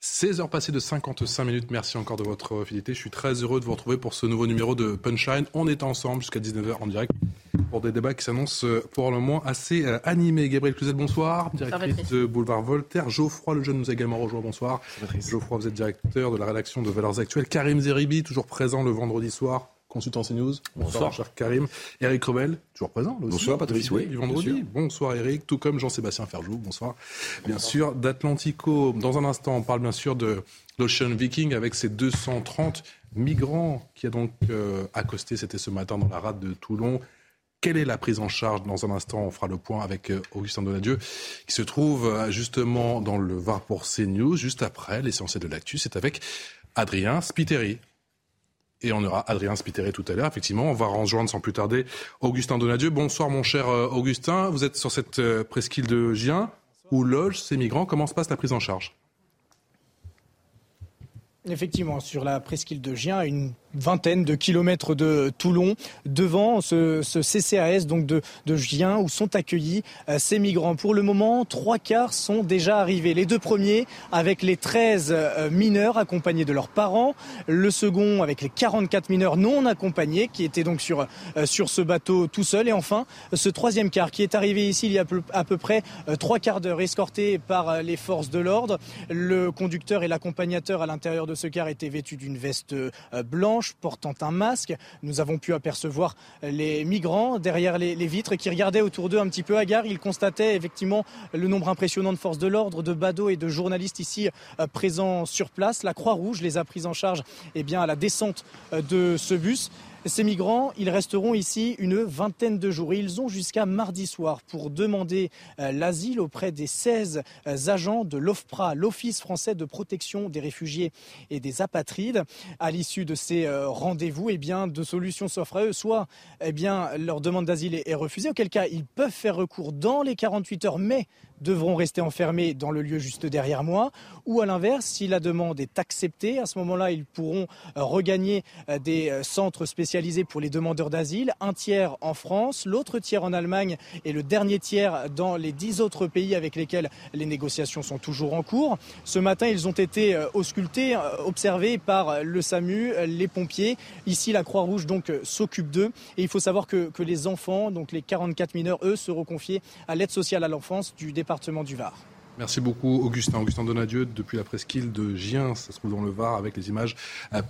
16 heures passées de 55 minutes. Merci encore de votre fidélité. Je suis très heureux de vous retrouver pour ce nouveau numéro de Punchline. On est ensemble jusqu'à 19h en direct pour des débats qui s'annoncent euh, pour le moins assez euh, animés. Gabriel Cluzet, bonsoir. Directrice de Boulevard Voltaire. Geoffroy Lejeune nous a également rejoint. Bonsoir. Geoffroy, vous êtes directeur de la rédaction de Valeurs Actuelles. Karim Zeribi, toujours présent le vendredi soir consultant CNews. Bonsoir, cher Karim. Eric Revel, toujours présent. bonsoir, Patrice. Oui, vendredi. Bonsoir, Eric. Tout comme Jean-Sébastien Ferjou. Bonsoir. Bien sûr, d'Atlantico. Dans un instant, on parle bien sûr de l'Ocean Viking avec ses 230 migrants qui a donc euh, accosté, c'était ce matin dans la rade de Toulon. Quelle est la prise en charge? Dans un instant, on fera le point avec euh, Augustin Donadieu, qui se trouve euh, justement dans le Var pour CNews. Juste après, l'essentiel de l'actu, c'est avec Adrien Spiteri. Et on aura Adrien Spiteri tout à l'heure. Effectivement, on va rejoindre sans plus tarder Augustin Donadieu. Bonsoir, mon cher Augustin. Vous êtes sur cette presqu'île de Gien où logent ces migrants. Comment se passe la prise en charge? Effectivement, sur la presqu'île de Gien, une vingtaine de kilomètres de Toulon, devant ce, CCAS donc de, de, Gien, où sont accueillis euh, ces migrants. Pour le moment, trois quarts sont déjà arrivés. Les deux premiers avec les 13 euh, mineurs accompagnés de leurs parents, le second avec les 44 mineurs non accompagnés qui étaient donc sur, euh, sur ce bateau tout seul, et enfin ce troisième quart qui est arrivé ici il y a à peu près trois quarts d'heure, escorté par les forces de l'ordre. Le conducteur et l'accompagnateur à l'intérieur de ce car étaient vêtus d'une veste blanche portant un masque. Nous avons pu apercevoir les migrants derrière les, vitres qui regardaient autour d'eux un petit peu hagards. Ils constataient effectivement le nombre impressionnant de forces de l'ordre, de badauds et de journalistes ici euh, présents sur place. La Croix-Rouge les a pris en charge eh bien, à la descente euh, de ce bus. Ces migrants, ils resteront ici une vingtaine de jours. ils ont jusqu'à mardi soir pour demander euh, l'asile auprès des 16 euh, agents de l'OFPRA, l'Office français de protection des réfugiés et des apatrides. À l'issue de ces euh, rendez-vous, eh bien, deux solutions s'offrent à eux. Soit eh leur demande d'asile est refusée, auquel cas ils peuvent faire recours dans les 48 heures, mais devront rester enfermés dans le lieu juste derrière moi, ou à l'inverse, si la demande est acceptée, à ce moment-là, ils pourront euh, regagner euh, des euh, centres spécialisés pour les demandeurs d'asile, un tiers en France, l'autre tiers en Allemagne et le dernier tiers dans les dix autres pays avec lesquels les négociations sont toujours en cours. Ce matin, ils ont été auscultés, observés par le SAMU, les pompiers. Ici, la Croix-Rouge donc s'occupe d'eux. Et il faut savoir que, que les enfants, donc les 44 mineurs, eux, seront confiés à l'aide sociale à l'enfance du département Merci beaucoup, Augustin. Augustin Donadieu, depuis la presqu'île de Gien, ça se trouve dans le Var, avec les images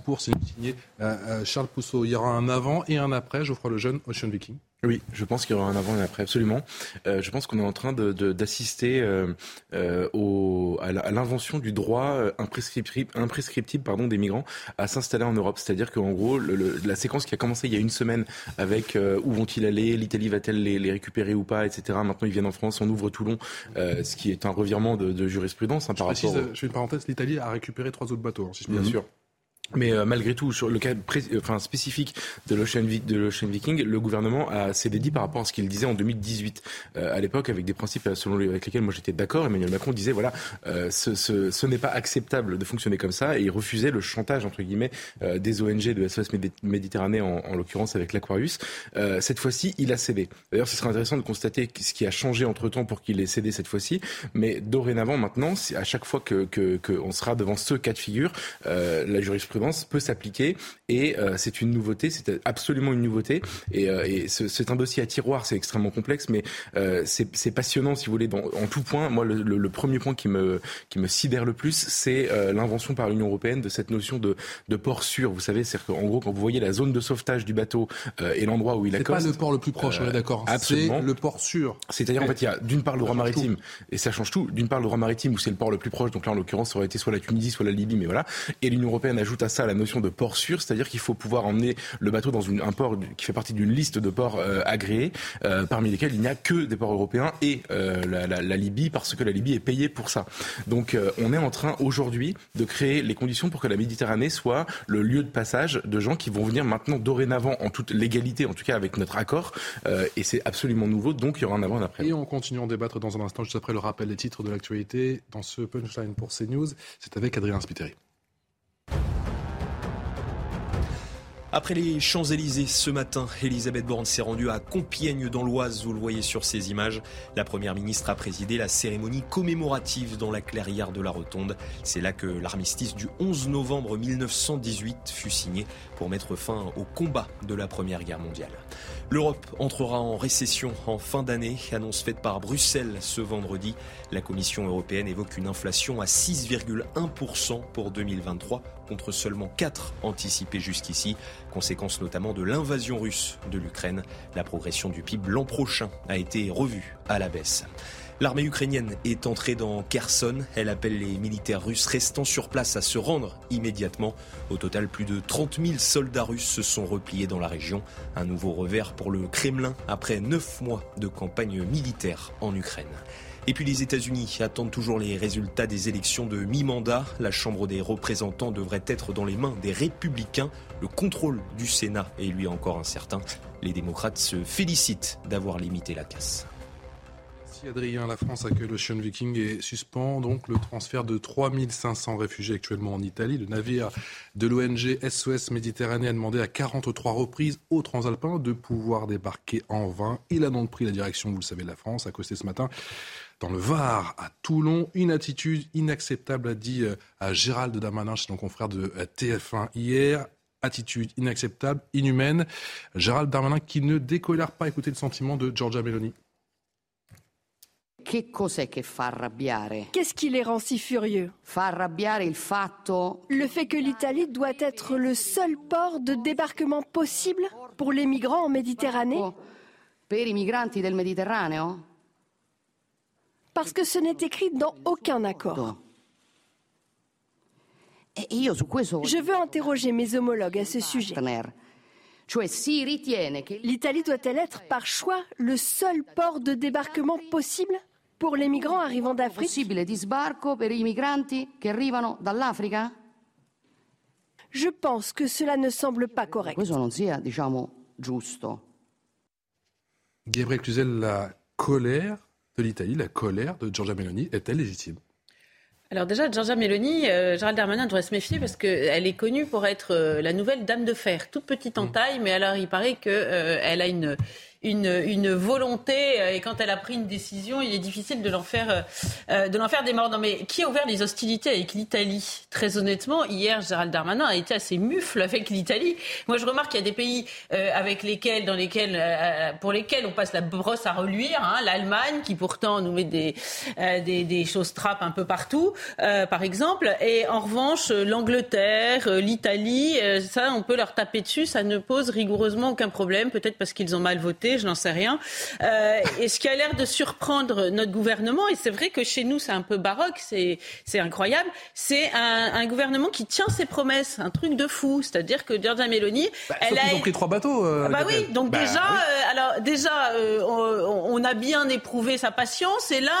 pour signer euh, euh, Charles Pousseau. Il y aura un avant et un après, Geoffroy Lejeune, Ocean Viking. Oui, je pense qu'il y aura un avant et un après, absolument. Euh, je pense qu'on est en train d'assister de, euh, euh, à l'invention du droit euh, imprescriptible, imprescriptible pardon, des migrants à s'installer en Europe. C'est-à-dire qu'en gros, le, la séquence qui a commencé il y a une semaine avec euh, où vont-ils aller, l'Italie va-t-elle les, les, récupérer ou pas, etc. Maintenant, ils viennent en France, on ouvre Toulon, ce qui est un revirement de, de jurisprudence hein, par je rapport. Je fais une parenthèse, l'Italie a récupéré trois autres bateaux, hein, si je Bien sûr. Mais euh, malgré tout, sur le cas spécifique de l'Ocean, Viking, le gouvernement a dédié par rapport à ce qu'il disait en 2018. Euh, à l'époque, avec des principes selon les, avec lesquels moi j'étais d'accord, Emmanuel Macron disait voilà, euh, ce, n'est pas acceptable de fonctionner comme ça, et il refusait le chantage entre guillemets euh, des ONG de SOS Méditerranée, en, en l'occurrence avec l'Aquarius. cette fois-ci, il a cédé. D'ailleurs, ce serait intéressant de constater ce qui a changé entre temps pour qu'il ait cédé cette fois-ci. Mais dorénavant, maintenant, à chaque fois que sera devant ce cas de figure, la jurisprudence peut s'appliquer et euh, c'est une nouveauté, c'est absolument une nouveauté et, euh, et c'est un dossier à tiroir, c'est extrêmement complexe, mais euh, c'est passionnant si vous voulez dans, en tout point. Moi, le, le, premier point qui me qui me sidère le plus, c'est l'invention par l'Union européenne de cette notion de, de port sûr. Vous savez, c'est qu'en gros, quand vous voyez la zone de sauvetage du bateau et l'endroit où il accoste, c'est pas le port le plus proche, on est d'accord. Absolument, le port sûr. C'est-à-dire en fait, il y a d'une part le droit maritime et ça change tout. D'une part le droit maritime où c'est le port le plus proche, donc là en l'occurrence ça aurait été soit la Tunisie, soit la Libye, mais voilà. Et l'Union européenne ajoute à ça la notion de port sûr, c'est-à-dire qu'il faut pouvoir emmener le bateau dans un port qui fait partie d'une liste de ports euh, agréés, euh, parmi lesquels il n'y a que des ports européens et euh, la, Libye, parce que la Libye est payée pour ça. Donc on est en train aujourd'hui de créer les conditions pour que la Méditerranée soit le lieu de passage de gens qui vont venir maintenant dorénavant en toute légalité, en tout cas avec notre accord, et c'est absolument nouveau, donc il y aura un avant et un après. Et on continue en débattre dans un instant, juste après le rappel des titres de l'actualité, dans ce punchline pour CNews, c'est avec Adrien Spiteri. Après les Champs-Élysées ce matin, Elisabeth Borne s'est rendue à Compiègne dans l'Oise, vous le voyez sur ces images. La Première ministre a présidé la cérémonie commémorative dans la clairière de la Rotonde. C'est là que l'armistice du 11 novembre 1918 fut signé pour mettre fin au combat de la Première Guerre mondiale. L'Europe entrera en récession en fin d'année, annonce faite par Bruxelles ce vendredi. La Commission européenne évoque une inflation à 6,1% pour 2023 contre seulement 4 anticipés jusqu'ici, conséquence notamment de l'invasion russe de l'Ukraine. La progression du PIB l'an prochain a été revue à la baisse. L'armée ukrainienne est entrée dans Kherson. Elle appelle les militaires russes restants sur place à se rendre immédiatement. Au total, plus de 30 000 soldats russes se sont repliés dans la région. Un nouveau revers pour le Kremlin après neuf mois de campagne militaire en Ukraine. Et puis les États-Unis attendent toujours les résultats des élections de mi-mandat. La Chambre des représentants devrait être dans les mains des républicains. Le contrôle du Sénat est lui encore incertain. Les démocrates se félicitent d'avoir limité la casse. Merci Adrien. La France accueille l'Ocean Viking et suspend donc le transfert de 3500 réfugiés actuellement en Italie. Le navire de l'ONG SOS Méditerranée a demandé à 43 reprises aux Transalpins de pouvoir débarquer en vain. Il a donc pris la direction, vous le savez, de la France, accosté ce matin dans le Var, à Toulon. Une attitude inacceptable, a dit euh, à Gérald Darmanin, chez son confrère de euh, TF1 hier attitude inacceptable, inhumaine. Gérald Darmanin qui ne décolère pas. Écoutez le sentiment de Giorgia Meloni. Qu'est-ce qui les rend si furieux? Le fait que l'Italie doit être le seul port de débarquement possible pour les migrants en Méditerranée? Parce que ce n'est écrit dans aucun accord. E Je veux interroger mes homologues à ce sujet. L'Italie doit-elle être par choix le seul port de débarquement possible pour les migrants arrivant d'Afrique? Je pense que cela ne semble pas correct. Gabriel Cluzel, la colère de l'Italie, la colère de Giorgia Meloni est-elle légitime? Alors déjà, Giorgia Meloni, euh, Gérald Darmanin devrait se méfier parce qu'elle est connue pour être euh, la nouvelle dame de fer, toute petite en mmh. taille, mais alors il paraît qu'elle euh, a une une, volonté euh, et quand elle a pris une décision, il est difficile de l'en faire, euh, euh, de l'en faire des morts. Non, mais qui a ouvert les hostilités avec l'Italie? Très honnêtement, hier, Gérald Darmanin a été assez mufle avec l'Italie. Moi, je remarque qu'il y a des pays avec lesquels, dans lesquels, pour lesquels on passe la brosse à reluire. Hein, L'Allemagne, qui pourtant nous met des, des choses trappes un peu partout, par exemple. Et en revanche, l'Angleterre, l'Italie, ça, on peut leur taper dessus. Ça ne pose rigoureusement aucun problème. Peut-être parce qu'ils ont mal voté je n'en sais rien. Euh, et ce qui a l'air de surprendre notre gouvernement, et c'est vrai que chez nous c'est un peu baroque, c'est incroyable, c'est un, un, gouvernement qui tient ses promesses, un truc de fou. C'est-à-dire que Giorgia Meloni, bah, elle a... Ils ont pris trois bateaux. Euh, ah bah oui, donc bah déjà, euh, alors déjà, on, on, a bien éprouvé sa patience, et là,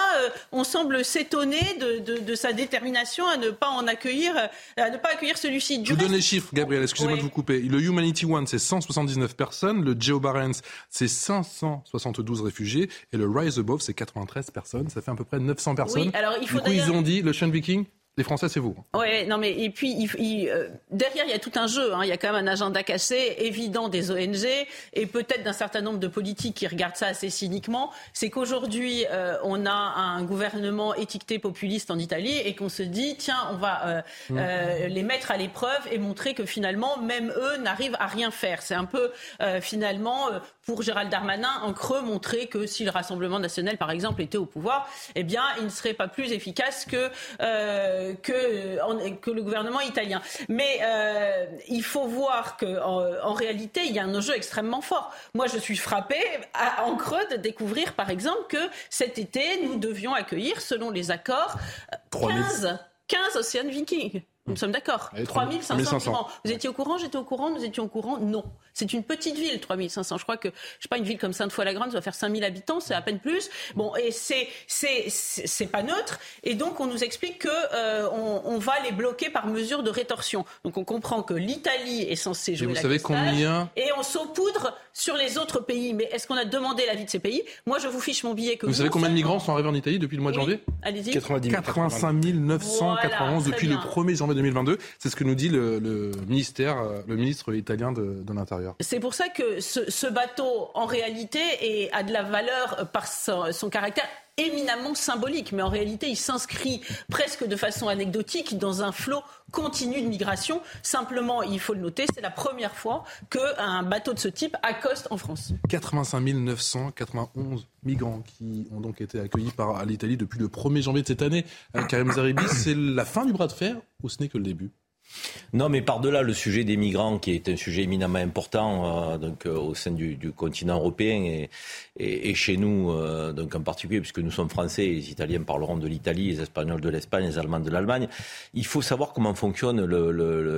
on semble s'étonner de, de, de, sa détermination à ne pas en accueillir, à ne pas accueillir celui-ci. Je vous donne les chiffres, Gabriel. Excusez-moi de vous couper. Le Humanity One, c'est 179 personnes. Le Geo Barents, c'est 572 réfugiés et le Rise Above, c'est 93 personnes. Ça fait à peu près 900 personnes. Oui, alors il faut du coup, ils ont dit, le Sean Viking, les Français, c'est vous. Oui, non, mais et puis il, euh, derrière, il y a tout un jeu. Hein. Il y a quand même un agenda cassé évident des ONG et peut-être d'un certain nombre de politiques qui regardent ça assez cyniquement. C'est qu'aujourd'hui, euh, on a un gouvernement étiqueté populiste en Italie et qu'on se dit, tiens, on va euh, mmh. les mettre à l'épreuve et montrer que finalement, même eux n'arrivent à rien faire. C'est un peu finalement pour Gérald Darmanin en creux montrer que si le Rassemblement national, par exemple, était au pouvoir, eh bien, il ne serait pas plus efficace que que, que le gouvernement italien. Mais euh, il faut voir qu'en en, réalité, il y a un enjeu extrêmement fort. Moi, je suis frappée en creux de découvrir, par exemple, que cet été, nous devions accueillir, selon les accords, 15, 15 Ocean Vikings. Nous sommes d'accord. 3500 Vous étiez au courant J'étais au courant Nous étions au courant Non. C'est une petite ville, 3500. Je crois que, je sais pas, une ville comme Sainte-Foy-la-Grande, ça va faire 5000 habitants, c'est à peine plus. Bon, et c'est, c'est, c'est pas neutre. Et donc, on nous explique que euh, on, on, va les bloquer par mesure de rétorsion. Donc, on comprend que l'Italie est censée jouer vous la savez combien Et on saupoudre sur les autres pays. Mais est-ce qu'on a demandé l'avis de ces pays? Moi, je vous fiche mon billet que vous, savez combien de migrants sont arrivés en Italie depuis le mois de janvier? Allez-y. 85 991 depuis le 1er janvier 2022. C'est ce que nous dit le, ministère, euh, le ministre italien de, l'Intérieur. C'est pour ça que ce, bateau, en réalité, a de la valeur par son caractère éminemment symbolique, mais en réalité, il s'inscrit presque de façon anecdotique dans un flot continu de migration. Simplement, il faut le noter, c'est la première fois qu'un bateau de ce type accoste en France. 85 991 migrants qui ont donc été accueillis par l'Italie depuis le 1er janvier de cette année. Euh, Karim Zaribi, c'est la fin du bras de fer ou ce n'est que le début? Non, mais par-delà le sujet des migrants, qui est un sujet éminemment important euh, donc, euh, au sein du, continent européen et, chez nous, euh, donc en particulier, puisque nous sommes français, les Italiens parleront de l'Italie, les Espagnols de l'Espagne, les Allemands de l'Allemagne. Il faut savoir comment fonctionne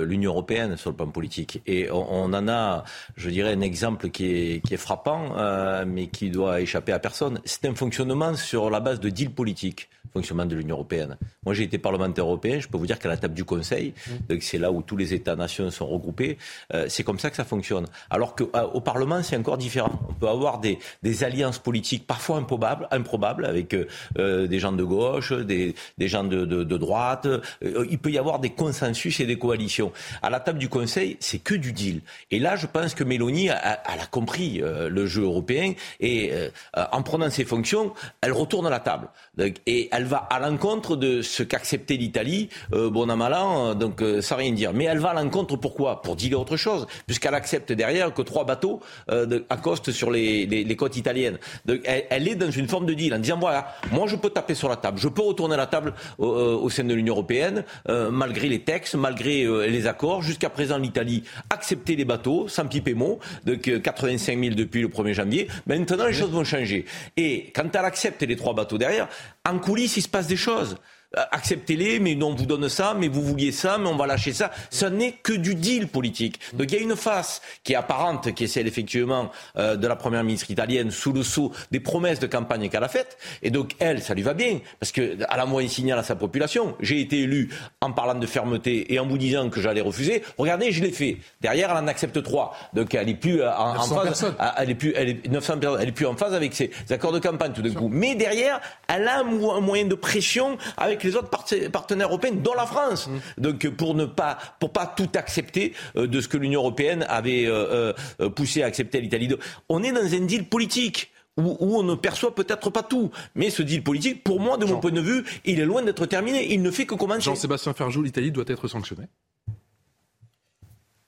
l'Union européenne sur le plan politique. Et on, en a, je dirais, un exemple qui est, qui est frappant, mais qui doit échapper à personne. C'est un fonctionnement sur la base de deals politiques fonctionnement de l'Union européenne. Moi, j'ai été parlementaire européen, je peux vous dire qu'à la table du Conseil, mmh. c'est là où tous les États-nations sont regroupés, euh, c'est comme ça que ça fonctionne. Alors qu'au euh, Parlement, c'est encore différent. On peut avoir des, des alliances politiques parfois improbables, improbables avec euh, des gens de gauche, des, des gens de, de, de droite. il peut y avoir des consensus et des coalitions. À la table du Conseil, c'est que du deal. Et là, je pense que Mélanie, a, elle a compris le jeu européen et en prenant ses fonctions, elle retourne à la table. Donc, et elle va à l'encontre de ce qu'acceptait l'Italie, euh, bon an mal an, donc euh, sans rien dire. Mais elle va à l'encontre pourquoi? Pour dire autre chose, puisqu'elle accepte derrière que trois bateaux euh, accostent sur les, côtes italiennes. Donc, elle, elle, est dans une forme de deal en disant voilà, moi je peux taper sur la table, je peux retourner à la table au, euh, au sein de l'Union européenne, malgré les textes, malgré les accords. Jusqu'à présent, l'Italie acceptait les bateaux sans piper mot, donc 85 000 depuis le 1er janvier. Maintenant, les choses vont changer. Et quand elle accepte les trois bateaux derrière, en coulisses, il se passe des choses. Euh, acceptez-les, mais non, on vous donne ça, mais vous vouliez ça, mais on va lâcher ça. Ce n'est que du deal politique. Donc il y a une face qui est apparente, qui est celle effectivement euh, de la première ministre italienne sous le sceau des promesses de campagne qu'elle a faites. Et donc elle, ça lui va bien, parce qu'elle a moins signal à sa population. J'ai été élu en parlant de fermeté et en vous disant que j'allais refuser. Regardez, je l'ai fait. Derrière, elle en accepte trois. Donc elle est plus euh, en, phase. Elle est plus, elle est 900 Elle est plus en phase avec ses accords de campagne tout d'un coup. Mais derrière, elle a un moyen de pression avec les autres partenaires européens, dont la France. Mmh. Donc pour ne pas pour pas tout accepter euh, de ce que l'Union européenne avait euh, euh, poussé à accepter l'Italie. On est dans un deal politique. Où, on ne perçoit peut-être pas tout. Mais ce deal politique, pour moi, de mon point de vue, il est loin d'être terminé. Il ne fait que commencer. Jean-Sébastien Ferjou, l'Italie doit être sanctionnée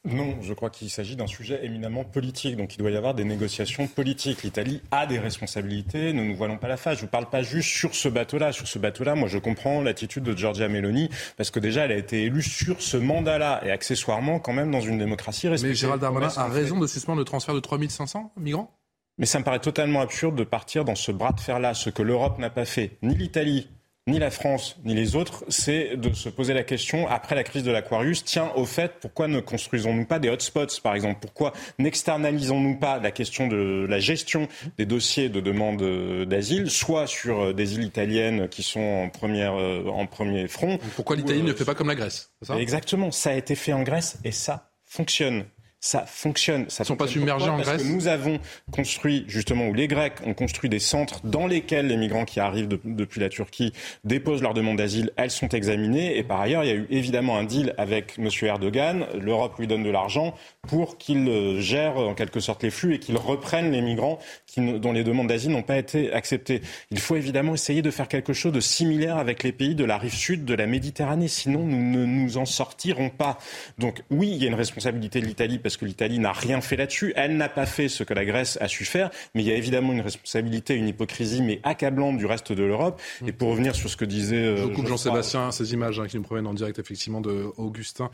non, je crois qu'il s'agit d'un sujet éminemment politique, donc il doit y avoir des négociations politiques. L'Italie a des responsabilités, ne nous voilons pas la face. Je ne parle pas juste sur ce bateau-là. Sur ce bateau-là, moi je comprends l'attitude de Giorgia Meloni, parce que déjà elle a été élue sur ce mandat-là, et accessoirement quand même dans une démocratie respectée. Mais Gérald Darmanin a raison de suspendre le transfert de 3500 migrants? Mais ça me paraît totalement absurde de partir dans ce bras de fer-là, ce que l'Europe n'a pas fait, ni l'Italie, ni la France, ni les autres, c'est de se poser la question, après la crise de l'Aquarius, tiens, au fait, pourquoi ne construisons-nous pas des hotspots, par exemple? Pourquoi n'externalisons-nous pas la question de la gestion des dossiers de demande d'asile, soit sur euh, des îles italiennes qui sont en, première, euh, en premier front Pourquoi l'Italie ne fait pas comme la Grèce Exactement, ça a été fait en Grèce et ça fonctionne ça fonctionne. Ça Ils ne sont pas submergés en Grèce Parce que nous avons construit, justement, où les Grecs ont construit des centres dans lesquels les migrants qui arrivent depuis la Turquie déposent leur demande d'asile, elles sont examinées. Et par ailleurs, il y a eu évidemment un deal avec M. Erdogan. L'Europe lui donne de l'argent pour qu'il euh, gère en quelque sorte les flux et qu'il reprenne les migrants qui, dont les demandes d'asile n'ont pas été acceptées. Il faut évidemment essayer de faire quelque chose de similaire avec les pays de la rive sud de la Méditerranée. Sinon, nous ne nous en sortirons pas. Donc oui, il y a une responsabilité de l'Italie parce que l'Italie n'a rien fait là-dessus. Elle n'a pas fait ce que la Grèce a su faire, mais il y a évidemment une responsabilité, une hypocrisie, mais accablante du reste de l'Europe. Et pour revenir sur ce que disait... Euh, Je coupe Jean-Sébastien, ces images hein, qui nous proviennent en direct effectivement de Augustin,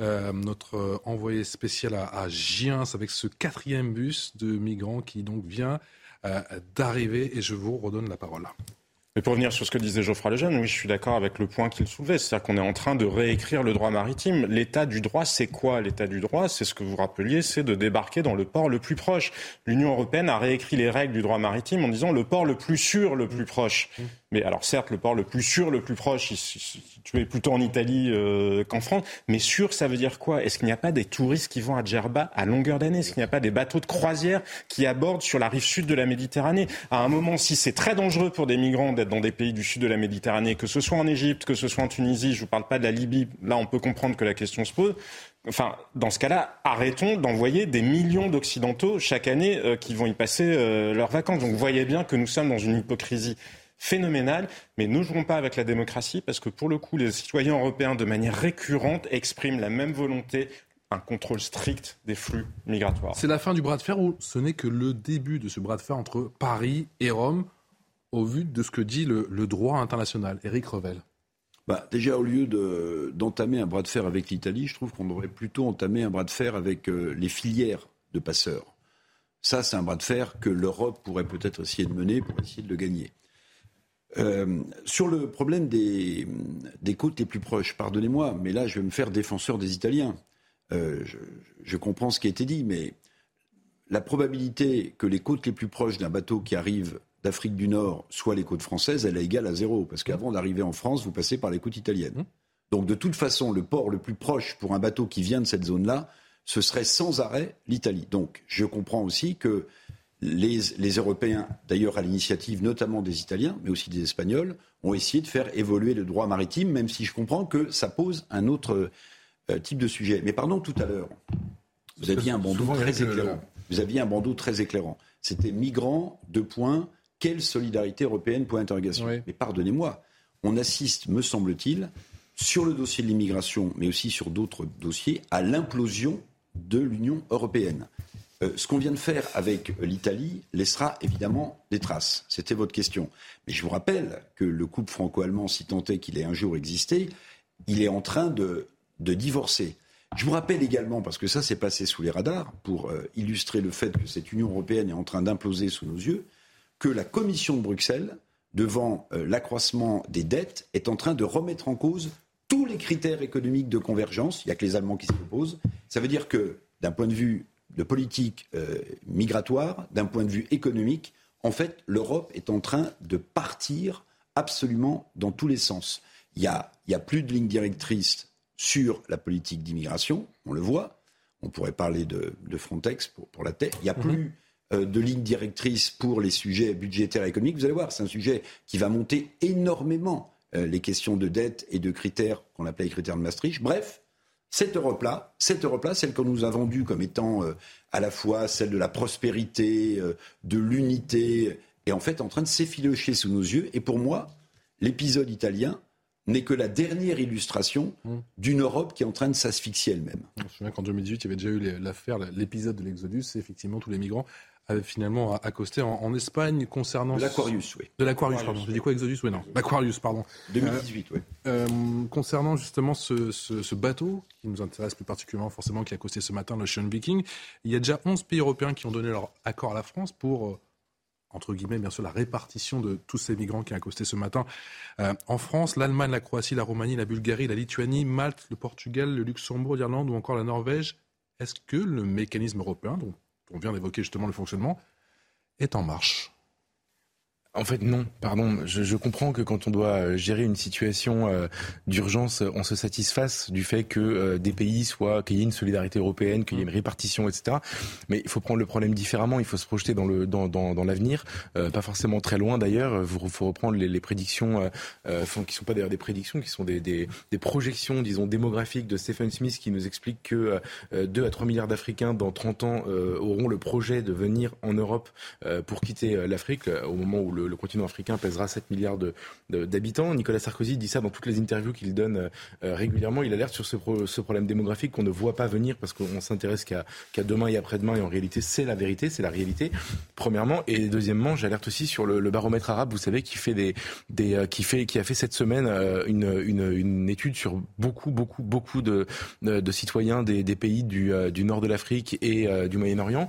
euh, notre euh, envoyé spécial à, à Giens, avec ce quatrième bus de migrants qui donc vient d'arriver. Et je vous redonne la parole. Mais pour revenir sur ce que disait Geoffroy Lejeune, oui, je suis d'accord avec le point qu'il soulevait. C'est-à-dire qu'on est en train de réécrire le droit maritime. L'état du droit, c'est quoi L'état du droit, c'est ce que vous rappeliez, c'est de débarquer dans le port le plus proche. L'Union européenne a réécrit les règles du droit maritime en disant le port le plus sûr, le plus proche. Mais alors certes, le port le plus sûr, le plus proche, tu es plutôt en Italie euh, qu'en France. Mais sûr, ça veut dire quoi? Est-ce qu'il n'y a pas des touristes qui vont à Djerba à longueur d'année? Est-ce qu'il n'y a pas des bateaux de croisière qui abordent sur la rive sud de la Méditerranée? À un moment, si c'est très dangereux pour des migrants d'être dans des pays du sud de la Méditerranée, que ce soit en Égypte, que ce soit en Tunisie, je ne vous parle pas de la Libye, là on peut comprendre que la question se pose. Enfin, dans ce cas-là, arrêtons d'envoyer des millions d'Occidentaux chaque année euh, qui vont y passer euh, leurs vacances. Donc vous voyez bien que nous sommes dans une hypocrisie phénoménale, mais ne jouons pas avec la démocratie parce que pour le coup, les citoyens européens, de manière récurrente, expriment la même volonté un contrôle strict des flux migratoires. C'est la fin du bras de fer ou ce n'est que le début de ce bras de fer entre Paris et Rome au vu de ce que dit le, le droit international? Éric Revel bah, Déjà, au lieu d'entamer un bras de fer avec l'Italie, je trouve qu'on devrait plutôt entamer un bras de fer avec euh, les filières de passeurs. Ça, c'est un bras de fer que l'Europe pourrait peut-être essayer de mener pour essayer de le gagner. Euh, sur le problème des, des, côtes les plus proches, pardonnez-moi, mais là, je vais me faire défenseur des Italiens. Euh, je, je, comprends ce qui a été dit, mais la probabilité que les côtes les plus proches d'un bateau qui arrive d'Afrique du Nord, soit les côtes françaises, elle est égale à zéro. Parce qu'avant d'arriver en France, vous passez par les côtes italiennes. Mmh. Donc de toute façon, le port le plus proche pour un bateau qui vient de cette zone-là, ce serait sans arrêt l'Italie. Donc je comprends aussi que les, Européens, d'ailleurs à l'initiative notamment des Italiens, mais aussi des Espagnols, ont essayé de faire évoluer le droit maritime, même si je comprends que ça pose un autre euh, type de sujet. Mais pardon, tout à l'heure, vous aviez un bandeau très éclairant. Vous aviez un bandeau très éclairant. C'était migrants, deux points, quelle solidarité européenne Point d'interrogation. Mais pardonnez-moi, on assiste, me semble-t-il, sur le dossier de l'immigration, mais aussi sur d'autres dossiers, à l'implosion de l'Union européenne. Euh, ce qu'on vient de faire avec l'Italie laissera évidemment des traces. C'était votre question. Mais je vous rappelle que le couple franco-allemand, si tant est qu'il ait un jour existé, il est en train de, divorcer. Je vous rappelle également, parce que ça s'est passé sous les radars, pour euh, illustrer le fait que cette Union européenne est en train d'imploser sous nos yeux, que la Commission de Bruxelles, devant euh, l'accroissement des dettes, est en train de remettre en cause tous les critères économiques de convergence. Il n'y a que les Allemands qui se posent. Ça veut dire que, d'un point de vue de politique euh, migratoire, d'un point de vue économique, en fait, l'Europe est en train de partir absolument dans tous les sens. Il n'y a, a, plus de ligne directrice sur la politique d'immigration, on le voit. On pourrait parler de, Frontex pour, pour, la terre. Il n'y a mhm. plus euh, de ligne directrice pour les sujets budgétaires et économiques. Vous allez voir, c'est un sujet qui va monter énormément euh, les questions de dette et de critères qu'on appelle les critères de Maastricht. Bref, cette Europe-là, cette Europe-là, celle qu'on nous a vendue comme étant euh, à la fois celle de la prospérité, de l'unité, est en fait en train de s'effilocher sous nos yeux. Et pour moi, l'épisode italien n'est que la dernière illustration mmh. d'une Europe qui est en train de s'asphyxier elle-même. Je me souviens qu'en 2018, il y avait déjà eu l'affaire, l'épisode de l'Exodus, c'est effectivement tous les migrants avait finalement accosté en, Espagne concernant... De l'Aquarius, oui. De l'Aquarius, pardon. J'ai dit quoi, Exodus Oui, non. L'Aquarius, pardon. 2018, oui. Euh, concernant justement ce, bateau, qui nous intéresse plus particulièrement forcément, qui a accosté ce matin l'Ocean Viking, il y a déjà 11 pays européens qui ont donné leur accord à la France pour... Euh, entre guillemets, bien sûr, la répartition de tous ces migrants qui ont accosté ce matin euh, en France, l'Allemagne, la Croatie, la Roumanie, la Bulgarie, la Lituanie, Malte, le Portugal, le Luxembourg, l'Irlande ou encore la Norvège. Est-ce que le mécanisme européen, donc on vient d'évoquer justement le fonctionnement, est en marche. En fait, non, pardon. Je, comprends que quand on doit euh, gérer une situation euh, d'urgence, on se satisfasse du fait que euh, des pays soient, qu'il y ait une solidarité européenne, qu'il y ait une répartition, etc. Mais il faut prendre le problème différemment. Il faut se projeter dans l'avenir, pas forcément très loin d'ailleurs. Il faut reprendre les, prédictions, qui sont pas d'ailleurs des prédictions, qui sont des, projections, disons démographiques de Stephen Smith, qui nous explique que 2 à 3 milliards d'Africains dans 30 ans auront le projet de venir en Europe pour quitter l'Afrique au moment où le le, continent africain pèsera 7 milliards d'habitants. Nicolas Sarkozy dit ça dans toutes les interviews qu'il donne euh, régulièrement. Il alerte sur ce, problème démographique qu'on ne voit pas venir parce qu'on s'intéresse qu'à demain et après-demain. Et en réalité, c'est la vérité, c'est la réalité. Premièrement. Et deuxièmement, j'alerte aussi sur le, baromètre arabe, vous savez, euh, qui, fait, qui a fait cette semaine euh, une, étude sur beaucoup, beaucoup, beaucoup de, citoyens des, pays du, nord de l'Afrique et du Moyen-Orient,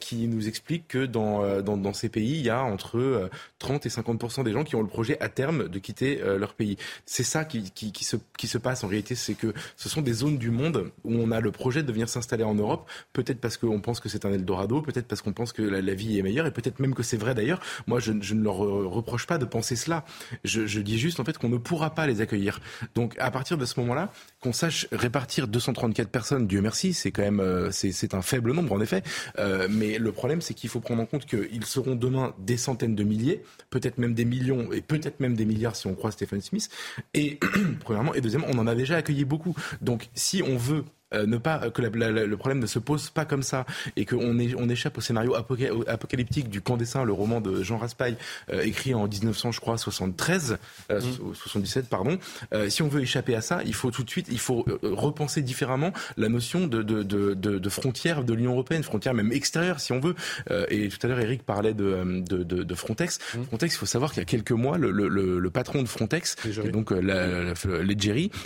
qui nous explique que dans, ces pays, il y a entre 30 et 50 des gens qui ont le projet à terme de quitter leur pays. C'est ça qui, qui, qui, se, qui se passe en réalité, c'est que ce sont des zones du monde où on a le projet de venir s'installer en Europe, peut-être parce qu'on pense que c'est un Eldorado, peut-être parce qu'on pense que la, vie est meilleure, et peut-être même que c'est vrai d'ailleurs. Moi, je, je, ne leur reproche pas de penser cela. Je, je dis juste en fait qu'on ne pourra pas les accueillir. Donc à partir de ce moment-là, qu'on sache répartir 234 personnes, Dieu merci, c'est quand même euh, c'est un faible nombre en effet. Euh, mais le problème, c'est qu'il faut prendre en compte qu'ils seront demain des centaines de milliers, peut-être même des millions et peut-être même des milliards si on croit Stephen Smith. Et premièrement et deuxièmement, on en a déjà accueilli beaucoup. Donc si on veut euh, ne pas que le problème ne se pose pas comme ça et qu'on on échappe au scénario apocalyptique du Candessin, le roman de Jean Raspail, euh, écrit en 1900, je crois, 73, 77, mmh. pardon. Euh, si on veut échapper à ça, il faut tout de suite, il faut repenser différemment la notion de, de, de, de frontière de l'Union européenne, frontière même extérieure, si on veut. et tout à l'heure, Eric parlait de, de, Frontex. Mmh. Frontex, il faut savoir qu'il y a quelques mois, le, le, le, patron de Frontex, donc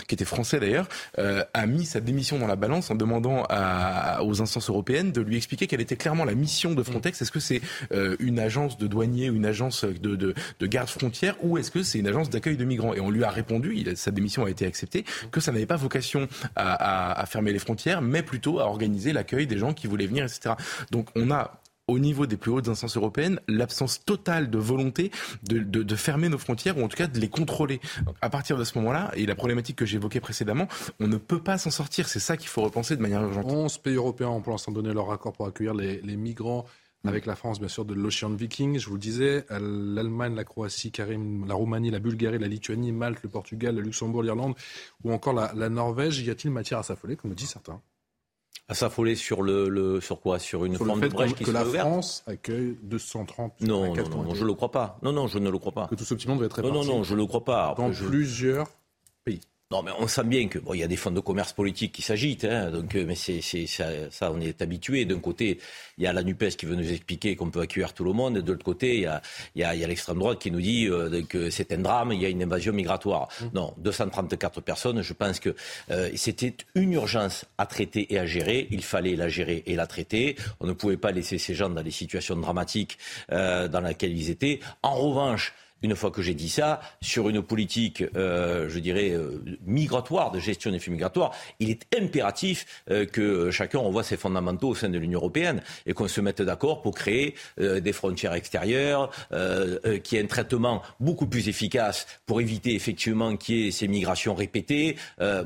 qui était français d'ailleurs, a mis sa démission dans la balance en demandant à, aux instances européennes de lui expliquer quelle était clairement la mission de Frontex. Est-ce que c'est euh, une agence de douaniers, une agence de, de, de garde frontière ou est-ce que c'est une agence d'accueil de migrants? Et on lui a répondu, il, sa démission a été acceptée, que ça n'avait pas vocation à, à, à fermer les frontières, mais plutôt à organiser l'accueil des gens qui voulaient venir, etc. Donc on a au niveau des plus hautes instances européennes l'absence totale de volonté de, fermer nos frontières ou en tout cas de les contrôler. À partir de ce moment-là, et la problématique que j'évoquais précédemment, on ne peut pas s'en sortir. C'est ça qu'il faut repenser de manière urgente. 11 pays européens ont pour l'instant donné leur accord pour accueillir les, migrants avec la France, bien sûr, de l'Ocean Viking. Je vous le disais, l'Allemagne, la Croatie, la Roumanie, la Bulgarie, la Lituanie, Malte, le Portugal, le Luxembourg, l'Irlande ou encore la, la Norvège. Y a-t-il matière à s'affoler, comme le disent certains? À s'affoler sur le, le, sur quoi? Sur une forme de brèche qui que la France accueille 230 Non, non, non, non, je ne le crois pas. Non, non, je ne le crois pas. Que tout ce petit monde va être réparti. Non, non, non, je ne le crois pas. Dans plusieurs pays. Non, mais on sent bien que bon, il y a des fonds de commerce politique qui s'agitent, hein, donc euh, mais c'est, ça, ça, on est habitué. D'un côté, il y a la Nupes qui veut nous expliquer qu'on peut accueillir tout le monde, et de l'autre côté, il y a, il y a, il y a l'extrême droite qui nous dit euh, que c'est un drame, il y a une invasion migratoire. Mmh. Non, 234 personnes, je pense que euh, c'était une urgence à traiter et à gérer. Il fallait la gérer et la traiter. On ne pouvait pas laisser ces gens dans des situations dramatiques euh, dans lesquelles ils étaient. En revanche, une fois que j'ai dit ça, sur une politique, euh, je dirais, euh, migratoire, de gestion des flux migratoires, il est impératif euh, que chacun revoie ses fondamentaux au sein de l'Union européenne et qu'on se mette d'accord pour créer des frontières extérieures, qu'il y ait un traitement beaucoup plus efficace pour éviter effectivement qu'il y ait ces migrations répétées.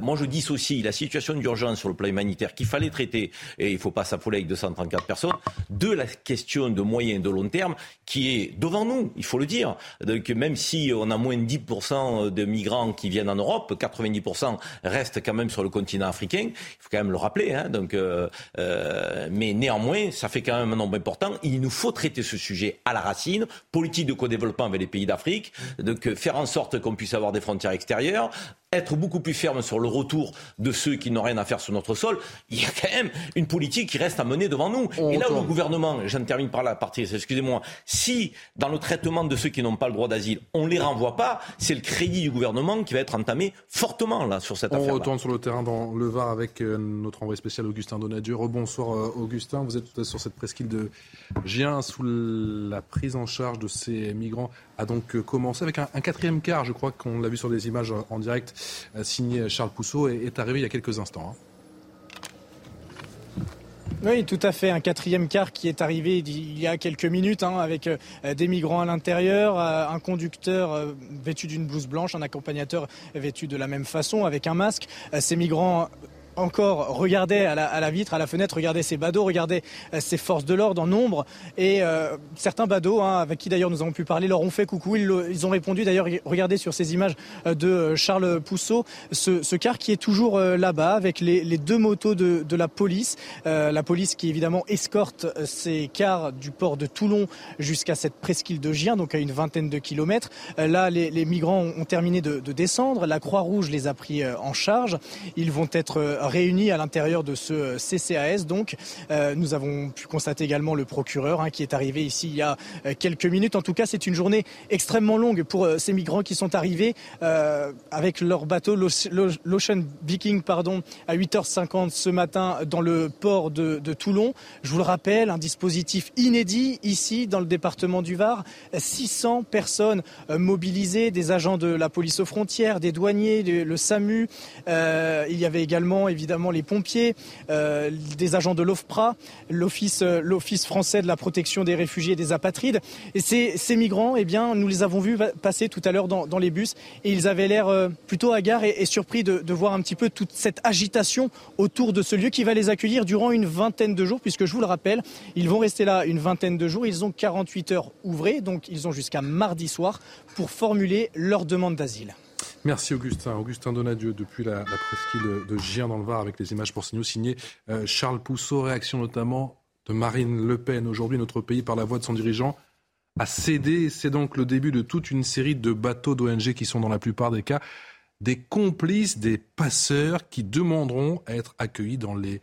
moi, je dissocie la situation d'urgence sur le plan humanitaire qu'il fallait traiter, et il ne faut pas s'affoler avec 234 personnes, de la question de moyen et de long terme qui est devant nous, il faut le dire. Que même si on a moins de 10% de migrants qui viennent en Europe, 90% restent quand même sur le continent africain. Il faut quand même le rappeler. Hein, donc, euh, euh, mais néanmoins, ça fait quand même un nombre important. Il nous faut traiter ce sujet à la racine. Politique de co-développement avec les pays d'Afrique. Donc, faire en sorte qu'on puisse avoir des frontières extérieures être beaucoup plus ferme sur le retour de ceux qui n'ont rien à faire sur notre sol, il y a quand même une politique qui reste à mener devant nous. et là où le gouvernement, j'en termine par la partie, excusez-moi, si dans le traitement de ceux qui n'ont pas le droit d'asile, on ne les renvoie pas, c'est le crédit du gouvernement qui va être entamé fortement là sur cette affaire. On retourne sur le terrain dans le Var avec euh, notre envoyé spécial Augustin Donadieu. Rebonsoir euh, Augustin, vous êtes sur cette presqu'île de Gien sous la prise en charge de ces migrants a donc euh, commencé avec un, quatrième quart, je crois qu'on l'a vu sur des images en direct, euh, signé Charles Pousseau, et est arrivé il y a quelques instants. Hein. Oui, tout à fait. Un quatrième quart qui est arrivé il y a quelques minutes hein, avec euh, des migrants à l'intérieur, un conducteur vêtu d'une blouse blanche, un accompagnateur vêtu de la même façon avec un masque. Ces migrants encore regardait à la, vitre, à la fenêtre, regardait ces badauds, regardait euh, ces forces de l'ordre en nombre. Et euh, certains badauds, hein, avec qui d'ailleurs nous avons pu parler, leur ont fait coucou. Ils, ont répondu d'ailleurs, regardez sur ces images euh, de Charles Pousseau, ce, car qui est toujours là-bas avec les, deux motos de, la police. la police qui évidemment escorte ces cars du port de Toulon jusqu'à cette presqu'île de Gien, donc à une vingtaine de kilomètres. là, les, migrants ont, terminé de, de descendre. La Croix-Rouge les a pris en charge. Ils vont être réunis à l'intérieur de ce CCAS. Donc, nous avons pu constater également le procureur hein, qui est arrivé ici il y a quelques minutes. En tout cas, c'est une journée extrêmement longue pour ces migrants qui sont arrivés avec leur bateau, l'Ocean Viking, pardon, à 8h50 ce matin dans le port de, Toulon. Je vous le rappelle, un dispositif inédit ici dans le département du Var. 600 personnes mobilisées, des agents de la police aux frontières, des douaniers, le SAMU. Euh, il y avait également évidemment les pompiers, euh, des agents de l'OFPRA, l'Office, euh, l'Office français de la protection des réfugiés et des apatrides. Et ces, migrants, eh bien, nous les avons vus passer tout à l'heure dans, les bus et ils avaient l'air plutôt hagards et, et surpris de, de voir un petit peu toute cette agitation autour de ce lieu qui va les accueillir durant une vingtaine de jours, puisque je vous le rappelle, ils vont rester là une vingtaine de jours. Ils ont 48 heures ouvrées, donc ils ont jusqu'à mardi soir pour formuler leur demande d'asile. Merci Augustin. Augustin Donadieu depuis la, presqu'île de Gien dans le Var avec les images pour nous signé euh, Charles Pousseau. Réaction notamment de Marine Le Pen. Aujourd'hui, notre pays, par la voix de son dirigeant, a cédé. C'est donc le début de toute une série de bateaux d'ONG qui sont dans la plupart des cas des complices des passeurs qui demanderont à être accueillis dans les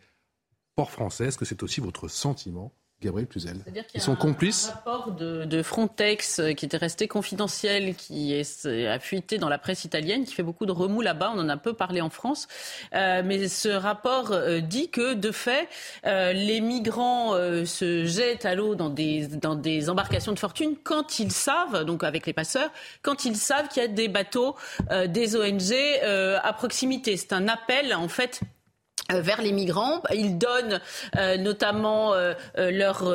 ports français. Est-ce que c'est aussi votre sentiment? Gabriel Cluzel. Ils sont complices. Un rapport de, Frontex euh, qui était resté confidentiel, qui est, a fuité dans la presse italienne, qui fait beaucoup de remous là-bas. On en a peu parlé en France. Euh, mais ce rapport euh, dit que, de fait, les migrants se jettent à l'eau dans des, dans des embarcations de fortune quand ils savent, donc avec les passeurs, quand ils savent qu'il y a des bateaux des ONG à proximité. C'est un appel, en fait, vers les migrants. Ils donnent euh, notamment euh, leurs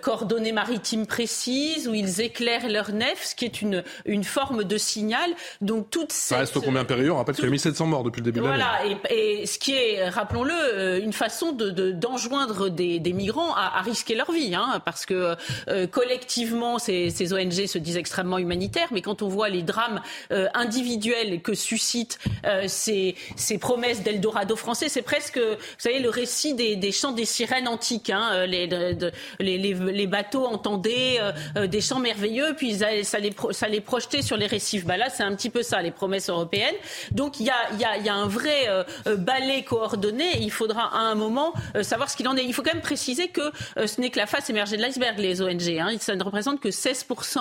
coordonnées maritimes précises, où ils éclairent leur nef, ce qui est une, une forme de signal. Donc toute Ça reste au combien période On rappelle qu'il y a 1700 morts depuis le début de l'année. Voilà, et, ce qui est, rappelons-le, une façon de, d'enjoindre des, des, migrants à, à, risquer leur vie, hein, parce que collectivement, ces, ces, ONG se disent extrêmement humanitaires, mais quand on voit les drames individuels que suscitent ces, ces promesses d'Eldorado français, c'est presque, vous savez, le récit des, chants des sirènes antiques. Hein, euh, les, bateaux entendaient euh, euh, des chants merveilleux, puis ça les, ça projetait sur les récifs. Bah là, c'est un petit peu ça, les promesses européennes. Donc il y a, un vrai ballet coordonné. Il faudra à un moment savoir ce qu'il en est. Il faut quand même préciser que ce n'est que la face émergée de l'iceberg, les ONG. Hein. Ça ne représente que 16%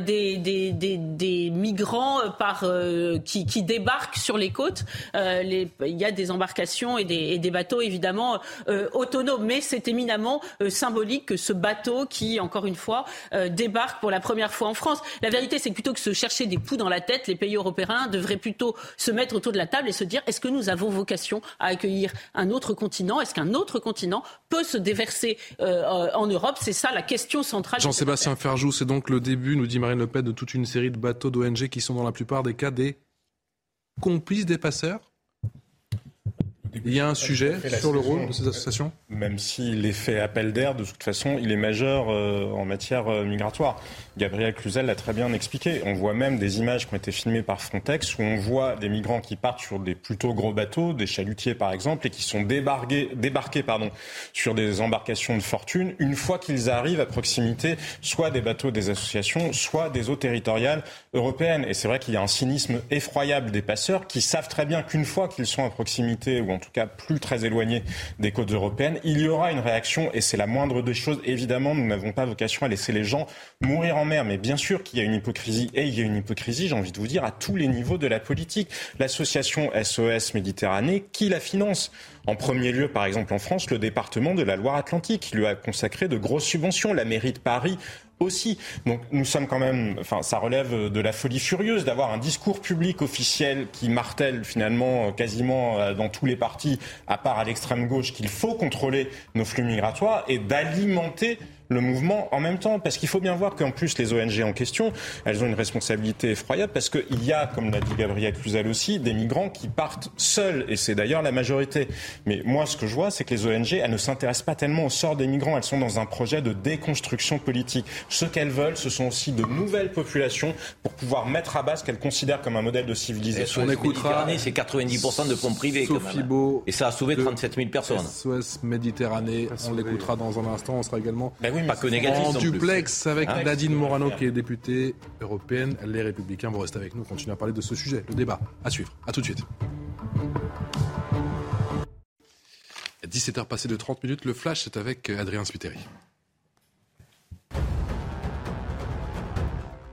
des, migrants qui, qui, débarquent sur les côtes. il y a des embarcations et des, bateaux évidemment euh, autonomes. Mais c'est éminemment euh, symbolique que ce bateau qui, encore une fois, euh, débarque pour la première fois en France. La vérité, c'est que plutôt que se chercher des poux dans la tête, les pays européens devraient plutôt se mettre autour de la table et se dire est-ce que nous avons vocation à accueillir un autre continent? Est-ce qu'un autre continent peut se déverser en Europe? C'est ça la question centrale. Jean-Sébastien Ferjou, c'est donc le début, nous dit Marine Le Pen, de toute une série de bateaux d'ONG qui sont dans la plupart des cas des complices des passeurs il y a un sujet sur le rôle de ces associations Même si l'effet appel d'air, de toute façon, il est majeur euh, en matière euh, migratoire. Gabriel Cluzel l'a très bien expliqué. On voit même des images qui ont été filmées par Frontex où on voit des migrants qui partent sur des plutôt gros bateaux, des chalutiers par exemple, et qui sont débarqués, débarqués pardon, sur des embarcations de fortune une fois qu'ils arrivent à proximité soit des bateaux des associations, soit des eaux territoriales européennes. Et c'est vrai qu'il y a un cynisme effroyable des passeurs qui savent très bien qu'une fois qu'ils sont à proximité ou en tout cas plus très éloignés des côtes européennes, il y aura une réaction et c'est la moindre des choses. Évidemment, nous n'avons pas vocation à laisser les gens mourir en mer, mais bien sûr qu'il y a une hypocrisie et il y a une hypocrisie, j'ai envie de vous dire, à tous les niveaux de la politique. L'association SOS Méditerranée, qui la finance en premier lieu, par exemple en France, le département de la Loire-Atlantique, qui lui a consacré de grosses subventions. La mairie de Paris aussi. Donc nous sommes quand même, enfin ça relève de la folie furieuse d'avoir un discours public officiel qui martèle finalement quasiment euh, dans tous les partis, à part à l'extrême gauche, qu'il faut contrôler nos flux migratoires et d'alimenter le mouvement en même temps. Parce qu'il faut bien voir qu'en plus, les ONG en question, elles ont une responsabilité effroyable parce qu'il y a, comme l'a dit Gabriel Cluzel aussi, des migrants qui partent seuls. Et c'est d'ailleurs la majorité. Mais moi, ce que je vois, c'est que les ONG, elles ne s'intéressent pas tellement au sort des migrants. Elles sont dans un projet de déconstruction politique. Ce qu'elles veulent, ce sont aussi de nouvelles populations pour pouvoir mettre à bas ce qu'elles considèrent comme un modèle de civilisation. On écoutera. C'est 90% de fonds privés. Sophie Beau et ça a sauvé 37 000 personnes. SOS Méditerranée. On l'écoutera dans un instant. On sera également. Ben oui, pas que négatif. En duplex avec ah Nadine Morano qui est députée européenne. Les Républicains vont rester avec nous, continuer à parler de ce sujet, le débat à suivre. À tout de suite. 17h passé de 30 minutes, le flash c'est avec Adrien Spiteri.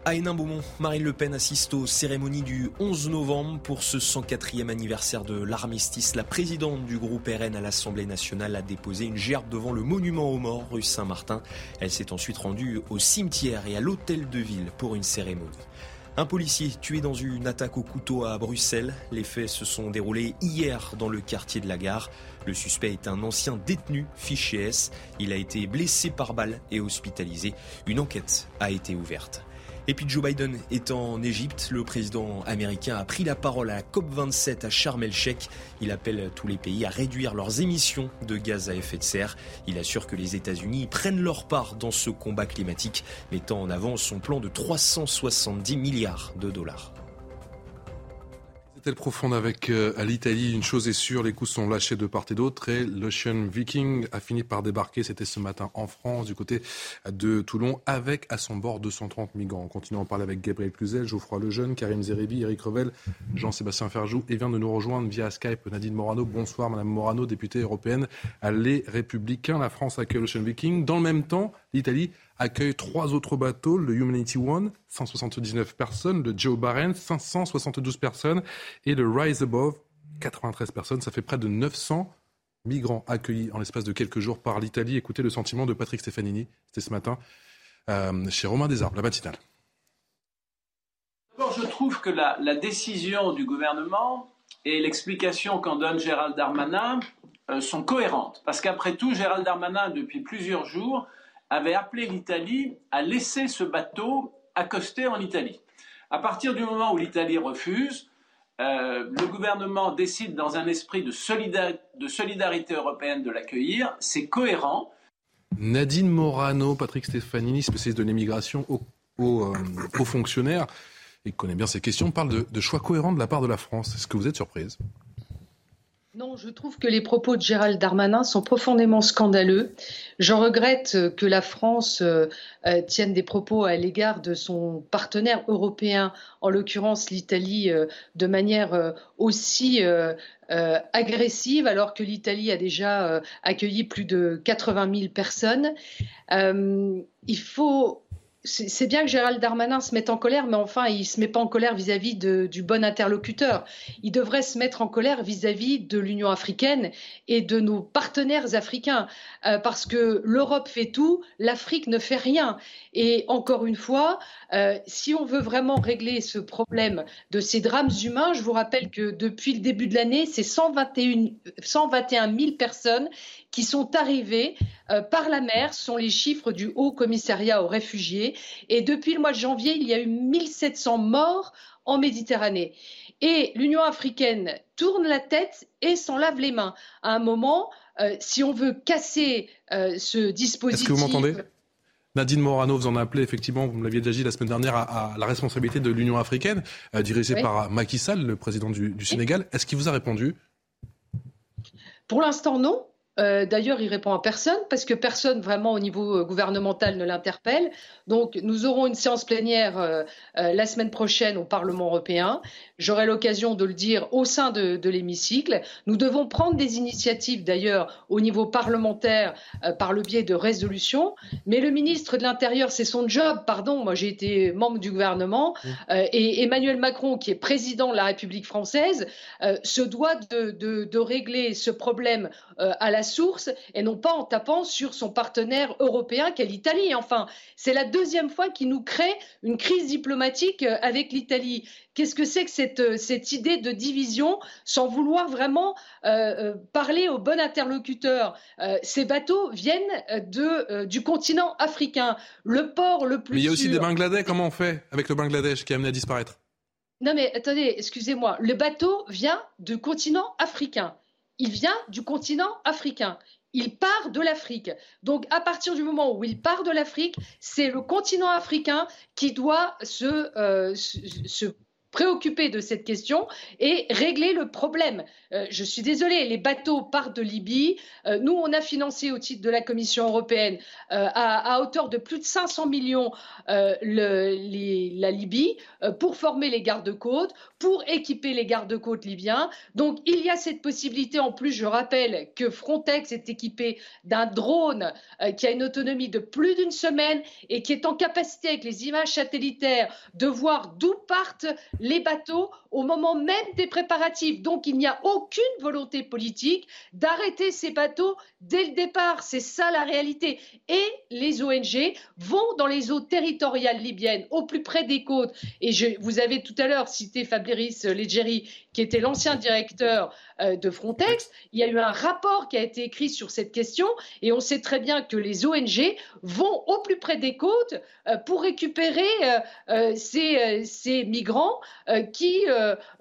À Hénin-Beaumont, Marine Le Pen assiste aux cérémonies du 11 novembre pour ce 104e anniversaire de l'armistice. La présidente du groupe RN à l'Assemblée nationale a déposé une gerbe devant le monument aux morts rue Saint-Martin. Elle s'est ensuite rendue au cimetière et à l'hôtel de ville pour une cérémonie. Un policier tué dans une attaque au couteau à Bruxelles. Les faits se sont déroulés hier dans le quartier de la gare. Le suspect est un ancien détenu fiché S. Il a été blessé par balle et hospitalisé. Une enquête a été ouverte. Et puis Joe Biden est en Égypte. Le président américain a pris la parole à la COP27 à Sharm el-Sheikh. Il appelle tous les pays à réduire leurs émissions de gaz à effet de serre. Il assure que les États-Unis prennent leur part dans ce combat climatique, mettant en avant son plan de 370 milliards de dollars. Telle profonde avec euh, l'Italie, une chose est sûre, les coups sont lâchés de part et d'autre et l'Ocean Viking a fini par débarquer, c'était ce matin en France, du côté de Toulon, avec à son bord 230 migrants. On continue à en parler avec Gabriel Cluzel, Geoffroy Lejeune, Karim Zeribi, Eric Revel, Jean-Sébastien Ferjou et vient de nous rejoindre via Skype Nadine Morano. Bonsoir Madame Morano, députée européenne à Les Républicains. La France accueille l'Ocean Viking. Dans le même temps, l'Italie accueille trois autres bateaux, le Humanity One, 179 personnes, le Joe Barents, 572 personnes, et le Rise Above, 93 personnes. Ça fait près de 900 migrants accueillis en l'espace de quelques jours par l'Italie. Écoutez le sentiment de Patrick Stefanini, c'était ce matin, euh, chez Romain Desarbes, la matinale. D'abord, je trouve que la, la, décision du gouvernement et l'explication qu'en donne Gérald Darmanin euh, sont cohérentes. Parce qu'après tout, Gérald Darmanin, depuis plusieurs jours, avait appelé l'Italie à laisser ce bateau accoster en Italie. À partir du moment où l'Italie refuse, euh, le gouvernement décide dans un esprit de, solidarité européenne de l'accueillir. C'est cohérent. Nadine Morano, Patrick Stefanini, spécialiste de l'immigration, euh, fonctionnaire, et connaît bien ces questions, parle de, de choix cohérents de la part de la France. Est-ce que vous êtes surprise? Non, je trouve que les propos de Gérald Darmanin sont profondément scandaleux. Je regrette que la France euh, euh, tienne des propos à l'égard de son partenaire européen, en l'occurrence l'Italie, euh, de manière aussi agressive, alors que l'Italie a déjà accueilli plus de 80 000 personnes. il faut c'est bien que Gérald Darmanin se mette en colère, mais enfin, il ne se met pas en colère vis-à-vis du bon interlocuteur. Il devrait se mettre en colère vis-à-vis de l'Union africaine et de nos partenaires africains, euh, parce que l'Europe fait tout, l'Afrique ne fait rien. Et encore une fois, euh, si on veut vraiment régler ce problème de ces drames humains, je vous rappelle que depuis le début de l'année, c'est 121, 121 000 personnes qui sont arrivées euh, par la mer, ce sont les chiffres du Haut Commissariat aux réfugiés. Et depuis le mois de janvier, il y a eu 1700 morts en Méditerranée. Et l'Union africaine tourne la tête et s'en lave les mains. À un moment, euh, si on veut casser euh, ce dispositif. Est-ce que vous m'entendez? Nadine Morano, vous en a appelé effectivement, vous me l'aviez déjà dit la semaine dernière, à, à la responsabilité de l'Union africaine, euh, dirigée oui. par Macky Sall, le président du, du Sénégal. Est-ce qu'il vous a répondu? Pour l'instant, non. Euh, D'ailleurs, il répond à personne parce que personne vraiment au niveau euh, gouvernemental ne l'interpelle. Donc, nous aurons une séance plénière euh, euh, la semaine prochaine au Parlement européen. J'aurai l'occasion de le dire au sein de, de l'hémicycle. Nous devons prendre des initiatives d'ailleurs au niveau parlementaire par le biais de résolutions. Mais le ministre de l'Intérieur, c'est son job. Pardon, moi j'ai été membre du gouvernement euh, et Emmanuel Macron, qui est président de la République française, se doit de, de, de, régler ce problème à la source et non pas en tapant sur son partenaire européen qu'est l'Italie. Enfin, c'est la deuxième fois qu'il nous crée une crise diplomatique avec l'Italie. Qu'est-ce que c'est que cette, cette, idée de division sans vouloir vraiment euh, parler au bon interlocuteur? Euh, Ces bateaux viennent de, euh, du continent africain. Le port le plus. Mais il y a aussi sûr... des Bangladais. Comment on fait avec le Bangladesh qui est amené à disparaître? Non, mais attendez, excusez-moi. Le bateau vient du continent africain. Il vient du continent africain il part de l'Afrique. Donc, à partir du moment où il part de l'Afrique, c'est le continent africain qui doit se, euh, préoccuper de cette question et régler le problème. Euh, je suis désolée, les bateaux partent de Libye. Euh, nous, on a financé au titre de la Commission européenne euh, à, hauteur de plus de 500 millions la Libye pour former les gardes-côtes, pour équiper les gardes-côtes libyens. Donc, il y a cette possibilité. En plus, je rappelle que Frontex est équipé d'un drone qui a une autonomie de plus d'une semaine et qui est en capacité, avec les images satellitaires, de voir d'où partent les bateaux au moment même des préparatifs. Donc il n'y a aucune volonté politique d'arrêter ces bateaux dès le départ. C'est ça la réalité. Et les ONG vont dans les eaux territoriales libyennes, au plus près des côtes. Et vous avez tout à l'heure cité Fabrice Leggeri, qui était l'ancien directeur euh, de Frontex. Il y a eu un rapport qui a été écrit sur cette question et on sait très bien que les ONG vont au plus près des côtes euh, pour récupérer euh, ces, migrants qui,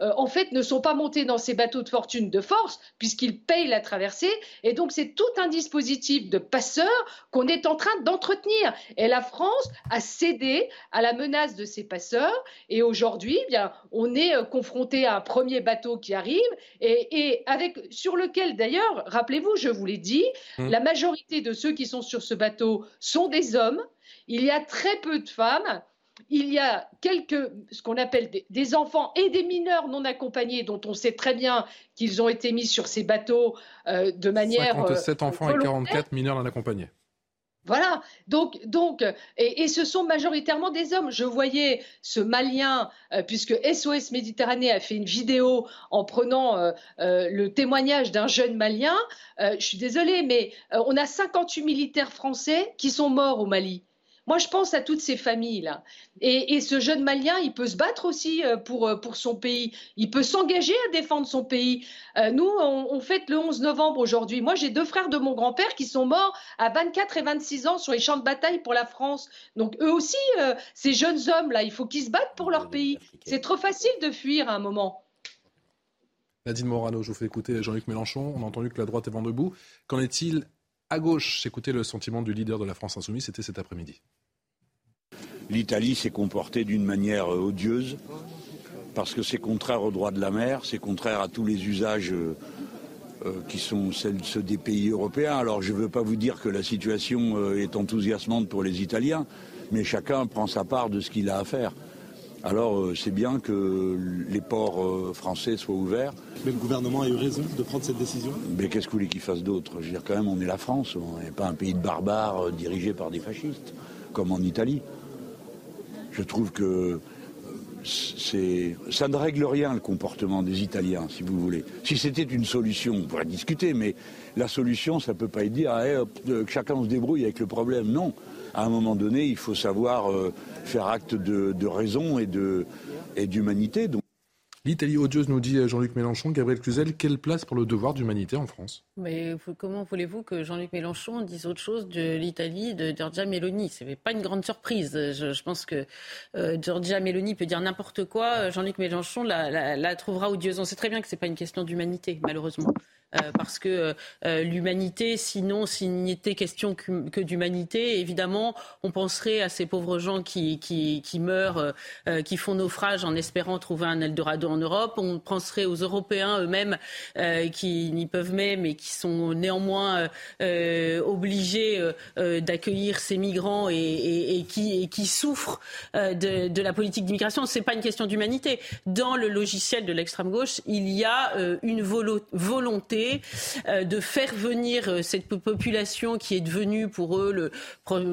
en fait, ne sont pas montés dans ces bateaux de fortune de force puisqu'ils payent la traversée. Et donc, c'est tout un dispositif de passeurs qu'on est en train d'entretenir. Et la France a cédé à la menace de ces passeurs. Et aujourd'hui, eh bien, on est confronté à un premier bateau qui arrive et, et avec, sur lequel d'ailleurs, rappelez-vous, je vous l'ai dit, mmh. la majorité de ceux qui sont sur ce bateau sont des hommes. Il y a très peu de femmes. Il y a quelques, ce qu'on appelle des, des, enfants et des mineurs non accompagnés, dont on sait très bien qu'ils ont été mis sur ces bateaux euh, de manière. 57 euh, enfants et 44 mineurs non accompagnés. Voilà, donc, donc et, et, ce sont majoritairement des hommes. Je voyais ce Malien, euh, puisque SOS Méditerranée a fait une vidéo en prenant euh, euh, le témoignage d'un jeune Malien. Je suis désolée, mais on a 58 militaires français qui sont morts au Mali. Moi, je pense à toutes ces familles-là. Et, et, ce jeune Malien, il peut se battre aussi euh, pour, euh, pour son pays. Il peut s'engager à défendre son pays. Euh, nous, on, on, fête le 11 novembre aujourd'hui. Moi, j'ai deux frères de mon grand-père qui sont morts à 24 et 26 ans sur les champs de bataille pour la France. Donc, eux aussi, euh, ces jeunes hommes-là, il faut qu'ils se battent pour leur pays. C'est trop facile de fuir à un moment. Nadine Morano, je vous fais écouter Jean-Luc Mélenchon. On a entendu que la droite est vent debout. Qu'en est-il à gauche? Écoutez le sentiment du leader de la France Insoumise, c'était cet après-midi l'Italie s'est comportée d'une manière euh, odieuse parce que c'est contraire au droit de la mer, c'est contraire à tous les usages euh, euh, qui sont ceux des pays européens. Alors je ne veux pas vous dire que la situation est enthousiasmante pour les Italiens, mais chacun prend sa part de ce qu'il a à faire. Alors c'est bien que les ports français soient ouverts. Mais le gouvernement a eu raison de prendre cette décision? Mais qu'est-ce que vous voulez qu'il fasse d'autre? Je veux dire quand même on est la France, on n'est pas un pays de barbares dirigé par des fascistes, comme en Italie. Je trouve que ça ne règle rien le comportement des Italiens, si vous voulez. Si c'était une solution, on pourrait discuter, mais la solution, ça ne peut pas être dire hey, hop, que chacun se débrouille avec le problème. Non. À un moment donné, il faut savoir euh, faire acte de, raison et d'humanité. L'Italie odieuse, nous dit Jean-Luc Mélenchon. Gabriel Cluzel, quelle place pour le devoir d'humanité en France? Mais comment voulez-vous que Jean-Luc Mélenchon dise autre chose de l'Italie de Giorgia Meloni? Ce n'est pas une grande surprise. Je, pense que euh, Giorgia Meloni peut dire n'importe quoi. Jean-Luc Mélenchon la, la, la, trouvera odieuse. On sait très bien que ce n'est pas une question d'humanité, malheureusement. Euh, parce que euh, l'humanité, sinon, s'il n'était question que, d'humanité, évidemment, on penserait à ces pauvres gens qui, qui, meurent, euh, qui font naufrage en espérant trouver un Eldorado en Europe. On penserait aux Européens eux-mêmes qui n'y peuvent mais, mais qui sont néanmoins obligés d'accueillir ces migrants et, et, et, qui, et qui souffrent de, de, la politique d'immigration. Ce n'est pas une question d'humanité. Dans le logiciel de l'extrême gauche, il y a une volo volonté euh, de faire venir euh, cette population qui est devenue pour eux, le,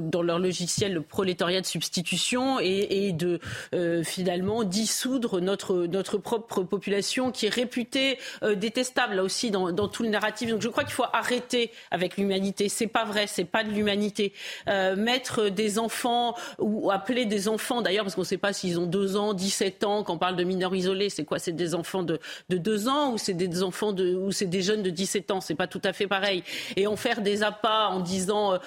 dans leur logiciel, le prolétariat de substitution et, de euh, finalement dissoudre notre, notre propre population qui est réputée détestable, là aussi, dans, dans, tout le narratif. Donc je crois qu'il faut arrêter avec l'humanité. C'est pas vrai, c'est pas de l'humanité. Mettre des enfants ou appeler des enfants, d'ailleurs, parce qu'on ne sait pas s'ils ont 2 ans, 17 ans, quand on parle de mineurs isolés, c'est quoi? C'est des enfants de, de 2 ans ou c'est des enfants de, ou c'est des jeunes jeunes de 17 ans. C'est pas tout à fait pareil. Et en faire des appâts en disant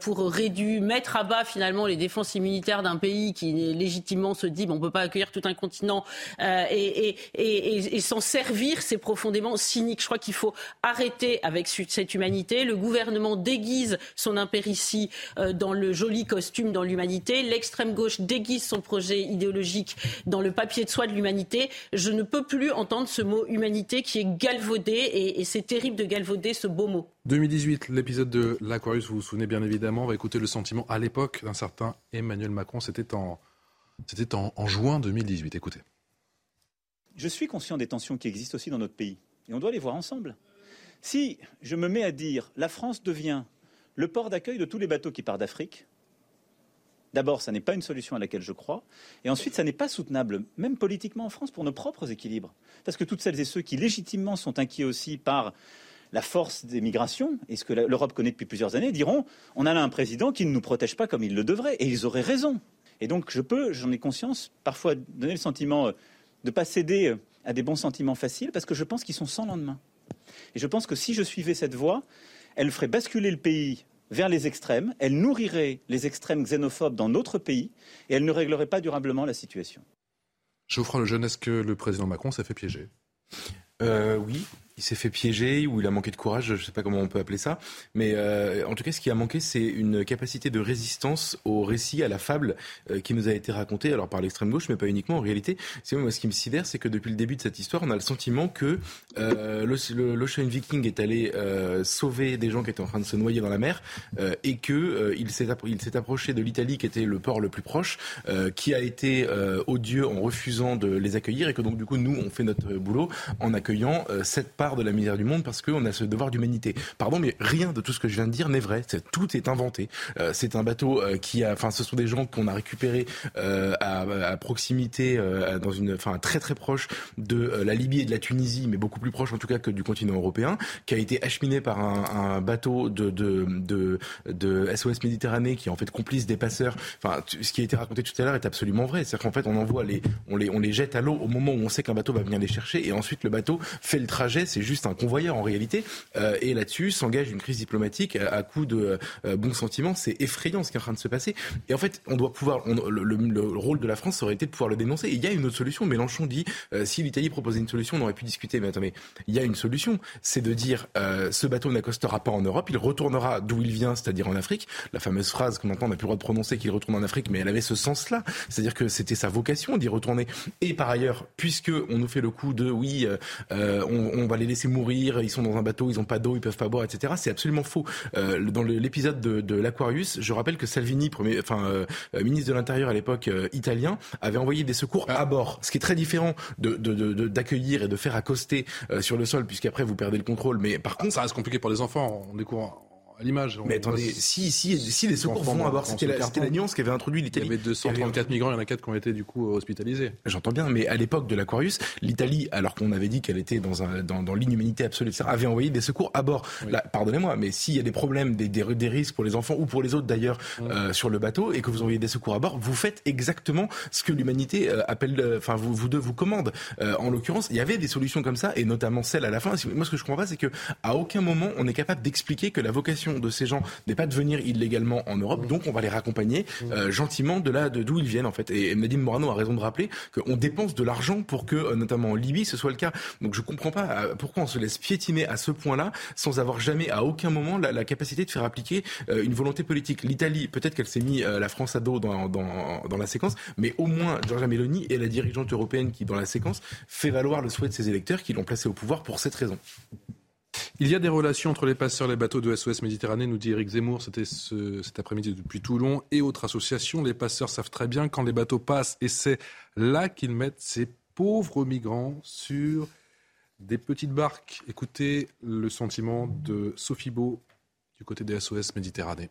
pour réduire, mettre à bas finalement les défenses immunitaires d'un pays qui légitimement se dit bon, on peut pas accueillir tout un continent et, et, s'en servir, c'est profondément cynique. Je crois qu'il faut arrêter avec cette humanité. Le gouvernement déguise son impéritie dans le joli costume dans l'humanité. L'extrême gauche déguise son projet idéologique dans le papier de soie de l'humanité. Je ne peux plus entendre ce mot humanité qui est galvaudé et c'est terrible de galvauder ce beau mot. 2018, l'épisode de l'Aquarius, vous vous souvenez bien évidemment, on va écouter le sentiment à l'époque d'un certain Emmanuel Macron. C'était en, c'était en, en juin 2018. Écoutez. Je suis conscient des tensions qui existent aussi dans notre pays et on doit les voir ensemble. Si je me mets à dire la France devient le port d'accueil de tous les bateaux qui partent d'Afrique, D'abord, ça n'est pas une solution à laquelle je crois. Et ensuite, ça n'est pas soutenable, même politiquement en France, pour nos propres équilibres. Parce que toutes celles et ceux qui légitimement sont inquiets aussi par la force des migrations, et ce que l'Europe connaît depuis plusieurs années, diront on a là un président qui ne nous protège pas comme il le devrait. Et ils auraient raison. Et donc, je peux, j'en ai conscience, parfois donner le sentiment euh, de ne pas céder euh, à des bons sentiments faciles, parce que je pense qu'ils sont sans lendemain. Et je pense que si je suivais cette voie, elle ferait basculer le pays vers les extrêmes, elle nourrirait les extrêmes xénophobes dans notre pays et elle ne réglerait pas durablement la situation. Geoffroy Lejeune, est-ce que le président Macron s'est fait piéger. Euh, Oui, il s'est fait piéger ou il a manqué de courage, je ne sais pas comment on peut appeler ça. Mais euh, en tout cas, ce qui a manqué, c'est une capacité de résistance au récit, à la fable euh, qui nous a été racontée, alors par l'extrême gauche, mais pas uniquement. En réalité, c'est moi ce qui me sidère, c'est que depuis le début de cette histoire, on a le sentiment que euh, l'Ocean Viking est allé euh, sauver des gens qui étaient en train de se noyer dans la mer et que il s'est approché de l'Italie, qui était le port le plus proche, qui a été odieux en refusant de les accueillir et que donc du coup nous on fait notre boulot en accueillant cette part de la misère du monde parce qu'on a ce devoir d'humanité. Pardon, mais rien de tout ce que je viens de dire n'est vrai. Tout est inventé. Euh, c'est un bateau euh, qui a, enfin, ce sont des gens qu'on a récupérés euh, à, proximité, dans une, enfin, très très proche de la Libye et de la Tunisie, mais beaucoup plus proche en tout cas que du continent européen, qui a été acheminé par un, bateau de, de, de, de, SOS Méditerranée qui est en fait complice des passeurs. Enfin, ce qui a été raconté tout à l'heure est absolument vrai. C'est-à-dire qu'en fait, on envoie les, on les, on les jette à l'eau au moment où on sait qu'un bateau va venir les chercher, et ensuite le bateau fait le trajet c'est juste un convoyeur en réalité. Euh, et là-dessus s'engage une crise diplomatique à, coup de euh, bons sentiments. C'est effrayant ce qui est en train de se passer. Et en fait, on doit pouvoir. le, rôle de la France aurait été de pouvoir le dénoncer. Et il y a une autre solution. Mélenchon dit euh, si l'Italie proposait une solution, on aurait pu discuter. Mais attendez, il y a une solution. C'est de dire ce bateau n'accostera pas en Europe. Il retournera d'où il vient, c'est-à-dire en Afrique. La fameuse phrase que maintenant on n'a plus le droit de prononcer qu'il retourne en Afrique, mais elle avait ce sens-là. C'est-à-dire que c'était sa vocation d'y retourner. Et par ailleurs, puisque on nous fait le coup de oui, on va les laisser mourir, ils sont dans un bateau, ils n'ont pas d'eau, ils peuvent pas boire, etc. C'est absolument faux. Euh, dans l'épisode de, de l'Aquarius, je rappelle que Salvini, premier, enfin euh, ministre de l'Intérieur à l'époque euh, italien, avait envoyé des secours à bord, ce qui est très différent de d'accueillir et de faire accoster sur le sol, puisqu'après vous perdez le contrôle. Mais par contre, ça reste compliqué pour les enfants. On découvre l'image. Mais attendez, si, si, si les secours vont bord, c'était la, la, nuance qu'avait introduit l'Italie. Il y avait 234 migrants, il y en a 4 qui ont été du coup hospitalisés. J'entends bien, mais à l'époque de l'Aquarius, l'Italie, alors qu'on avait dit qu'elle était dans, un, dans, dans l'inhumanité absolue, avait envoyé des secours à bord. Pardonnez-moi, mais s'il y a des problèmes, des, des, des, risques pour les enfants ou pour les autres d'ailleurs euh, sur le bateau et que vous envoyez des secours à bord, vous faites exactement ce que l'humanité euh, appelle, euh, enfin vous, vous deux vous commande. en l'occurrence, il y avait des solutions comme ça et notamment celle à la fin. Moi, ce que je comprends pas, c'est que à aucun moment on est capable d'expliquer que la vocation de ces gens n'est pas de venir illégalement en Europe, donc on va les raccompagner euh, gentiment de là d'où ils viennent en fait. Et Nadine Morano a raison de rappeler qu'on dépense de l'argent pour que, euh, notamment en Libye, ce soit le cas. Donc je comprends pas euh, pourquoi on se laisse piétiner à ce point-là sans avoir jamais à aucun moment la, capacité de faire appliquer une volonté politique. L'Italie, peut-être qu'elle s'est mis la France à dos dans, dans, dans la séquence, mais au moins Giorgia Meloni est la dirigeante européenne qui, dans la séquence, fait valoir le souhait de ses électeurs qui l'ont placé au pouvoir pour cette raison. Il y a des relations entre les passeurs et les bateaux de SOS Méditerranée, nous dit Eric Zemmour. C'était ce, cet après-midi depuis Toulon et autres associations. Les passeurs savent très bien quand les bateaux passent et c'est là qu'ils mettent ces pauvres migrants sur des petites barques. Écoutez le sentiment de Sophie Beau du côté des SOS Méditerranée.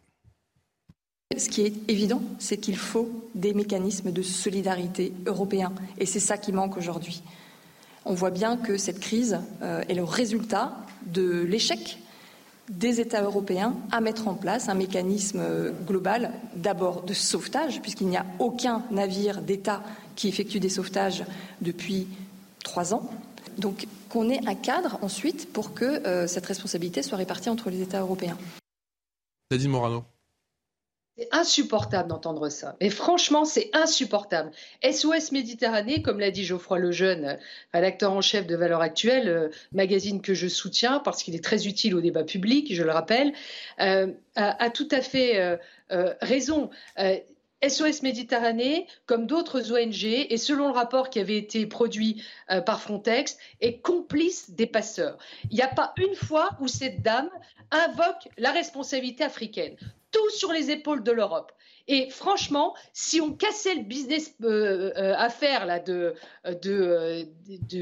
Ce qui est évident, c'est qu'il faut des mécanismes de solidarité européens. Et c'est ça qui manque aujourd'hui. On voit bien que cette crise euh, est le résultat de l'échec des États européens à mettre en place un mécanisme global, d'abord de sauvetage, puisqu'il n'y a aucun navire d'État qui effectue des sauvetages depuis trois ans. Donc qu'on ait un cadre ensuite pour que cette responsabilité soit répartie entre les États européens. Nadine Morano. C'est insupportable d'entendre ça. Mais franchement, c'est insupportable. SOS Méditerranée, comme l'a dit Geoffroy Lejeune, rédacteur en chef de Valeurs Actuelles, euh, magazine que je soutiens parce qu'il est très utile au débat public, je le rappelle, euh, a, tout à fait euh, raison. SOS Méditerranée, comme d'autres ONG, et selon le rapport qui avait été produit par Frontex, est complice des passeurs. Il n'y a pas une fois où cette dame invoque la responsabilité africaine tout sur les épaules de l'Europe. Et franchement, si on cassait le business euh, euh, à faire là, de, de,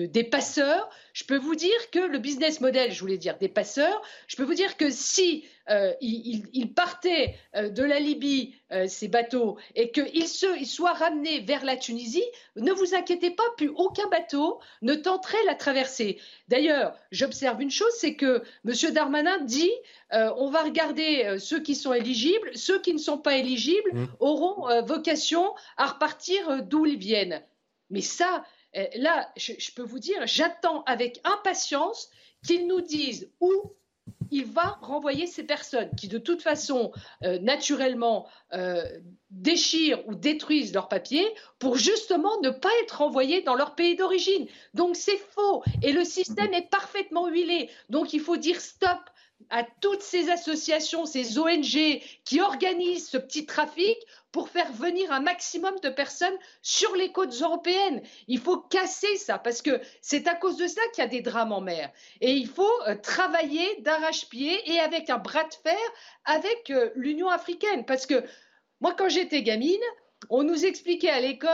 des passeurs, je peux vous dire que le business model, je voulais dire des passeurs, je peux vous dire que si euh, ils, partaient de la Libye, ces bateaux, et qu'ils ils soient ramenés vers la Tunisie, ne vous inquiétez pas, plus aucun bateau ne tenterait la traversée. D'ailleurs, j'observe une chose, c'est que M. Darmanin dit on va regarder ceux qui sont éligibles, ceux qui ne sont pas éligibles Mmh. auront euh, vocation à repartir euh, d'où ils viennent. Mais ça, euh, là, je, peux vous dire, j'attends avec impatience qu'ils nous disent où il va renvoyer ces personnes qui, de toute façon, naturellement, déchirent ou détruisent leurs papiers pour justement ne pas être renvoyés dans leur pays d'origine. Donc c'est faux et le système est parfaitement huilé. Donc il faut dire stop à toutes ces associations, ces ONG qui organisent ce petit trafic pour faire venir un maximum de personnes sur les côtes européennes. Il faut casser ça parce que c'est à cause de ça qu'il y a des drames en mer. Et il faut euh, travailler d'arrache-pied et avec un bras de fer avec euh, l'Union africaine. Parce que moi, quand j'étais gamine, on nous expliquait à l'école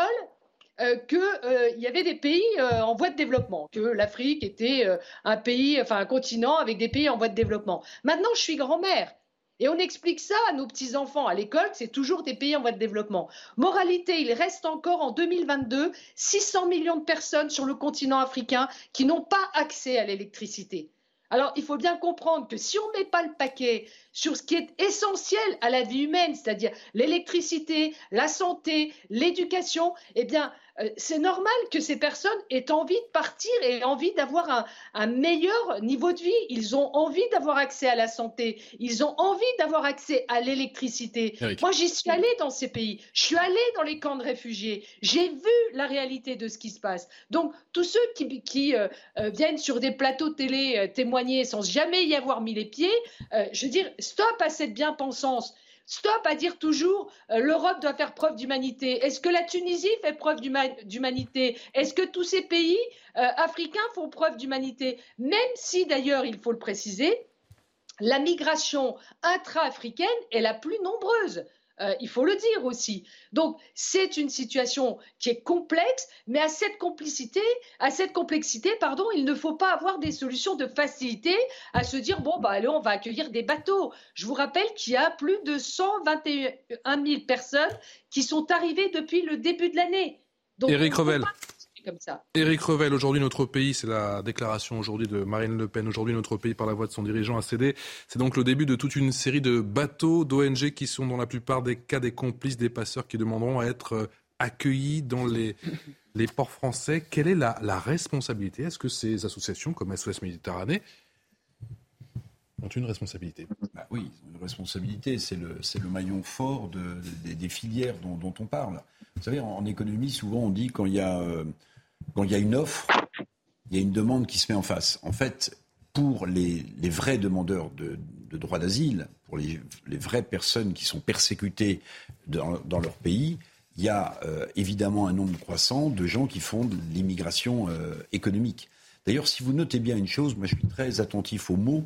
euh, qu'il euh, y avait des pays euh, en voie de développement, que l'Afrique était un pays, enfin un continent avec des pays en voie de développement. Maintenant, je suis grand-mère. Et on explique ça à nos petits-enfants à l'école, c'est toujours des pays en voie de développement. Moralité, il reste encore en 2022 600 millions de personnes sur le continent africain qui n'ont pas accès à l'électricité. Alors, il faut bien comprendre que si on ne met pas le paquet sur ce qui est essentiel à la vie humaine, c'est-à-dire l'électricité, la santé, l'éducation, eh bien, euh, c'est normal que ces personnes aient envie de partir et aient envie d'avoir un, meilleur niveau de vie. Ils ont envie d'avoir accès à la santé. Ils ont envie d'avoir accès à l'électricité. Moi, j'y suis allée dans ces pays. Je suis allée dans les camps de réfugiés. J'ai vu la réalité de ce qui se passe. Donc, tous ceux qui, euh, euh, viennent sur des plateaux télé témoigner sans jamais y avoir mis les pieds, je veux dire, stop à cette bien-pensance. Stop à dire toujours euh, l'Europe doit faire preuve d'humanité. Est-ce que la Tunisie fait preuve d'humanité? Est-ce que tous ces pays euh, africains font preuve d'humanité? Même si d'ailleurs, il faut le préciser, la migration intra-africaine est la plus nombreuse. Euh, il faut le dire aussi. Donc c'est une situation qui est complexe, mais à cette complicité, à cette complexité, pardon, il ne faut pas avoir des solutions de facilité à se dire bon bah allez on va accueillir des bateaux. Je vous rappelle qu'il y a plus de 121 000 personnes qui sont arrivées depuis le début de l'année. Éric Revel comme ça. Éric Revel, aujourd'hui notre pays, c'est la déclaration aujourd'hui de Marine Le Pen, aujourd'hui notre pays par la voix de son dirigeant a cédé. C'est donc le début de toute une série de bateaux d'ONG qui sont dans la plupart des cas des complices des passeurs qui demanderont à être euh, accueillis dans les, les ports français. Quelle est la, responsabilité? Est-ce que ces associations comme SOS Méditerranée ont une responsabilité? Bah Oui, une responsabilité, c'est le, le, maillon fort de, des filières dont, dont, on parle. Vous savez, en, économie, souvent on dit quand il y a euh, quand il y a une offre, il y a une demande qui se met en face. En fait, pour les, vrais demandeurs de, droit d'asile, pour les, vraies personnes qui sont persécutées dans, leur pays, il y a euh, évidemment un nombre croissant de gens qui font de l'immigration euh, économique. D'ailleurs, si vous notez bien une chose, moi je suis très attentif aux mots,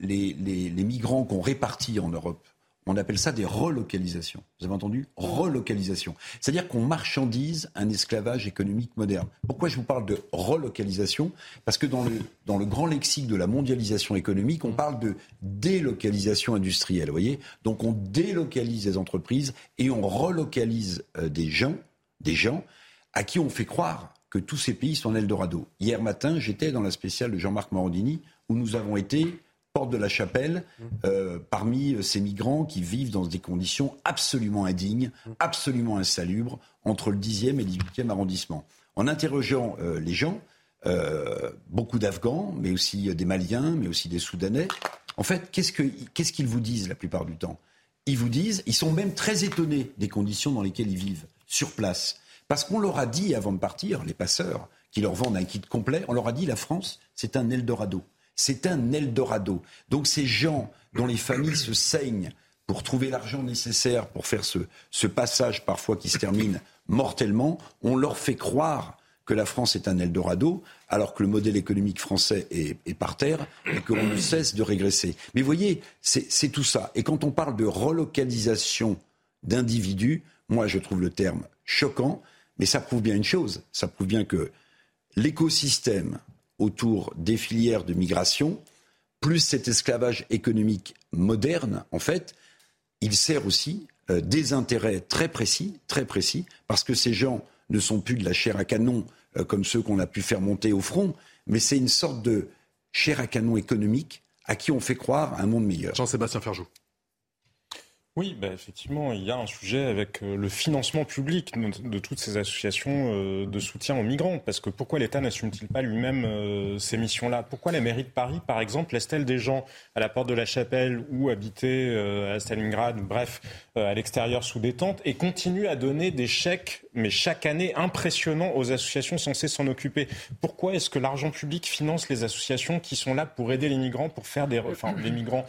les, les migrants qu'on répartit en Europe on appelle ça des relocalisations. Vous avez entendu Relocalisation. C'est-à-dire qu'on marchandise un esclavage économique moderne. Pourquoi je vous parle de relocalisation? Parce que dans le, grand lexique de la mondialisation économique, on parle de délocalisation industrielle. Voyez? Donc on délocalise les entreprises et on relocalise euh, des gens, des gens à qui on fait croire que tous ces pays sont en Eldorado. Hier matin, j'étais dans la spéciale de Jean-Marc Morandini où nous avons été porte de la Chapelle, euh, parmi euh, ces migrants qui vivent dans des conditions absolument indignes, absolument insalubres, entre le 10e et le 18e arrondissement. En interrogeant euh, les gens, beaucoup d'Afghans, mais aussi des Maliens, mais aussi des Soudanais. En fait, qu'est-ce qu'ils vous disent la plupart du temps? Ils vous disent, ils sont même très étonnés des conditions dans lesquelles ils vivent sur place. Parce qu'on leur a dit avant de partir, les passeurs, qui leur vendent un kit complet, on leur a dit la France, c'est un Eldorado. C'est un Eldorado. Donc ces gens dont les familles se saignent pour trouver l'argent nécessaire pour faire ce, passage parfois qui se termine mortellement, on leur fait croire que la France est un Eldorado, alors que le modèle économique français est, est par terre et qu'on ne cesse de régresser. Mais voyez, c'est tout ça. Et quand on parle de relocalisation d'individus, moi je trouve le terme choquant, mais ça prouve bien une chose, ça prouve bien que l'écosystème autour des filières de migration, plus cet esclavage économique moderne, en fait, il sert aussi euh, des intérêts très précis, très précis, parce que ces gens ne sont plus de la chair à canon euh, comme ceux qu'on a pu faire monter au front, mais c'est une sorte de chair à canon économique à qui on fait croire un monde meilleur. Jean-Sébastien Ferjou. Oui, bah effectivement, il y a un sujet avec euh, le financement public de, toutes ces associations euh, de soutien aux migrants. Parce que pourquoi l'État n'assume-t-il pas lui-même euh, ces missions-là? Pourquoi la mairie de Paris, par exemple, laisse-t-elle des gens à la porte de la chapelle ou habiter à Stalingrad, bref, à l'extérieur sous détente, et continue à donner des chèques, mais chaque année, impressionnants aux associations censées s'en occuper? Pourquoi est-ce que l'argent public finance les associations qui sont là pour aider les migrants, pour faire des... Enfin, les migrants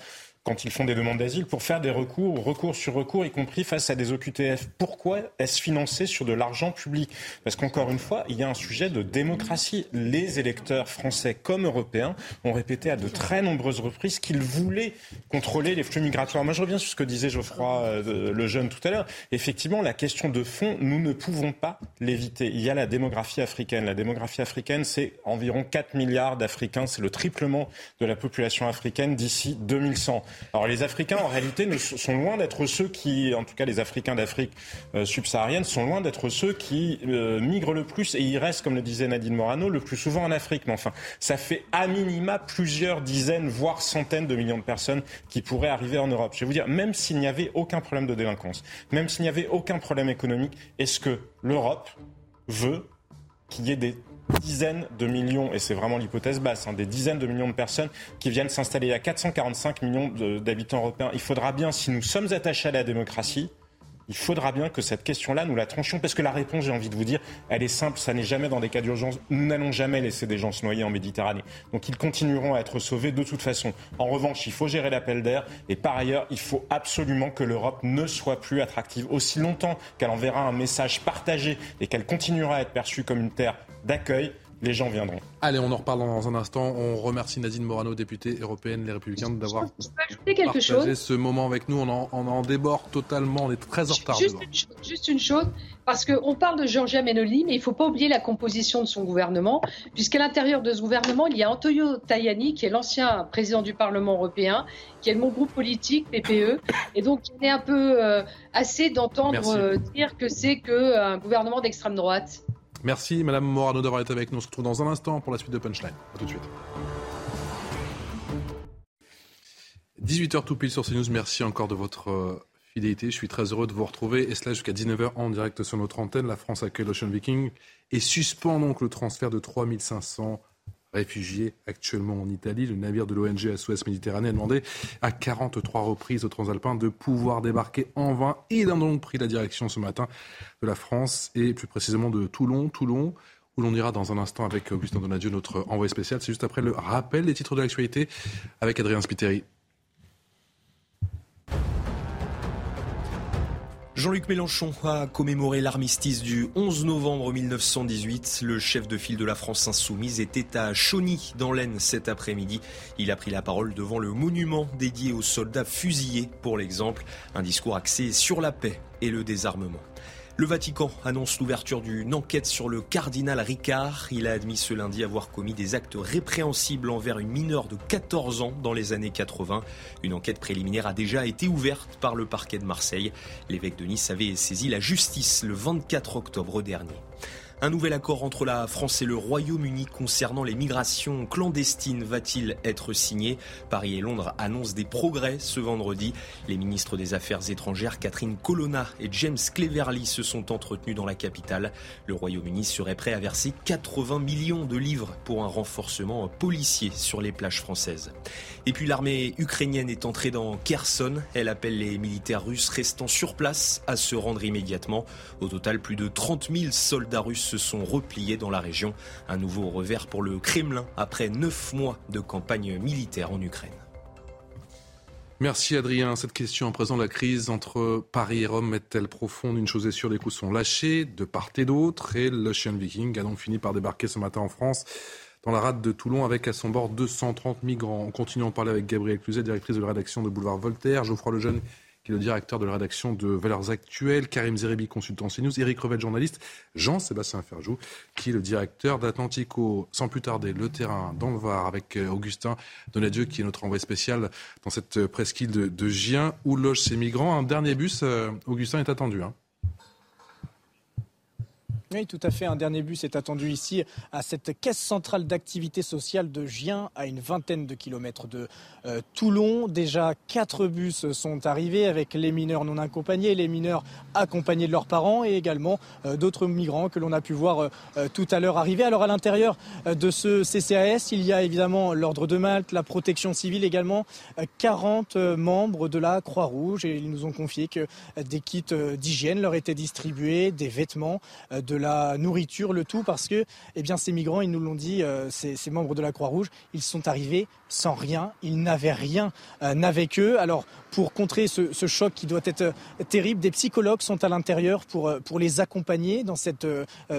quand ils font des demandes d'asile pour faire des recours, recours sur recours, y compris face à des OQTF. Pourquoi est-ce financé sur de l'argent public? Parce qu'encore une fois, il y a un sujet de démocratie. Les électeurs français comme européens ont répété à de très nombreuses reprises qu'ils voulaient contrôler les flux migratoires. Moi, je reviens sur ce que disait Geoffroy euh, le jeune tout à l'heure. Effectivement, la question de fond, nous ne pouvons pas l'éviter. Il y a la démographie africaine. La démographie africaine, c'est environ 4 milliards d'Africains. C'est le triplement de la population africaine d'ici 2100. Alors les Africains, en réalité, sont loin d'être ceux qui, en tout cas les Africains d'Afrique euh, subsaharienne, sont loin d'être ceux qui euh, migrent le plus et ils restent, comme le disait Nadine Morano, le plus souvent en Afrique. Mais enfin, ça fait à minima plusieurs dizaines, voire centaines de millions de personnes qui pourraient arriver en Europe. Je vais vous dire, même s'il n'y avait aucun problème de délinquance, même s'il n'y avait aucun problème économique, est-ce que l'Europe veut qu'il y ait des dizaines de millions, et c'est vraiment l'hypothèse basse, hein, des dizaines de millions de personnes qui viennent s'installer. Il y a 445 millions d'habitants européens. Il faudra bien, si nous sommes attachés à la démocratie, il faudra bien que cette question-là, nous la tranchions, parce que la réponse, j'ai envie de vous dire, elle est simple, ça n'est jamais dans des cas d'urgence. Nous n'allons jamais laisser des gens se noyer en Méditerranée. Donc ils continueront à être sauvés de toute façon. En revanche, il faut gérer l'appel d'air, et par ailleurs, il faut absolument que l'Europe ne soit plus attractive. Aussi longtemps qu'elle enverra un message partagé et qu'elle continuera à être perçue comme une terre d'accueil, les gens viendront. Allez, on en reparle dans un instant. On remercie Nadine Morano, députée européenne Les Républicains, d'avoir partagé chose. ce moment avec nous. On en, on en, déborde totalement. On est très en retard. Juste, une, chose, juste une chose, parce qu'on parle de Giorgia Meloni, mais il ne faut pas oublier la composition de son gouvernement, puisqu'à l'intérieur de ce gouvernement, il y a Antonio Tajani, qui est l'ancien président du Parlement européen, qui est de mon groupe politique, PPE. Et donc, il est un peu euh, assez d'entendre euh, dire que c'est qu'un gouvernement d'extrême droite. Merci Madame Morano d'avoir été avec nous. On se retrouve dans un instant pour la suite de Punchline. A tout de suite. 18h tout pile sur CNews. Merci encore de votre euh, fidélité. Je suis très heureux de vous retrouver. Et cela jusqu'à 19h en direct sur notre antenne. La France accueille l'Ocean Viking et suspend donc le transfert de 3500 réfugiés actuellement en Italie. Le navire de l'ONG SOS Méditerranée a demandé à 43 reprises aux Transalpins de pouvoir débarquer en vain. Il a donc pris la direction ce matin de la France et plus précisément de Toulon. Toulon où l'on ira dans un instant avec Augustin Donadieu, notre envoyé spécial. C'est juste après le rappel des titres de l'actualité avec Adrien Spiteri. Jean-Luc Mélenchon a commémoré l'armistice du 11 novembre 1918. Le chef de file de la France insoumise était à Chauny, dans l'Aisne, cet après-midi. Il a pris la parole devant le monument dédié aux soldats fusillés, pour l'exemple. Un discours axé sur la paix et le désarmement. Le Vatican annonce l'ouverture d'une enquête sur le cardinal Ricard. Il a admis ce lundi avoir commis des actes répréhensibles envers une mineure de 14 ans dans les années 80. Une enquête préliminaire a déjà été ouverte par le parquet de Marseille. L'évêque de Nice avait saisi la justice le 24 octobre dernier. Un nouvel accord entre la France et le Royaume-Uni concernant les migrations clandestines va-t-il être signé? Paris et Londres annoncent des progrès ce vendredi. Les ministres des Affaires étrangères Catherine Colonna et James Cleverly se sont entretenus dans la capitale. Le Royaume-Uni serait prêt à verser 80 millions de livres pour un renforcement policier sur les plages françaises. Et puis l'armée ukrainienne est entrée dans Kherson. Elle appelle les militaires russes restant sur place à se rendre immédiatement. Au total, plus de 30 000 soldats russes se sont repliés dans la région. Un nouveau revers pour le Kremlin après neuf mois de campagne militaire en Ukraine. Merci Adrien. Cette question en présent, la crise entre Paris et Rome est-elle profonde? Une chose est sûre, les coups sont lâchés de part et d'autre et l'Ocean Viking a donc fini par débarquer ce matin en France dans la rade de Toulon avec à son bord 230 migrants. On continue à en parler avec Gabrielle Cluzet, directrice de la rédaction de Boulevard Voltaire, Geoffroy Lejeune, qui est le directeur de la rédaction de Valeurs Actuelles, Karim Zeribi, consultant CNews, Eric Revet, journaliste, Jean-Sébastien Ferjou, qui est le directeur d'Atlantico. Sans plus tarder, le terrain dans le Var avec euh, Augustin Donadieu, qui est notre envoyé spécial dans cette presqu'île de, de Gien, où logent ces migrants. Un dernier bus, euh, Augustin, est attendu. Hein. Oui, tout à fait. Un dernier bus est attendu ici à cette caisse centrale d'activité sociale de Gien, à une vingtaine de kilomètres de euh, Toulon. Déjà, quatre bus sont arrivés avec les mineurs non accompagnés, les mineurs accompagnés de leurs parents et également euh, d'autres migrants que l'on a pu voir euh, tout à l'heure arriver. Alors, à l'intérieur de ce CCAS, il y a évidemment l'Ordre de Malte, la protection civile également, 40 membres de la Croix-Rouge et ils nous ont confié que des kits d'hygiène leur étaient distribués, des vêtements, de la nourriture, le tout parce que eh bien, ces migrants, ils nous l'ont dit, euh, ces, membres de la Croix-Rouge, ils sont arrivés sans rien, ils n'avaient rien euh, avec eux. Alors pour contrer ce, choc qui doit être euh, terrible, des psychologues sont à l'intérieur pour, pour les accompagner dans cette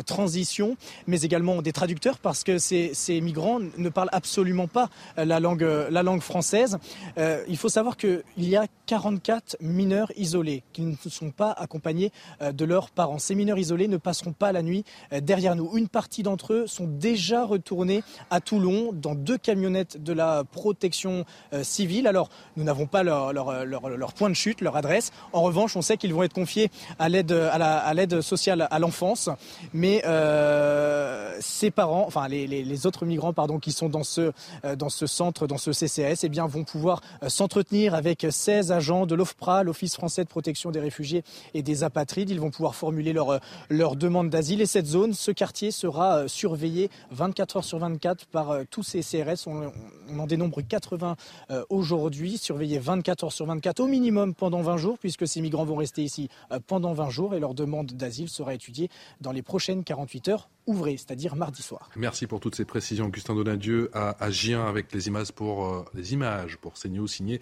transition, mais également des traducteurs parce que ces, ces migrants ne parlent absolument pas la langue, la langue française. il faut savoir qu'il y a 44 mineurs isolés qui ne sont pas accompagnés de leurs parents. Ces mineurs isolés ne passeront pas la nuit euh, derrière nous. Une partie d'entre eux sont déjà retournés à Toulon dans deux camionnettes de la protection euh, civile. Alors, nous n'avons pas leur, leur, point de chute, leur adresse. En revanche, on sait qu'ils vont être confiés à l'aide à l'aide sociale à l'enfance. Mais euh, ces parents, enfin les, autres migrants, pardon, qui sont dans ce dans ce centre, dans ce CCS, eh bien, vont pouvoir s'entretenir avec 16 agents de l'OFPRA, l'Office français de protection des réfugiés et des apatrides. Ils vont pouvoir formuler leur leur demande d'asile et cette zone, ce quartier sera euh, surveillé 24 heures sur 24 par euh, tous ces CRS. On, en dénombre 80 euh, aujourd'hui, surveillés 24 heures sur 24 au minimum pendant 20 jours, puisque ces migrants vont rester ici pendant 20 jours et leur demande d'asile sera étudiée dans les prochaines 48 heures ouvrées, c'est-à-dire mardi soir. Merci pour toutes ces précisions, Augustin Donadieu à, à Gien avec les images pour les images pour signé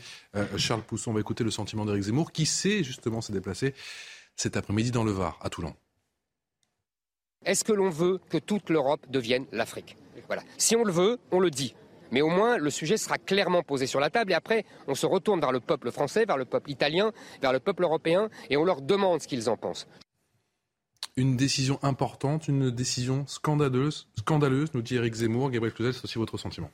Charles Pousson. On va écouter le sentiment d'Éric Zemmour qui sait justement se déplacer cet après-midi dans le Var, à Toulon. Est-ce que l'on veut que toute l'Europe devienne l'Afrique? Voilà. Si on le veut, on le dit. Mais au moins, le sujet sera clairement posé sur la table et après, on se retourne vers le peuple français, vers le peuple italien, vers le peuple européen et on leur demande ce qu'ils en pensent. Une décision importante, une décision scandaleuse, scandaleuse nous dit Eric Zemmour. Gabriel Cluzel, c'est aussi votre sentiment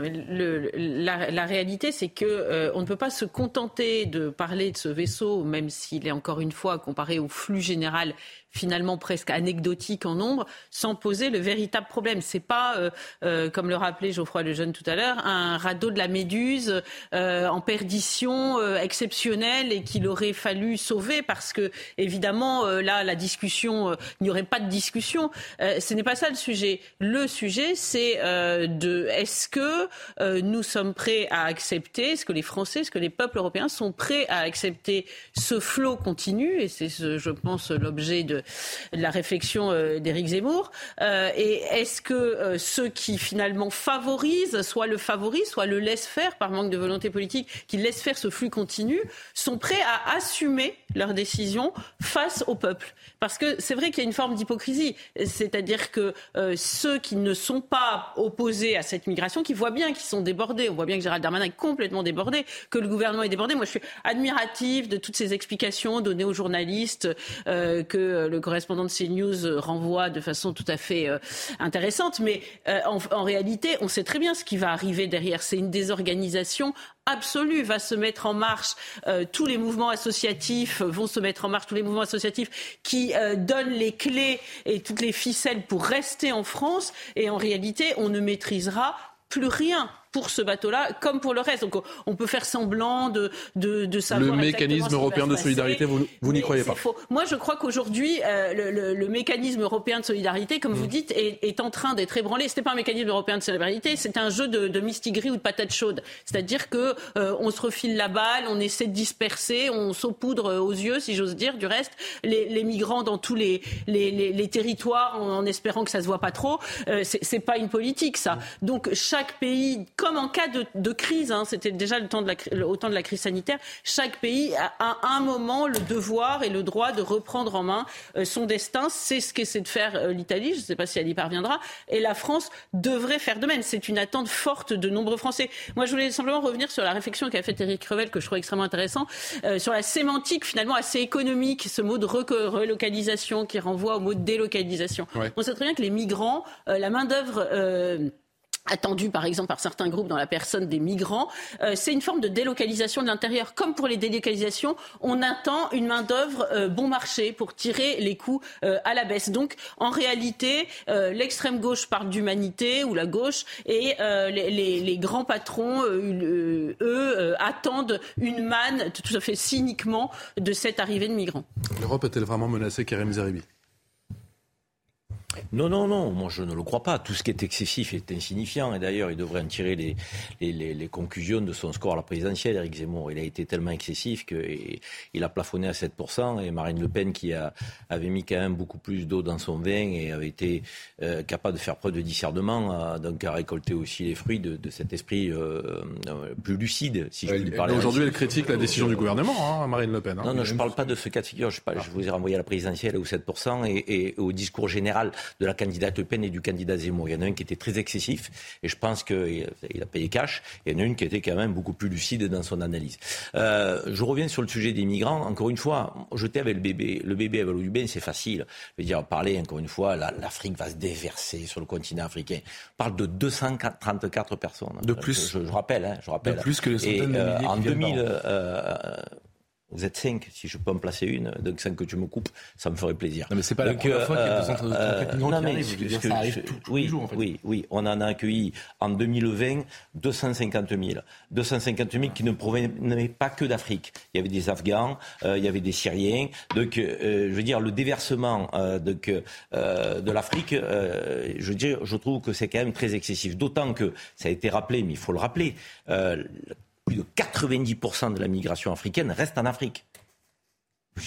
la, réalité, c'est que euh, on ne peut pas se contenter de parler de ce vaisseau, même s'il est encore une fois comparé au flux général finalement presque anecdotique en nombre, sans poser le véritable problème. C'est pas, euh, euh, comme le rappelait Geoffroy Lejeune tout à l'heure, un radeau de la Méduse euh, en perdition exceptionnelle et qu'il aurait fallu sauver parce que évidemment là la discussion, il n'y aurait pas de discussion. ce n'est pas ça le sujet. Le sujet, c'est de est-ce que nous sommes prêts à accepter, est-ce que les Français, est-ce que les peuples européens sont prêts à accepter ce flot continu et c'est, je pense, l'objet de la réflexion euh, d'Éric Zemmour. Euh, et est-ce que euh, ceux qui finalement favorisent, soit le favorisent, soit le laissent faire par manque de volonté politique, qui laissent faire ce flux continu, sont prêts à assumer leurs décisions face au peuple? Parce que c'est vrai qu'il y a une forme d'hypocrisie. C'est-à-dire que ceux qui ne sont pas opposés à cette migration, qui voient bien qu'ils sont débordés. On voit bien que Gérald Darmanin est complètement débordé, que le gouvernement est débordé. Moi, je suis admirative de toutes ces explications données aux journalistes que le correspondant de CNews renvoie de façon tout à fait euh, intéressante. Mais euh, en, réalité, on sait très bien ce qui va arriver derrière. C'est une désorganisation absolue va se mettre en marche. Euh, tous les mouvements associatifs vont se mettre en marche, tous les mouvements associatifs qui euh, donnent les clés et toutes les ficelles pour rester en France. Et en réalité, on ne maîtrisera plus rien pour ce bateau-là, comme pour le reste. Donc on peut faire semblant de, de, de savoir. Le mécanisme européen de solidarité, vous, vous n'y croyez pas faux. Moi, je crois qu'aujourd'hui, euh, le, le, le, mécanisme européen de solidarité, comme mmh. vous dites, est, est en train d'être ébranlé. Ce n'est pas un mécanisme européen de solidarité, c'est un jeu de, de mistigris ou de patates chaudes. C'est-à-dire que euh, on se refile la balle, on essaie de disperser, on saupoudre aux yeux, si j'ose dire, du reste, les, les, migrants dans tous les, les, les temps en, en, espérant que ça se voit pas trop. Euh, c'est pas une politique, ça. Donc chaque pays, comme en cas de, de crise, hein, c'était déjà le temps de la, au temps de la crise sanitaire, chaque pays a à un moment le devoir et le droit de reprendre en main euh, son destin. C'est ce qu'essaie de faire euh, l'Italie. Je ne sais pas si elle y parviendra. Et la France devrait faire de même. C'est une attente forte de nombreux Français. Moi, je voulais simplement revenir sur la réflexion qu'a faite Eric Revel, que je trouve extrêmement intéressant, euh, sur la sémantique finalement assez économique, ce mot de relocalisation qui renvoie au mot de délocalisation. Ouais. On sait très bien que les migrants, euh, la main d'œuvre euh, attendu par exemple par certains groupes dans la personne des migrants, euh, c'est une forme de délocalisation de l'intérieur. Comme pour les délocalisations, on attend une main d'œuvre euh, bon marché pour tirer les coûts euh, à la baisse. Donc en réalité, l'extrême gauche parle d'humanité ou la gauche et les, grands patrons, eux, attendent une manne tout à fait cyniquement de cette arrivée de migrants. L'Europe est-elle vraiment menacée, Karim Zeribi? Non, non, non, moi je ne le crois pas. Tout ce qui est excessif est insignifiant. Et d'ailleurs, il devrait en tirer les, les, les, les, conclusions de son score à la présidentielle, Eric Zemmour. Il a été tellement excessif qu'il a plafonné à 7%. Et Marine Le Pen, qui a, avait mis quand même beaucoup plus d'eau dans son vin et avait été euh, capable de faire preuve de discernement, a, donc a récolté aussi les fruits de, de cet esprit euh, plus lucide, si je puis parler. Aujourd'hui, elle critique la décision du gouvernement, hein, Marine Le Pen. Hein. Non, non, je ne parle pas de ce cas de figure. Je, parle, je vous ai renvoyé à la présidentielle au 7% et, et au discours général de la candidate Le Pen et du candidat Zemmour. Il y en a un qui était très excessif et je pense qu'il a payé cash. Il y en a une qui était quand même beaucoup plus lucide dans son analyse. Euh, je reviens sur le sujet des migrants. Encore une fois, jeter avec le bébé. Le bébé avec du bain, c'est facile. Je veux dire, parler encore une fois, l'Afrique va se déverser sur le continent africain. On parle de 234 personnes. De plus. Je, je rappelle, hein, je rappelle. De plus que les centaines et, euh, de milliers en 2000, euh, vous êtes cinq, si je peux en placer une, donc cinq que tu me coupes, ça me ferait plaisir. Non, mais c'est pas donc, la première fois qu'il y a 234 migrants non, qui arrivent. oui, jours, en fait. Oui, oui, on en a accueilli en 2020 250 000. 250 000 qui ne provenaient pas que d'Afrique. Il y avait des Afghans, euh, il y avait des Syriens. Donc, euh, je veux dire, le déversement euh, donc, de l'Afrique, je veux dire, je trouve que c'est quand même très excessif. D'autant que, ça a été rappelé, mais il faut le rappeler, plus de 90% de la migration africaine reste en Afrique.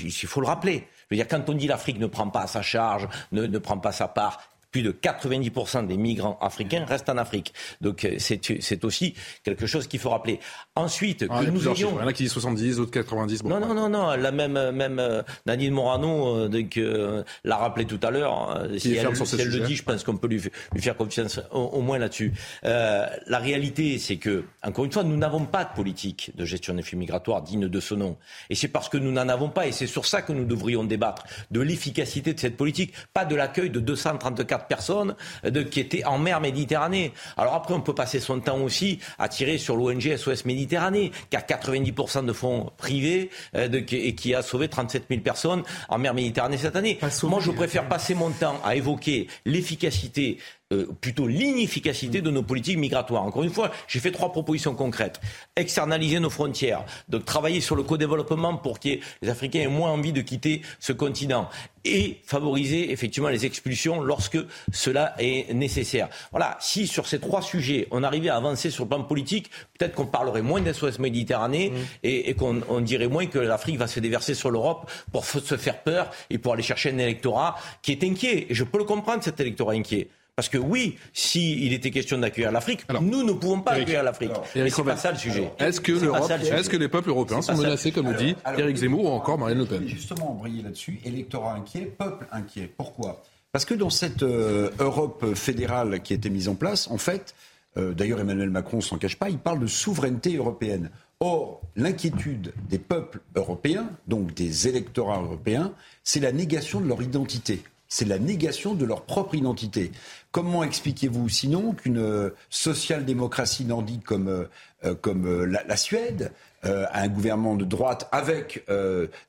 Il faut le rappeler. Je veux dire, quand on dit l'Afrique ne prend pas sa charge, ne, ne prend pas sa part, plus de 90% des migrants africains restent en Afrique. Donc c'est aussi quelque chose qu'il faut rappeler. Ensuite, ah, que nous ayons... Il y en a qui disent 70, d'autres 90. Bon, non, non, non, non, la même, même euh, Nadine Morano euh, euh, l'a rappelé tout à l'heure. Euh, si elle, si elle le dit, je pense qu'on peut lui, lui, faire confiance au, au moins là-dessus. Euh, la réalité, c'est que, encore une fois, nous n'avons pas de politique de gestion des flux migratoires digne de ce nom. Et c'est parce que nous n'en avons pas, et c'est sur ça que nous devrions débattre, de l'efficacité de cette politique, pas de l'accueil de 234 personnes de, qui étaient en mer Méditerranée. Alors après, on peut passer son temps aussi à tirer sur l'ONG SOS Méditerranée, qui a 90% de fonds privés euh, de, et qui a sauvé 37 000 personnes en mer Méditerranée cette année. Moi, je préfère passer mon temps à évoquer l'efficacité euh, plutôt l'inefficacité de nos politiques migratoires. Encore une fois, j'ai fait trois propositions concrètes. Externaliser nos frontières, donc travailler sur le co-développement pour que les Africains aient moins envie de quitter ce continent et favoriser effectivement les expulsions lorsque cela est nécessaire. Voilà, si sur ces trois sujets on arrivait à avancer sur le plan politique, peut-être qu'on parlerait moins d'SOS Méditerranée mmh. et, et qu'on on dirait moins que l'Afrique va se déverser sur l'Europe pour se faire peur et pour aller chercher un électorat qui est inquiet. Et je peux le comprendre, cet électorat inquiet. Parce que oui, s'il si était question d'accueillir l'Afrique, nous ne pouvons pas Eric, accueillir l'Afrique. C'est pas ça le sujet. Est-ce que, est que les peuples européens sont menacés, comme le dit Éric Zemmour ou encore Marine Le Pen? Justement, briller là-dessus, électorat inquiet, peuple inquiet. Pourquoi? Parce que dans cette euh, Europe fédérale qui a été mise en place, en fait, euh, d'ailleurs Emmanuel Macron s'en cache pas, il parle de souveraineté européenne. Or, l'inquiétude des peuples européens, donc des électorats européens, c'est la négation de leur identité. C'est la négation de leur propre identité. Comment expliquez-vous sinon qu'une euh, social-démocratie nordique comme, euh, euh, la, Suède un gouvernement de droite avec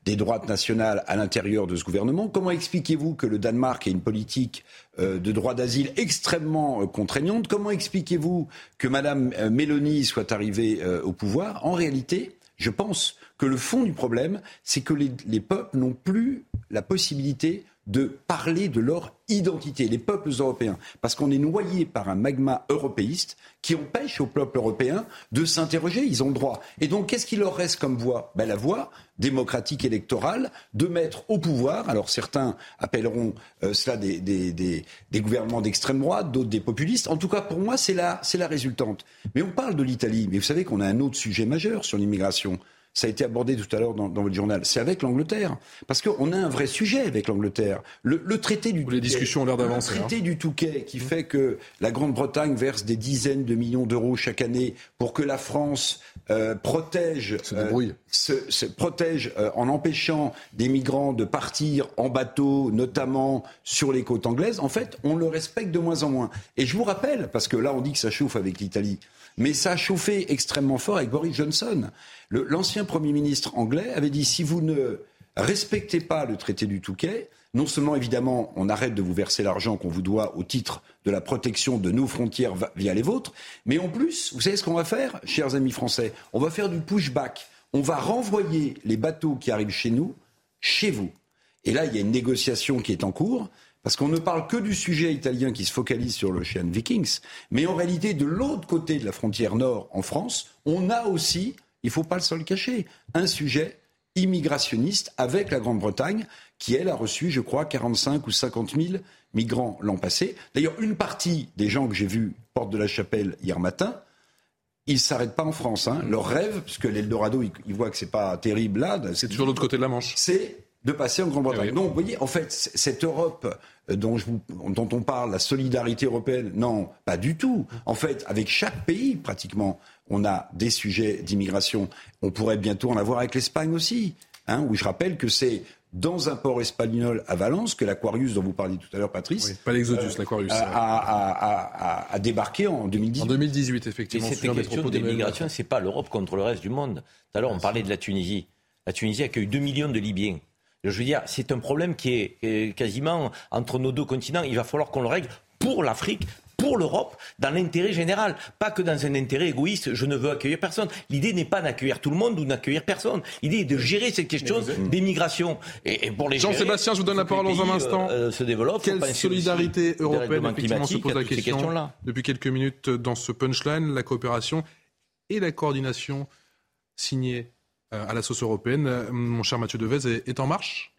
des droites nationales à l'intérieur de ce gouvernement? Comment expliquez-vous que le Danemark ait une politique de droit d'asile extrêmement contraignante? Comment expliquez-vous que Mme Mélanie soit arrivée au pouvoir? En réalité, je pense que le fond du problème, c'est que les peuples n'ont plus la possibilité de parler de leur identité, les peuples européens, parce qu'on est noyé par un magma européiste qui empêche aux peuples européens de s'interroger, ils ont le droit. Et donc, qu'est-ce qu'il leur reste comme voie ben, La voie démocratique électorale de mettre au pouvoir, alors certains appelleront euh, cela des, gouvernements d'extrême droite, d'autres des populistes, en tout cas pour moi c'est la, la résultante. Mais on parle de l'Italie, mais vous savez qu'on a un autre sujet majeur sur l'immigration ça a été abordé tout à l'heure dans, votre journal, c'est avec l'Angleterre. Parce qu'on a un vrai sujet avec l'Angleterre. Le, traité du Les discussions ont l'air d'avancer. Le traité hein. du Touquet qui fait que la Grande-Bretagne verse des dizaines de millions d'euros chaque année pour que la France euh, protège, euh, se, protège euh, en empêchant des migrants de partir en bateau, notamment sur les côtes anglaises. En fait, on le respecte de moins en moins. Et je vous rappelle, parce que là on dit que ça chauffe avec l'Italie, mais ça a chauffé extrêmement fort avec Boris Johnson. L'ancien Premier ministre anglais avait dit si vous ne respectez pas le traité du Touquet, non seulement évidemment on arrête de vous verser l'argent qu'on vous doit au titre de la protection de nos frontières via les vôtres, mais en plus, vous savez ce qu'on va faire, chers amis français? On va faire du pushback. On va renvoyer les bateaux qui arrivent chez nous, chez vous. Et là, il y a une négociation qui est en cours. Parce qu'on ne parle que du sujet italien qui se focalise sur l'Ocean Vikings, mais en réalité, de l'autre côté de la frontière nord, en France, on a aussi, il ne faut pas le cacher, un sujet immigrationniste avec la Grande-Bretagne, qui, elle, a reçu, je crois, 45 ou 50 000 migrants l'an passé. D'ailleurs, une partie des gens que j'ai vus porte de la chapelle hier matin, ils ne s'arrêtent pas en France. Hein. Leur rêve, puisque l'Eldorado, ils, voient que c'est pas terrible là. C'est toujours l'autre côté de la Manche. C'est de passer en Grande-Bretagne. Eh Donc, vous voyez, en fait, cette Europe euh, dont, je dont, on parle, la solidarité européenne, non, pas du tout. En fait, avec chaque pays, pratiquement, on a des sujets d'immigration. On pourrait bientôt en avoir avec l'Espagne aussi, hein, où je rappelle que c'est dans un port espagnol à Valence que l'Aquarius, dont vous parliez tout à l'heure, Patrice, oui, pas l'Exodus, euh, l'Aquarius, a, a, a, débarqué en 2018. En 2018, effectivement. Et cette question d'immigration, c'est pas l'Europe contre le reste du monde. Tout à l'heure, on parlait de la Tunisie. La Tunisie accueille 2 millions de Libyens. Je veux dire, c'est un problème qui est quasiment entre nos deux continents. Il va falloir qu'on le règle pour l'Afrique, pour l'Europe, dans l'intérêt général, pas que dans un intérêt égoïste, je ne veux accueillir personne. L'idée n'est pas d'accueillir tout le monde ou d'accueillir personne. L'idée est de gérer cette question d'émigration. Et, pour les Jean-Sébastien, je vous donne la parole dans un instant. Euh, se développe. Quelle solidarité européenne Effectivement, se pose la question depuis quelques minutes dans ce punchline, la coopération et la coordination signée euh, à la sauce européenne. Euh, mon cher Mathieu Devez est en marche?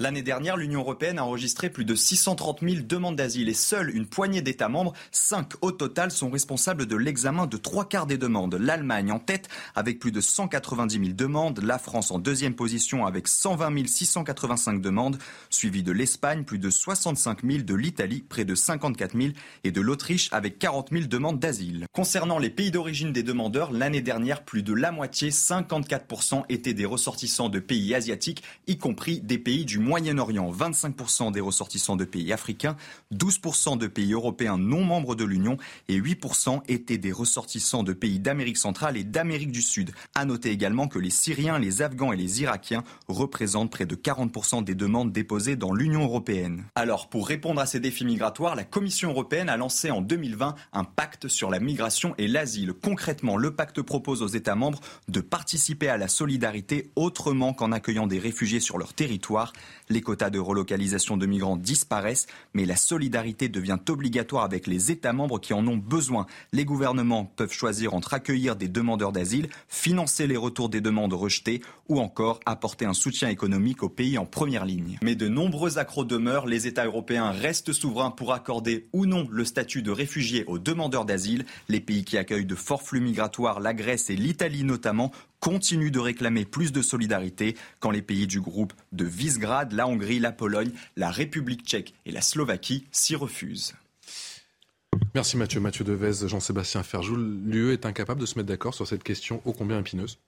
L'année dernière, l'Union européenne a enregistré plus de 630 000 demandes d'asile et seule une poignée d'États membres, 5 au total, sont responsables de l'examen de trois quarts des demandes. L'Allemagne en tête avec plus de 190 000 demandes, la France en deuxième position avec 120 685 demandes, suivie de l'Espagne, plus de 65 000, de l'Italie, près de 54 000 et de l'Autriche avec 40 000 demandes d'asile. Concernant les pays d'origine des demandeurs, l'année dernière, plus de la moitié, 54%, étaient des ressortissants de pays asiatiques, y compris des pays du Moyen-Orient, 25% des ressortissants de pays africains, 12% de pays européens non membres de l'Union et 8% étaient des ressortissants de pays d'Amérique centrale et d'Amérique du Sud. À noter également que les Syriens, les Afghans et les Irakiens représentent près de 40% des demandes déposées dans l'Union européenne. Alors, pour répondre à ces défis migratoires, la Commission européenne a lancé en 2020 un pacte sur la migration et l'asile. Concrètement, le pacte propose aux États membres de participer à la solidarité autrement qu'en accueillant des réfugiés sur leur territoire. Les quotas de relocalisation de migrants disparaissent, mais la solidarité devient obligatoire avec les États membres qui en ont besoin. Les gouvernements peuvent choisir entre accueillir des demandeurs d'asile, financer les retours des demandes rejetées ou encore apporter un soutien économique aux pays en première ligne. Mais de nombreux accros demeurent, les États européens restent souverains pour accorder ou non le statut de réfugié aux demandeurs d'asile. Les pays qui accueillent de forts flux migratoires, la Grèce et l'Italie notamment, continue de réclamer plus de solidarité quand les pays du groupe de Visegrad, la Hongrie, la Pologne, la République tchèque et la Slovaquie s'y refusent. Merci Mathieu. Mathieu Devez, Jean-Sébastien Ferjoul. L'UE est incapable de se mettre d'accord sur cette question ô combien épineuse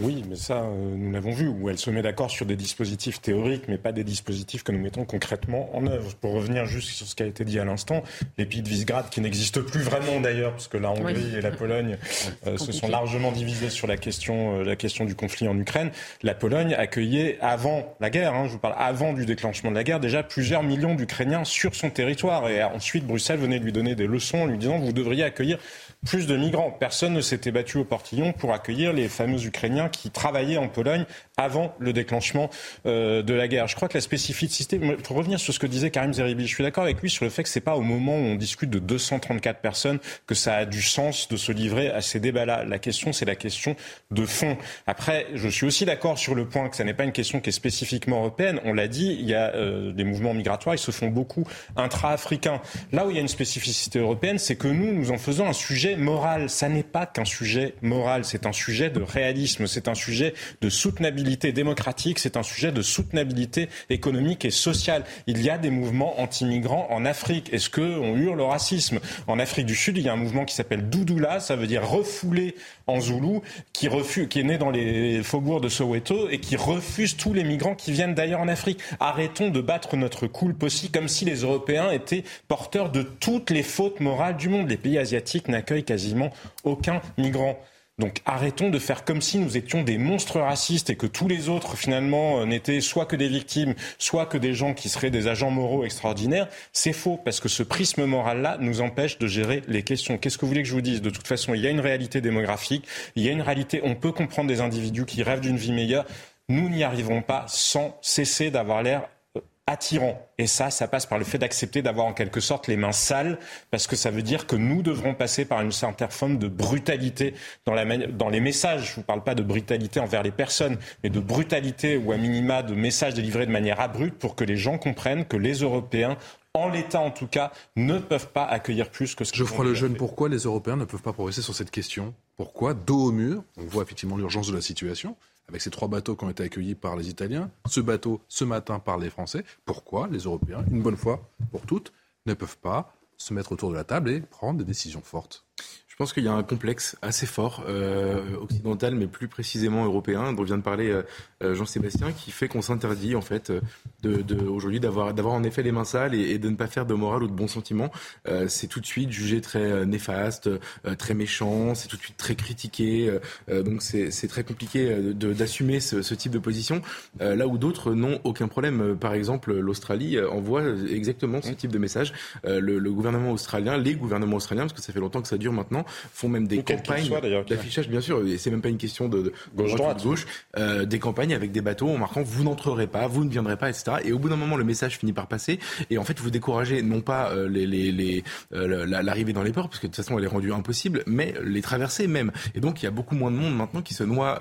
oui, mais ça, euh, nous l'avons vu, où elle se met d'accord sur des dispositifs théoriques, mais pas des dispositifs que nous mettons concrètement en œuvre. Pour revenir juste sur ce qui a été dit à l'instant, les pays de Visegrad, qui n'existent plus vraiment d'ailleurs, parce que la Hongrie et la Pologne euh, se sont largement divisés sur la question, euh, la question du conflit en Ukraine. La Pologne accueillait avant la guerre, hein, je vous parle avant du déclenchement de la guerre, déjà plusieurs millions d'Ukrainiens sur son territoire. Et ensuite, Bruxelles venait lui donner des leçons en lui disant vous devriez accueillir plus de migrants. Personne ne s'était battu au portillon pour accueillir les fameux Ukrainiens qui travaillaient en Pologne avant le déclenchement euh, de la guerre. Je crois que la spécificité, pour revenir sur ce que disait Karim Zeribi, je suis d'accord avec lui sur le fait que c'est pas au moment où on discute de 234 personnes que ça a du sens de se livrer à ces débats-là. La question, c'est la question de fond. Après, je suis aussi d'accord sur le point que ça n'est pas une question qui est spécifiquement européenne. On l'a dit, il y a euh, des mouvements migratoires, ils se font beaucoup intra-africains. Là où il y a une spécificité européenne, c'est que nous, nous en faisons un sujet moral. Ça n'est pas qu'un sujet moral, c'est un sujet de réalisme, c'est un sujet de soutenabilité démocratique, c'est un sujet de soutenabilité économique et sociale. Il y a des mouvements anti-migrants en Afrique. Est-ce qu'on hurle au racisme? En Afrique du Sud, il y a un mouvement qui s'appelle Doudoula, ça veut dire refoulé en Zoulou, qui, refuse, qui est né dans les faubourgs de Soweto et qui refuse tous les migrants qui viennent d'ailleurs en Afrique. Arrêtons de battre notre coule possible comme si les Européens étaient porteurs de toutes les fautes morales du monde. Les pays asiatiques n'accueillent quasiment aucun migrant. Donc arrêtons de faire comme si nous étions des monstres racistes et que tous les autres finalement euh, n'étaient soit que des victimes, soit que des gens qui seraient des agents moraux extraordinaires. C'est faux parce que ce prisme moral-là nous empêche de gérer les questions. Qu'est-ce que vous voulez que je vous dise? De toute façon, il y a une réalité démographique, il y a une réalité, on peut comprendre des individus qui rêvent d'une vie meilleure. Nous n'y arriverons pas sans cesser d'avoir l'air attirant. Et ça, ça passe par le fait d'accepter d'avoir en quelque sorte les mains sales, parce que ça veut dire que nous devrons passer par une certaine forme de brutalité dans, la dans les messages. Je ne vous parle pas de brutalité envers les personnes, mais de brutalité ou à minima de messages délivrés de manière abrupte pour que les gens comprennent que les Européens en l'état en tout cas, ne peuvent pas accueillir plus que ce que Geoffroy Lejeune, pourquoi les Européens ne peuvent pas progresser sur cette question? Pourquoi, dos au mur, on voit effectivement l'urgence de la situation, avec ces trois bateaux qui ont été accueillis par les Italiens, ce bateau ce matin par les Français, pourquoi les Européens, une bonne fois pour toutes, ne peuvent pas se mettre autour de la table et prendre des décisions fortes? Pense qu'il y a un complexe assez fort, euh, occidental, mais plus précisément européen, dont vient de parler euh, euh, Jean-Sébastien, qui fait qu'on s'interdit en fait de, de aujourd'hui d'avoir d'avoir en effet les mains sales et, de ne pas faire de morale ou de bons sentiments. c'est tout de suite jugé très néfaste, très méchant, c'est tout de suite très critiqué. donc c'est très compliqué d'assumer ce, ce, type de position. là où d'autres n'ont aucun problème. Par exemple, l'Australie envoie exactement ce type de message. Le, le gouvernement australien, les gouvernements australiens, parce que ça fait longtemps que ça dure maintenant, font même des campagnes d'affichage, bien sûr, et c'est même pas une question de, gauche-droite, gauche, euh, des campagnes avec des bateaux en marquant vous n'entrerez pas, vous ne viendrez pas, etc. Et au bout d'un moment, le message finit par passer, et en fait, vous découragez non pas euh, les, les, les euh, l'arrivée dans les ports, parce que de toute façon, elle est rendue impossible, mais les traversées même. Et donc, il y a beaucoup moins de monde maintenant qui se noie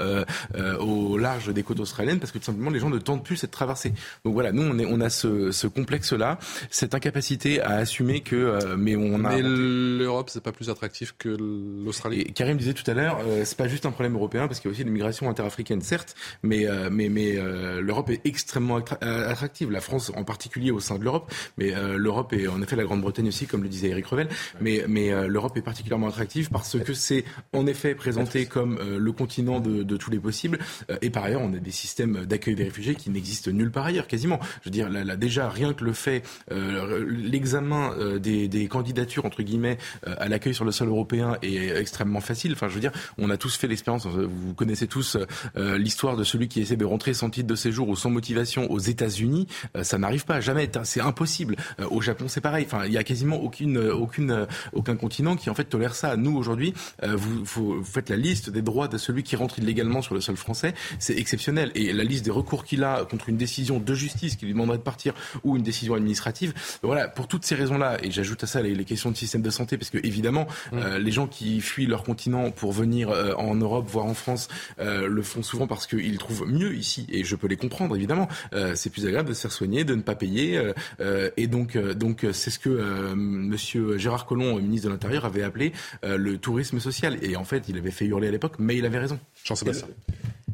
au large des côtes australiennes, parce que tout simplement, les gens ne tentent plus cette traversée. Donc voilà, nous, on, est, on a ce, ce complexe-là, cette incapacité à assumer que, mais on a. Mais l'Europe, c'est pas plus attractif que l'Australie. Karim disait tout à l'heure, euh, c'est pas juste un problème européen parce qu'il y a aussi l'immigration interafricaine, certes, mais euh, mais mais euh, l'Europe est extrêmement attractive. La France en particulier au sein de l'Europe, mais l'Europe est en effet la Grande-Bretagne aussi, comme le disait Eric Revel. Mais mais l'Europe est particulièrement attractive parce que c'est en effet présenté comme le continent de, tous les possibles. et par ailleurs, on a des systèmes d'accueil des réfugiés qui n'existent nulle part ailleurs, quasiment. Je veux dire, déjà rien que le fait, l'examen des candidatures entre guillemets à l'accueil sur le sol européen est extrêmement facile. Enfin, je veux dire, on a tous fait l'expérience. Vous connaissez tous euh, l'histoire de celui qui essaie de rentrer sans titre de séjour ou sans motivation aux États-Unis. Euh, ça n'arrive pas, jamais. C'est impossible. Euh, au Japon, c'est pareil. Enfin, il y a quasiment aucune, aucune, aucun continent qui en fait tolère ça. Nous aujourd'hui, vous, vous, faites la liste des droits de celui qui rentre illégalement sur le sol français. C'est exceptionnel. Et la liste des recours qu'il a contre une décision de justice qui lui demanderait de partir ou une décision administrative. Voilà, pour toutes ces raisons-là, et j'ajoute à ça les, questions de système de santé, parce que évidemment, mmh. les gens qui fuient leur continent pour venir euh, en Europe, voire en France, euh, le font souvent parce qu'ils trouvent mieux ici. Et je peux les comprendre, évidemment. Euh, c'est plus agréable de se faire soigner, de ne pas payer. et donc, donc c'est ce que Monsieur Gérard Collomb, ministre de l'Intérieur, avait appelé le tourisme social. Et en fait, il avait fait hurler à l'époque, mais il avait raison. Jean-Sébastien.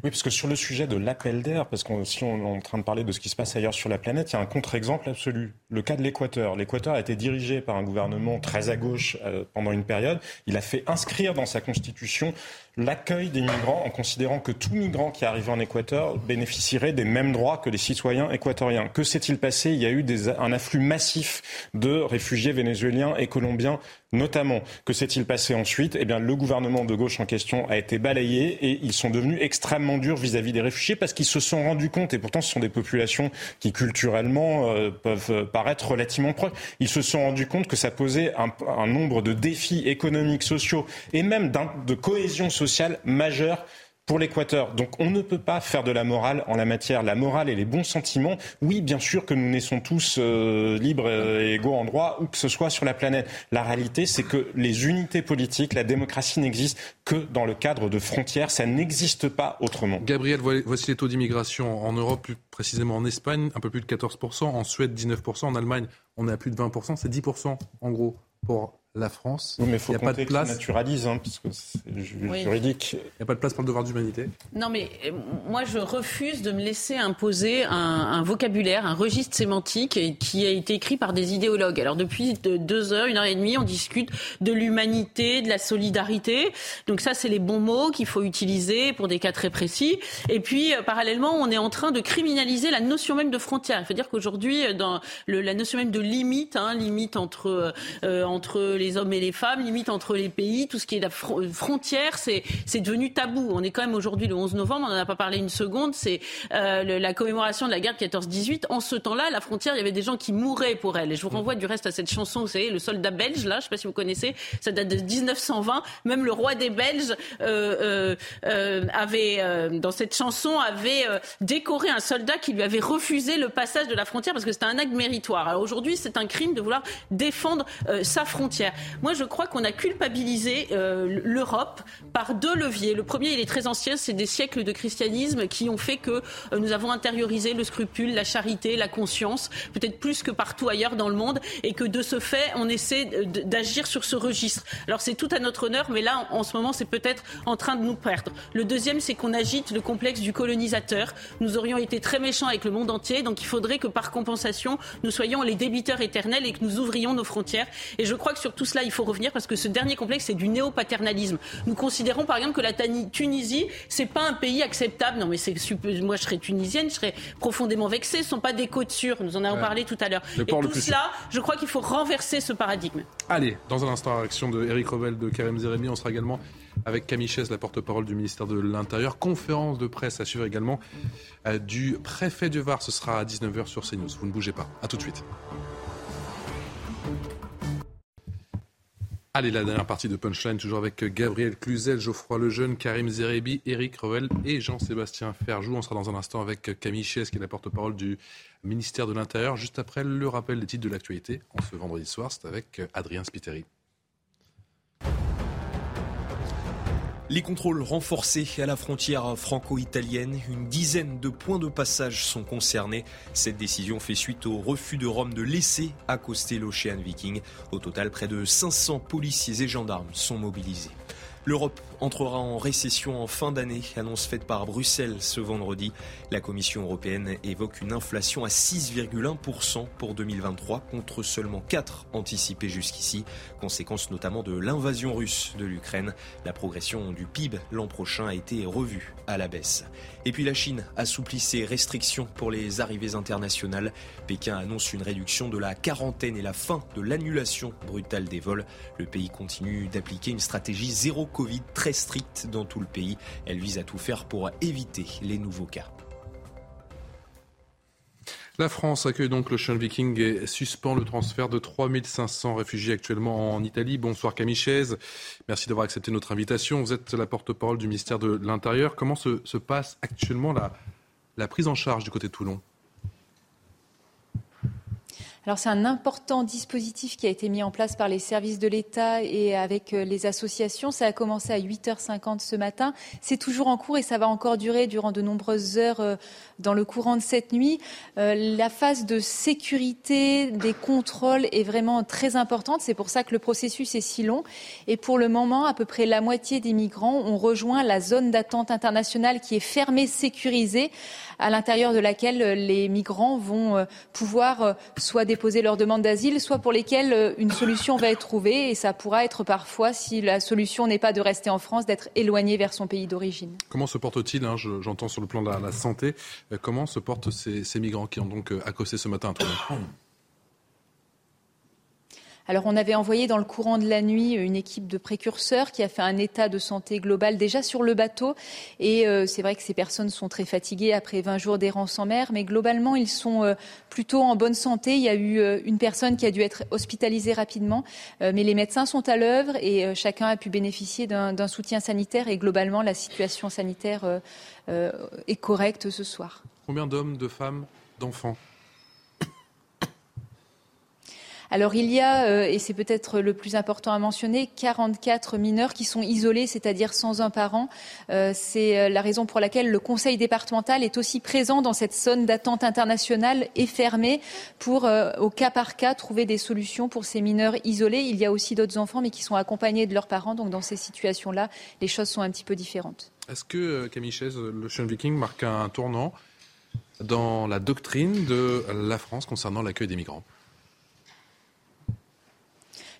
Oui, parce que sur le sujet de l'appel d'air, parce que si on est en train de parler de ce qui se passe ailleurs sur la planète, il y a un contre-exemple absolu. Le cas de l'Équateur. L'Équateur a été dirigé par un gouvernement très à gauche euh, pendant une période. Il a fait inscrire dans sa constitution l'accueil des migrants en considérant que tout migrant qui arrivait en Équateur bénéficierait des mêmes droits que les citoyens équatoriens. Que s'est-il passé? Il y a eu un afflux massif de réfugiés vénézuéliens et colombiens notamment. Que s'est-il passé ensuite? Eh bien, le gouvernement de gauche en question a été balayé et ils sont devenus extrêmement durs vis-à-vis des réfugiés parce qu'ils se sont rendus compte, et pourtant ce sont des populations qui culturellement euh, peuvent paraître relativement proches, ils se sont rendus compte que ça posait un, un nombre de défis économiques, sociaux et même de cohésion sociale majeure pour l'Équateur. Donc on ne peut pas faire de la morale en la matière. La morale et les bons sentiments, oui, bien sûr que nous naissons tous euh, libres et égaux en droit, où que ce soit sur la planète. La réalité, c'est que les unités politiques, la démocratie n'existe que dans le cadre de frontières. Ça n'existe pas autrement. Gabriel, voici les taux d'immigration en Europe, plus précisément en Espagne, un peu plus de 14%, en Suède 19%, en Allemagne on est à plus de 20%, c'est 10% en gros pour la France. Oui, mais il faut pas de place. naturalise, hein, parce que c'est juridique. Il n'y a pas de place pour le devoir d'humanité. Non, mais euh, moi, je refuse de me laisser imposer un, vocabulaire, un registre sémantique qui a été écrit par des idéologues. Alors, depuis deux heures, une heure et demie, on discute de l'humanité, de la solidarité. Donc ça, c'est les bons mots qu'il faut utiliser pour des cas très précis. Et puis, euh, parallèlement, on est en train de criminaliser la notion même de frontière. Il faut dire qu'aujourd'hui, dans le, la notion même de limite, hein, limite entre, euh, entre les les hommes et les femmes, limite entre les pays, tout ce qui est la frontière, c'est devenu tabou. On est quand même aujourd'hui le 11 novembre, on n'en a pas parlé une seconde, c'est euh, la commémoration de la guerre de 14-18. En ce temps-là, la frontière, il y avait des gens qui mouraient pour elle. Et je vous renvoie du reste à cette chanson, vous savez, le soldat belge, là, je ne sais pas si vous connaissez, ça date de 1920. Même le roi des Belges euh, euh, avait, dans cette chanson, avait décoré un soldat qui lui avait refusé le passage de la frontière parce que c'était un acte méritoire. Alors aujourd'hui, c'est un crime de vouloir défendre sa frontière. Moi, je crois qu'on a culpabilisé euh, l'Europe par deux leviers. Le premier, il est très ancien, c'est des siècles de christianisme qui ont fait que euh, nous avons intériorisé le scrupule, la charité, la conscience, peut-être plus que partout ailleurs dans le monde, et que de ce fait, on essaie d'agir sur ce registre. Alors c'est tout à notre honneur, mais là, en ce moment, c'est peut-être en train de nous perdre. Le deuxième, c'est qu'on agite le complexe du colonisateur. Nous aurions été très méchants avec le monde entier, donc il faudrait que par compensation, nous soyons les débiteurs éternels et que nous ouvrions nos frontières. Et je crois que sur tout cela, il faut revenir parce que ce dernier complexe, c'est du néo-paternalisme. Nous considérons par exemple que la Tunisie, c'est pas un pays acceptable. Non, mais c'est moi, je serais tunisienne, je serais profondément vexée. Ce sont pas des côtes sûres. Nous en avons parlé tout à l'heure. Et tout cela, je crois qu'il faut renverser ce paradigme. Allez, dans un instant, réaction de Eric Revel, de Karim Zeremi, on sera également avec Camille Chaise, la porte-parole du ministère de l'Intérieur. Conférence de presse à suivre également euh, du préfet de Var. Ce sera à 19h sur CNews. Vous ne bougez pas. À tout de suite. Allez, la dernière partie de Punchline, toujours avec Gabriel Cluzel, Geoffroy Lejeune, Karim Zerebi, Eric Revel et Jean-Sébastien Ferjou. On sera dans un instant avec Camille Chies, qui est la porte-parole du ministère de l'Intérieur, juste après le rappel des titres de l'actualité en ce vendredi soir. C'est avec Adrien Spiteri. Les contrôles renforcés à la frontière franco-italienne, une dizaine de points de passage sont concernés. Cette décision fait suite au refus de Rome de laisser accoster l'Ocean Viking. Au total, près de 500 policiers et gendarmes sont mobilisés. L'Europe entrera en récession en fin d'année, annonce faite par Bruxelles ce vendredi. La Commission européenne évoque une inflation à 6,1% pour 2023 contre seulement 4 anticipés jusqu'ici, conséquence notamment de l'invasion russe de l'Ukraine. La progression du PIB l'an prochain a été revue à la baisse. Et puis la Chine assouplit ses restrictions pour les arrivées internationales. Pékin annonce une réduction de la quarantaine et la fin de l'annulation brutale des vols. Le pays continue d'appliquer une stratégie zéro Covid très stricte dans tout le pays. Elle vise à tout faire pour éviter les nouveaux cas. La France accueille donc l'Ocean Viking et suspend le transfert de 3500 réfugiés actuellement en Italie. Bonsoir Camille Merci d'avoir accepté notre invitation. Vous êtes la porte-parole du ministère de l'Intérieur. Comment se, passe actuellement la, la prise en charge du côté de Toulon? Alors c'est un important dispositif qui a été mis en place par les services de l'État et avec euh, les associations. Ça a commencé à 8h50 ce matin. C'est toujours en cours et ça va encore durer durant de nombreuses heures euh, dans le courant de cette nuit. Euh, la phase de sécurité des contrôles est vraiment très importante. C'est pour ça que le processus est si long. Et pour le moment, à peu près la moitié des migrants ont rejoint la zone d'attente internationale qui est fermée, sécurisée, à l'intérieur de laquelle les migrants vont pouvoir soit déposer leur demande d'asile, soit pour lesquelles euh, une solution va être trouvée. Et ça pourra être parfois, si la solution n'est pas de rester en France, d'être éloigné vers son pays d'origine. Comment se portent-ils hein, J'entends sur le plan de la, santé. Euh, comment se portent ces, migrants qui ont donc euh, accosté ce matin à alors on avait envoyé dans le courant de la nuit une équipe de précurseurs qui a fait un état de santé global déjà sur le bateau. Et euh, c'est vrai que ces personnes sont très fatiguées après 20 jours d'errance en mer, mais globalement ils sont euh, plutôt en bonne santé. Il y a eu euh, une personne qui a dû être hospitalisée rapidement, mais les médecins sont à l'œuvre et chacun a pu bénéficier d'un soutien sanitaire et globalement la situation sanitaire est correcte ce soir. Combien d'hommes, de femmes, d'enfants? Alors il y a, euh, et c'est peut-être le plus important à mentionner, 44 mineurs qui sont isolés, c'est-à-dire sans un parent. Euh, c'est euh, la raison pour laquelle le Conseil départemental est aussi présent dans cette zone d'attente internationale et fermée pour, au cas par cas, trouver des solutions pour ces mineurs isolés. Il y a aussi d'autres enfants, mais qui sont accompagnés de leurs parents. Donc dans ces situations-là, les choses sont un petit peu différentes. Est-ce que, Camille Chaise, l'Ocean Viking marque un tournant dans la doctrine de la France concernant l'accueil des migrants?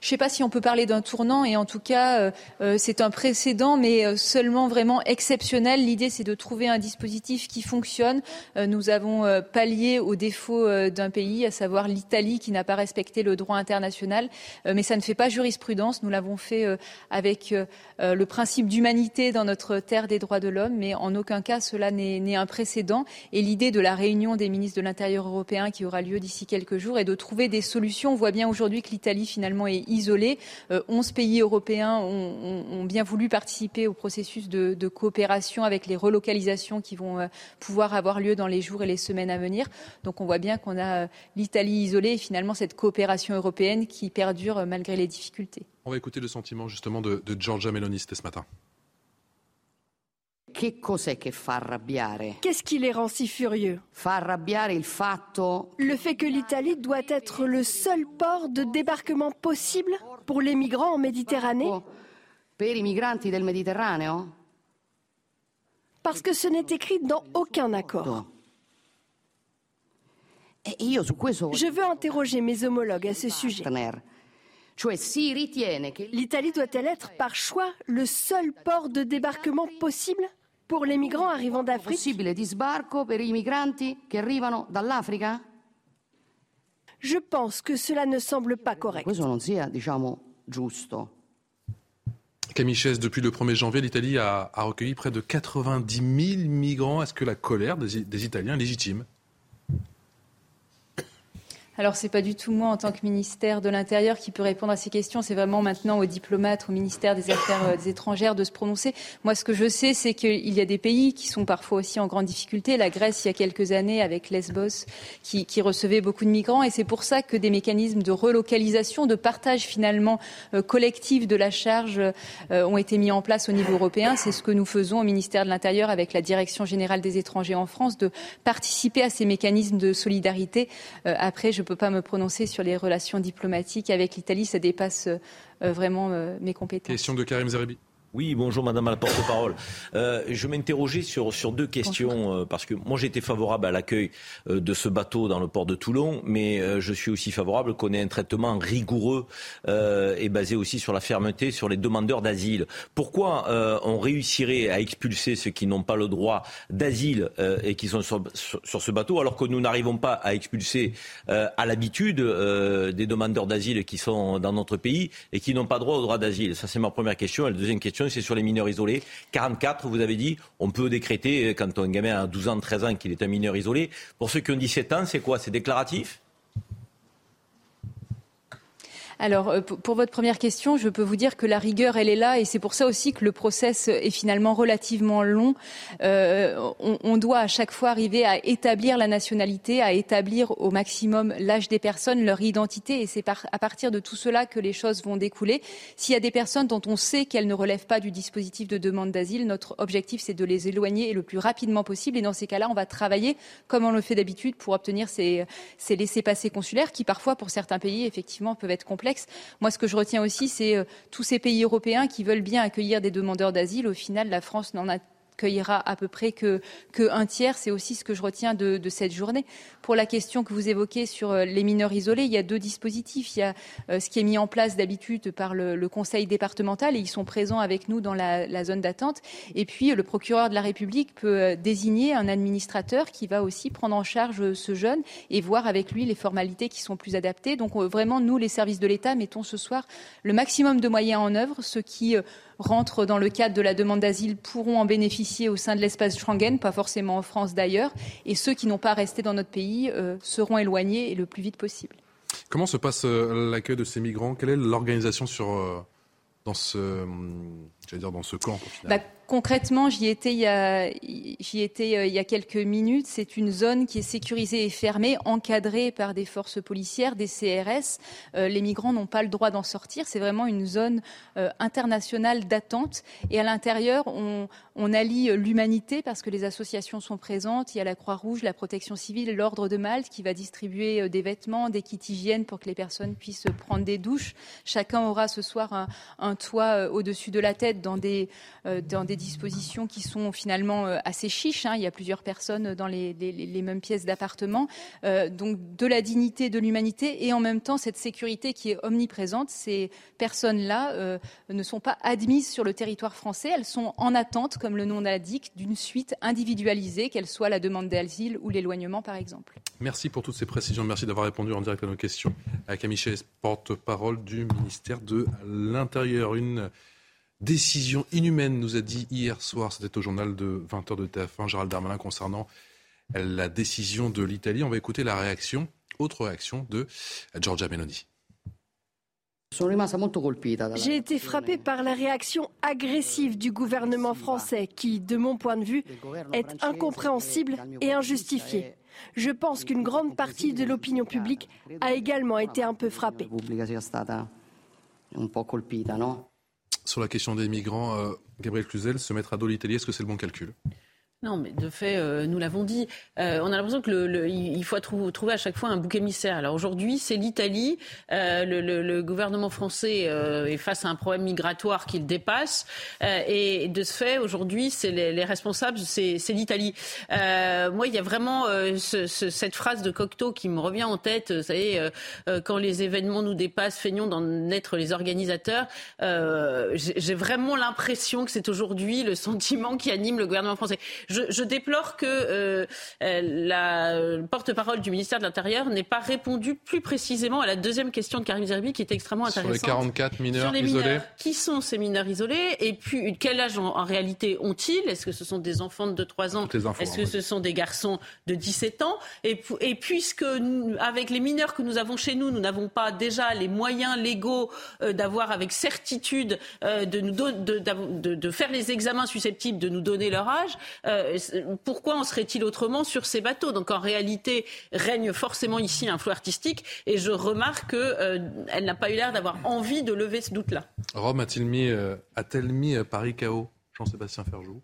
Je ne sais pas si on peut parler d'un tournant, et en tout cas, euh, euh, c'est un précédent, mais euh, seulement vraiment exceptionnel. L'idée, c'est de trouver un dispositif qui fonctionne. nous avons pallié au défaut d'un pays, à savoir l'Italie, qui n'a pas respecté le droit international, mais ça ne fait pas jurisprudence. Nous l'avons fait avec le principe d'humanité dans notre terre des droits de l'homme, mais en aucun cas cela n'est un précédent. Et l'idée de la réunion des ministres de l'Intérieur européen qui aura lieu d'ici quelques jours est de trouver des solutions. On voit bien aujourd'hui que l'Italie finalement est isolé. Euh, onze pays européens ont, bien voulu participer au processus de, coopération avec les relocalisations qui vont euh, pouvoir avoir lieu dans les jours et les semaines à venir. Donc on voit bien qu'on a euh, l'Italie isolée et finalement cette coopération européenne qui perdure malgré les difficultés. On va écouter le sentiment justement de, de Giorgia ce matin. Qu'est-ce qui les rend si furieux? Le fait que l'Italie doit être le seul port de débarquement possible pour les migrants en Méditerranée? Parce que ce n'est écrit dans aucun accord. E Je veux interroger mes homologues à ce sujet. L'Italie doit-elle être par choix le seul port de débarquement possible? Pour les migrants arrivant d'Afrique? Je pense que cela ne semble pas correct. Camille Chaise, depuis le 1er janvier, l'Italie a, recueilli près de 90 000 migrants. Est-ce que la colère des, des Italiens est légitime? Alors, ce n'est pas du tout moi, en tant que ministère de l'Intérieur, qui peut répondre à ces questions. C'est vraiment maintenant aux diplomates, au ministère des Affaires euh, étrangères de se prononcer. Moi, ce que je sais, c'est qu'il y a des pays qui sont parfois aussi en grande difficulté. La Grèce, il y a quelques années, avec Lesbos, qui, recevait beaucoup de migrants. Et c'est pour ça que des mécanismes de relocalisation, de partage finalement euh, collectif de la charge euh, ont été mis en place au niveau européen. C'est ce que nous faisons au ministère de l'Intérieur avec la Direction générale des étrangers en France, de participer à ces mécanismes de solidarité. après, je ne peux pas me prononcer sur les relations diplomatiques avec l'Italie. Ça dépasse euh, vraiment euh, mes compétences. Question de Karim. Oui, bonjour Madame la porte-parole. Euh, je m'interrogeais sur, sur deux questions, euh, parce que moi j'étais favorable à l'accueil euh, de ce bateau dans le port de Toulon, mais je suis aussi favorable qu'on ait un traitement rigoureux et basé aussi sur la fermeté sur les demandeurs d'asile. Pourquoi on réussirait à expulser ceux qui n'ont pas le droit d'asile et qui sont sur, sur, ce bateau, alors que nous n'arrivons pas à expulser à l'habitude des demandeurs d'asile qui sont dans notre pays et qui n'ont pas droit au droit d'asile? Ça c'est ma première question. Et la deuxième question, c'est sur les mineurs isolés. 44, vous avez dit, on peut décréter, euh, quand un gamin a 12 ans, 13 ans, qu'il est un mineur isolé. Pour ceux qui ont 17 ans, c'est quoi? C'est déclaratif? Alors, euh, pour votre première question, je peux vous dire que la rigueur, elle est là, et c'est pour ça aussi que le process est finalement relativement long. Euh, on, on, doit à chaque fois arriver à établir la nationalité, à établir au maximum l'âge des personnes, leur identité, et c'est par, à partir de tout cela que les choses vont découler. S'il y a des personnes dont on sait qu'elles ne relèvent pas du dispositif de demande d'asile, notre objectif, c'est de les éloigner le plus rapidement possible, et dans ces cas-là, on va travailler comme on le fait d'habitude pour obtenir ces, ces laissés-passer consulaires qui, parfois, pour certains pays, effectivement, peuvent être complexes moi, ce que je retiens aussi, c'est euh, tous ces pays européens qui veulent bien accueillir des demandeurs d'asile. Au final, la France n'en a accueillera à peu près que, tiers. C'est aussi ce que je retiens de, cette journée. Pour la question que vous évoquez sur euh, les mineurs isolés, il y a deux dispositifs. Il y a euh, ce qui est mis en place d'habitude par le, conseil départemental et ils sont présents avec nous dans la, la zone d'attente. Et puis le procureur de la République peut euh, désigner un administrateur qui va aussi prendre en charge ce jeune et voir avec lui les formalités qui sont plus adaptées. Donc vraiment, nous, les services de l'État, mettons ce soir le maximum de moyens en œuvre, ce qui rentrent dans le cadre de la demande d'asile pourront en bénéficier au sein de l'espace Schengen, pas forcément en France d'ailleurs, et ceux qui n'ont pas resté dans notre pays euh, seront éloignés et le plus vite possible. Comment se passe euh, l'accueil de ces migrants? Quelle est l'organisation sur euh, dans ce, hum, dire dans ce camp au final? Bah, Concrètement, j'y étais, il y a, j'y étais euh, il y a quelques minutes. C'est une zone qui est sécurisée et fermée, encadrée par des forces policières, des CRS. Euh, les migrants n'ont pas le droit d'en sortir. C'est vraiment une zone euh, internationale d'attente. Et à l'intérieur, on, allie l'humanité parce que les associations sont présentes. Il y a la Croix-Rouge, la Protection civile, l'Ordre de Malte qui va distribuer des vêtements, des kits hygiène pour que les personnes puissent prendre des douches. Chacun aura ce soir un, toit au-dessus de la tête dans des dispositions qui sont finalement euh, assez chiches. Hein. Il y a plusieurs personnes dans les, mêmes pièces d'appartement. Euh, donc de la dignité, de l'humanité et en même temps cette sécurité qui est omniprésente. Ces personnes-là euh, ne sont pas admises sur le territoire français. Elles sont en attente, comme le nom l'indique, d'une suite individualisée, qu'elle soit la demande d'asile ou l'éloignement par exemple. Merci pour toutes ces précisions. Merci d'avoir répondu en direct à nos questions. Camille porte-parole du ministère de l'Intérieur. Une Décision inhumaine, nous a dit hier soir, c'était au journal de 20h de TF1, Gérald Darmanin, concernant la décision de l'Italie. On va écouter la réaction, autre réaction de Giorgia Meloni. J'ai été frappé par la réaction agressive du gouvernement français qui, de mon point de vue, est incompréhensible et injustifiée. Je pense qu'une grande partie de l'opinion publique a également été un peu frappée sur la question des migrants, euh, Gabriel Cluzel, se mettre à dos l'Italie, est-ce que c'est le bon calcul? Non, mais de fait, euh, nous l'avons dit. Euh, on a l'impression que le, il faut trouver à chaque fois un bouc émissaire. Alors aujourd'hui, c'est l'Italie. Euh, le, gouvernement français est face à un problème migratoire qui le dépasse. et de ce fait, aujourd'hui, c'est les, les, responsables, c'est l'Italie. moi, il y a vraiment ce, ce, cette phrase de Cocteau qui me revient en tête. Vous savez, quand les événements nous dépassent, feignons d'en être les organisateurs. J'ai vraiment l'impression que c'est aujourd'hui le sentiment qui anime le gouvernement français déplore que euh, euh, la porte-parole du ministère de l'Intérieur n'ait pas répondu plus précisément à la deuxième question de Karim Zerbi qui est extrêmement intéressante. Sur les 44 mineurs. isolés. Qui sont ces mineurs isolés Et puis, quel âge en, réalité ont-ils? Est-ce que ce sont des enfants de 3 ans? Est-ce que ce sont des garçons de 17 ans? Et, et, puisque avec les mineurs que nous avons chez nous, nous n'avons pas déjà les moyens légaux euh, d'avoir avec certitude de, nous de, de, de, faire les examens susceptibles de nous donner leur âge, euh, pourquoi en serait-il autrement sur ces bateaux? Donc en réalité, règne forcément ici un flou artistique et je remarque qu'elle euh, n'a pas eu l'air d'avoir envie de lever ce doute-là. Rome a-t-il mis, euh, a-t-elle mis Paris KO Jean-Sébastien Ferjou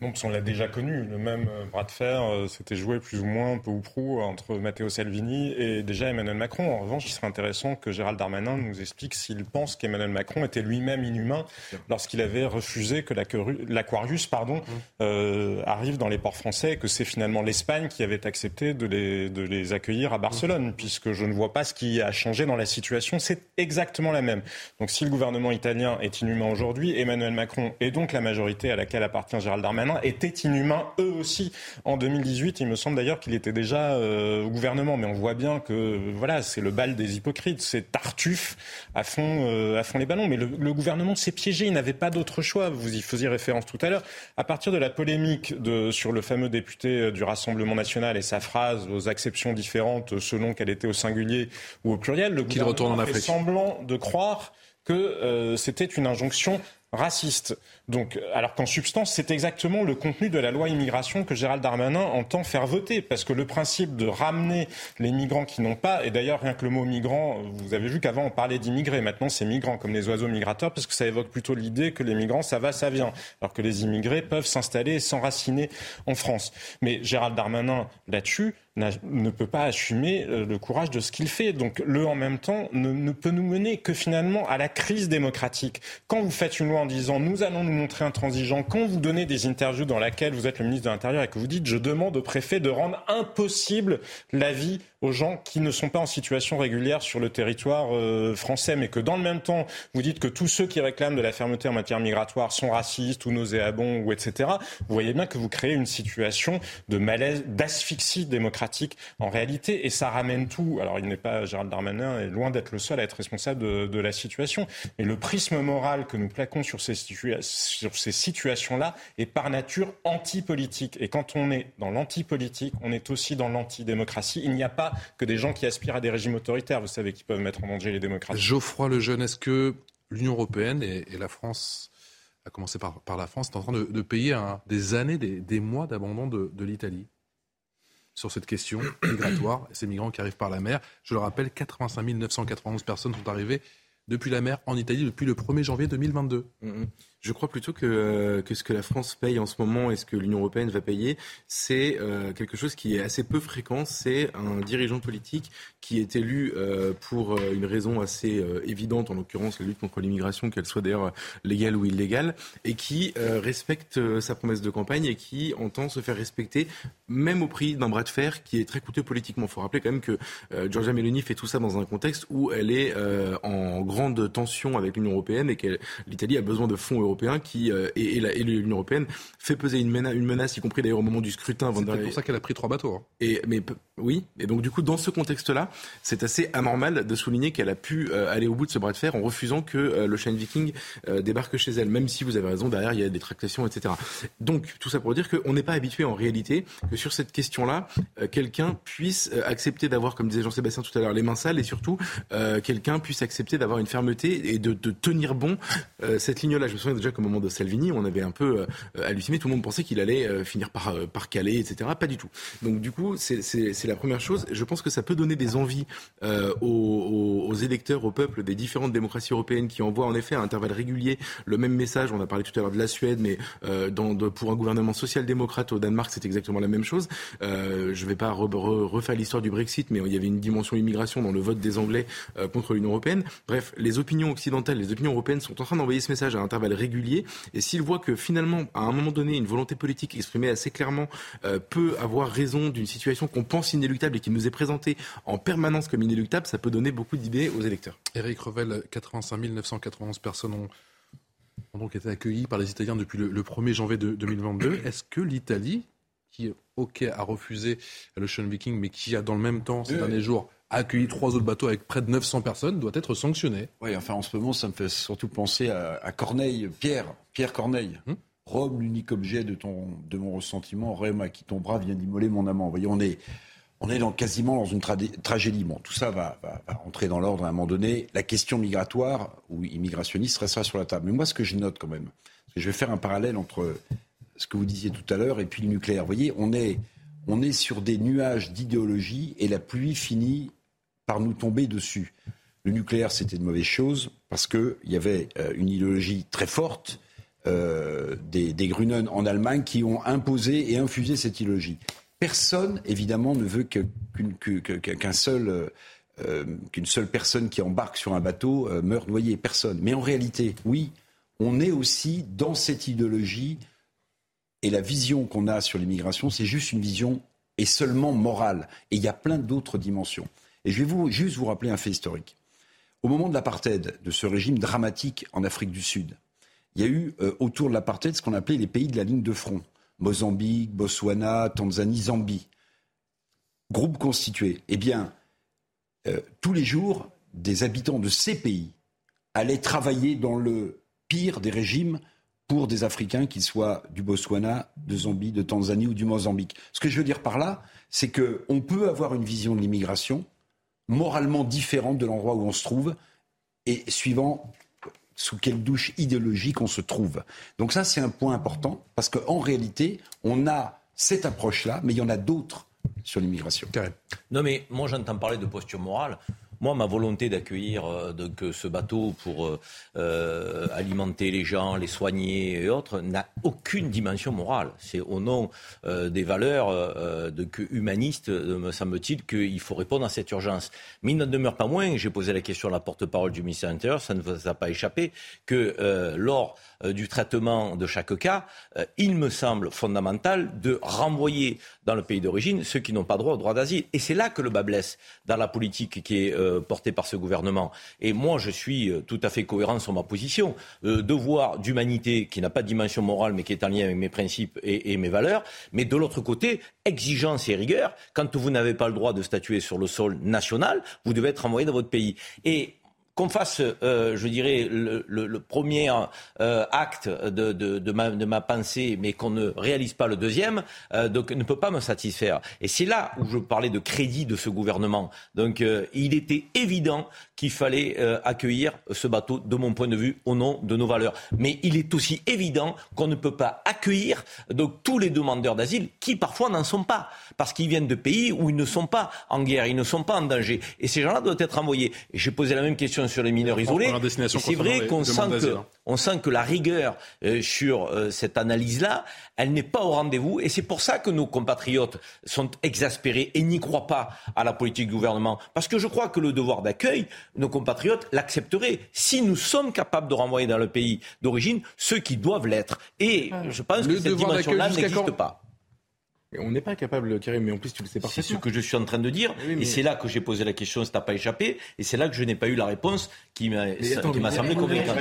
non, parce qu'on l'a déjà connu. Le même euh, bras de fer euh, s'était joué plus ou moins, peu ou prou, entre Matteo Salvini et déjà Emmanuel Macron. En revanche, il serait intéressant que Gérald Darmanin nous explique s'il pense qu'Emmanuel Macron était lui-même inhumain lorsqu'il avait refusé que l'Aquarius pardon, mmh. euh, arrive dans les ports français et que c'est finalement l'Espagne qui avait accepté de les, de les accueillir à Barcelone, mmh. puisque je ne vois pas ce qui a changé dans la situation. C'est exactement la même. Donc si le gouvernement italien est inhumain aujourd'hui, Emmanuel Macron et donc la majorité à laquelle appartient Gérald Darmanin Darmanin étaient inhumains eux aussi. En 2018, il me semble d'ailleurs qu'il était déjà euh, au gouvernement, mais on voit bien que voilà, c'est le bal des hypocrites, c'est Tartuffe à fond, euh, à fond les ballons. Mais le, le gouvernement s'est piégé, il n'avait pas d'autre choix. Vous y faisiez référence tout à l'heure. À partir de la polémique de, sur le fameux député euh, du Rassemblement national et sa phrase aux acceptions différentes selon qu'elle était au singulier ou au pluriel, le gouvernement retourne en fait semblant de croire que euh, c'était une injonction raciste. Donc, alors qu'en substance, c'est exactement le contenu de la loi immigration que Gérald Darmanin entend faire voter, parce que le principe de ramener les migrants qui n'ont pas, et d'ailleurs rien que le mot migrant, vous avez vu qu'avant on parlait d'immigrés, maintenant c'est migrants comme les oiseaux migrateurs, parce que ça évoque plutôt l'idée que les migrants ça va, ça vient, alors que les immigrés peuvent s'installer et s'enraciner en France. Mais Gérald Darmanin là-dessus ne peut pas assumer euh, le courage de ce qu'il fait. Donc le en même temps ne, ne, peut nous mener que finalement à la crise démocratique. Quand vous faites une loi en disant nous allons nous montrer intransigeants, quand vous donnez des interviews dans lesquelles vous êtes le ministre de l'Intérieur et que vous dites je demande au préfet de rendre impossible la vie aux gens qui ne sont pas en situation régulière sur le territoire euh, français, mais que dans le même temps, vous dites que tous ceux qui réclament de la fermeté en matière migratoire sont racistes ou nauséabonds ou etc., vous voyez bien que vous créez une situation de malaise, d'asphyxie démocratique en réalité, et ça ramène tout. Alors il n'est pas, Gérald Darmanin est loin d'être le seul à être responsable de, de la situation, mais le prisme moral que nous plaquons sur ces, situa sur ces situations-là est par nature anti-politique. Et quand on est dans l'anti-politique, on est aussi dans l'antidémocratie. Il n'y a pas que des gens qui aspirent à des régimes autoritaires, vous savez, qui peuvent mettre en danger les démocraties. Geoffroy Lejeune, est-ce que l'Union européenne et, et, la France, à commencer par, par la France, est en train de, de payer des années, des, des mois d'abandon de, de l'Italie sur cette question migratoire et ces migrants qui arrivent par la mer? Je le rappelle, 85 991 personnes sont arrivées depuis la mer en Italie depuis le 1er janvier 2022. Mmh. Je crois plutôt que, que ce que la France paye en ce moment et ce que l'Union européenne va payer, c'est euh, quelque chose qui est assez peu fréquent. C'est un dirigeant politique qui est élu euh, pour une raison assez euh, évidente, en l'occurrence la lutte contre l'immigration, qu'elle soit d'ailleurs légale ou illégale, et qui respecte sa promesse de campagne et qui entend se faire respecter, même au prix d'un bras de fer qui est très coûteux politiquement. Il faut rappeler quand même que Giorgia Meloni fait tout ça dans un contexte où elle est en grande tension avec l'Union européenne et que l'Italie a besoin de fonds européen qui, euh, et, l'Union européenne fait peser une menace, une menace y compris d'ailleurs au moment du scrutin. C'est pour ça qu'elle a pris trois bateaux. Hein. Et, mais oui, et donc du coup, dans ce contexte-là, c'est assez anormal de souligner qu'elle a pu euh, aller au bout de ce bras de fer en refusant que euh, le Shine Viking euh, débarque chez elle, même si vous avez raison, derrière il y a des tractations, etc. Donc tout ça pour dire qu'on n'est pas habitué en réalité que sur cette question-là, quelqu'un puisse accepter d'avoir, comme disait Jean-Sébastien tout à l'heure, les mains sales et surtout quelqu'un puisse accepter d'avoir une fermeté et de, de tenir bon cette ligne-là. Je me souviens déjà qu'au moment de Salvini, on avait un peu halluciné, tout le monde pensait qu'il allait finir par, caler, etc. Pas du tout. Donc du coup, c'est la première chose. Je pense que ça peut donner des envies euh, aux, électeurs, au peuple des différentes démocraties européennes qui envoient en effet à intervalles réguliers le même message. On a parlé tout à l'heure de la Suède, mais euh, pour un gouvernement social-démocrate au Danemark, c'est exactement la même chose. Euh, je ne vais pas re, re, refaire l'histoire du Brexit, mais il y avait une dimension immigration dans le vote des Anglais euh, contre l'Union européenne. Bref, les opinions occidentales, les opinions européennes sont en train d'envoyer ce message à intervalles réguliers. Et s'ils voient que finalement, à un moment donné, une volonté politique exprimée assez clairement euh, peut avoir raison d'une situation qu'on pense inéluctable et qui nous est présentée en permanence comme inéluctable, ça peut donner beaucoup d'idées aux électeurs. Éric Revel, 85 991 personnes ont, ont, donc été accueillies par les Italiens depuis le, le 1er janvier de, 2022. Est-ce que l'Italie, qui ok a refusé l'Ocean Viking, mais qui a dans le même temps ces oui. derniers jours accueilli trois autres bateaux avec près de 900 personnes, doit être sanctionné Oui, enfin en ce moment, ça me fait surtout penser à, à Corneille, Pierre, Pierre Corneille. Hum Rome, l'unique objet de, ton, de mon ressentiment, Rome à qui ton bras vient d'immoler mon amant. Vous voyez, on est, on est dans, quasiment dans une tra tragédie. Bon, tout ça va, va, va entrer dans l'ordre à un moment donné. La question migratoire ou immigrationniste restera sur la table. Mais moi, ce que je note quand même, je vais faire un parallèle entre ce que vous disiez tout à l'heure et puis le nucléaire. Vous voyez, on est, on est sur des nuages d'idéologie et la pluie finit par nous tomber dessus. Le nucléaire, c'était de mauvaise chose parce qu'il y avait euh, une idéologie très forte euh, des, des Grünen en Allemagne qui ont imposé et infusé cette idéologie. Personne, évidemment, ne veut qu'un qu qu qu seul, euh, qu'une seule personne qui embarque sur un bateau meure noyée. Personne. Mais en réalité, oui, on est aussi dans cette idéologie et la vision qu'on a sur l'immigration, c'est juste une vision et seulement morale. Et il y a plein d'autres dimensions. Et je vais vous, juste vous rappeler un fait historique. Au moment de l'apartheid, de ce régime dramatique en Afrique du Sud, il y a eu euh, autour de l'apartheid ce qu'on appelait les pays de la ligne de front. Mozambique, Botswana, Tanzanie, Zambie. Groupe constitué. Eh bien, euh, tous les jours, des habitants de ces pays allaient travailler dans le pire des régimes pour des Africains, qu'ils soient du Botswana, de Zambie, de Tanzanie ou du Mozambique. Ce que je veux dire par là, c'est qu'on peut avoir une vision de l'immigration moralement différente de l'endroit où on se trouve et suivant sous quelle douche idéologique on se trouve. Donc ça, c'est un point important parce qu'en réalité, on a cette approche-là, mais il y en a d'autres sur l'immigration. Non, mais moi, j'entends parler de posture morale. Moi, ma volonté d'accueillir euh, ce bateau pour euh, euh, alimenter les gens, les soigner et autres n'a aucune dimension morale. C'est au nom des valeurs de, humanistes, me semble-t-il, qu'il faut répondre à cette urgence. Mais il n'en demeure pas moins, j'ai posé la question à la porte-parole du ministère de l'Intérieur, ça ne vous a pas échappé, que lors du traitement de chaque cas, il me semble fondamental de renvoyer dans le pays d'origine ceux qui n'ont pas droit au droit d'asile. Et c'est là que le bas blesse dans la politique qui est euh, portée par ce gouvernement. Et moi, je suis euh, tout à fait cohérent sur ma position. Euh, devoir d'humanité qui n'a pas de dimension morale, mais qui est en lien avec mes principes et, et mes valeurs. Mais de l'autre côté, exigence et rigueur. Quand vous n'avez pas le droit de statuer sur le sol national, vous devez être renvoyé dans votre pays. Et qu'on fasse, euh, je dirais, le, premier euh, acte de, ma, pensée, mais qu'on ne réalise pas le deuxième, euh, donc ne peut pas me satisfaire. Et c'est là où je parlais de crédit de ce gouvernement. Donc il était évident qu'il fallait accueillir ce bateau, de mon point de vue, au nom de nos valeurs. Mais il est aussi évident qu'on ne peut pas accueillir donc tous les demandeurs d'asile qui parfois n'en sont pas, parce qu'ils viennent de pays où ils ne sont pas en guerre, ils ne sont pas en danger. Et ces gens-là doivent être envoyés. Et j'ai posé la même question sur les mineurs isolés. C'est vrai qu'on sent, que, hein. on sent que la rigueur euh, sur euh, cette analyse-là, elle n'est pas au rendez-vous. Et c'est pour ça que nos compatriotes sont exaspérés et n'y croient pas à la politique du gouvernement. Parce que je crois que le devoir d'accueil, nos compatriotes l'accepteraient si nous sommes capables de renvoyer dans le pays d'origine ceux qui doivent l'être. Et je pense que cette dimension-là n'existe pas on n'est pas capable, Karim, mais en plus tu le sais pas. C'est ce que je suis en train de dire. Et c'est là que j'ai posé la question, ça t'a pas échappé. Et c'est là que je n'ai pas eu la réponse qui m'a semblé convaincante.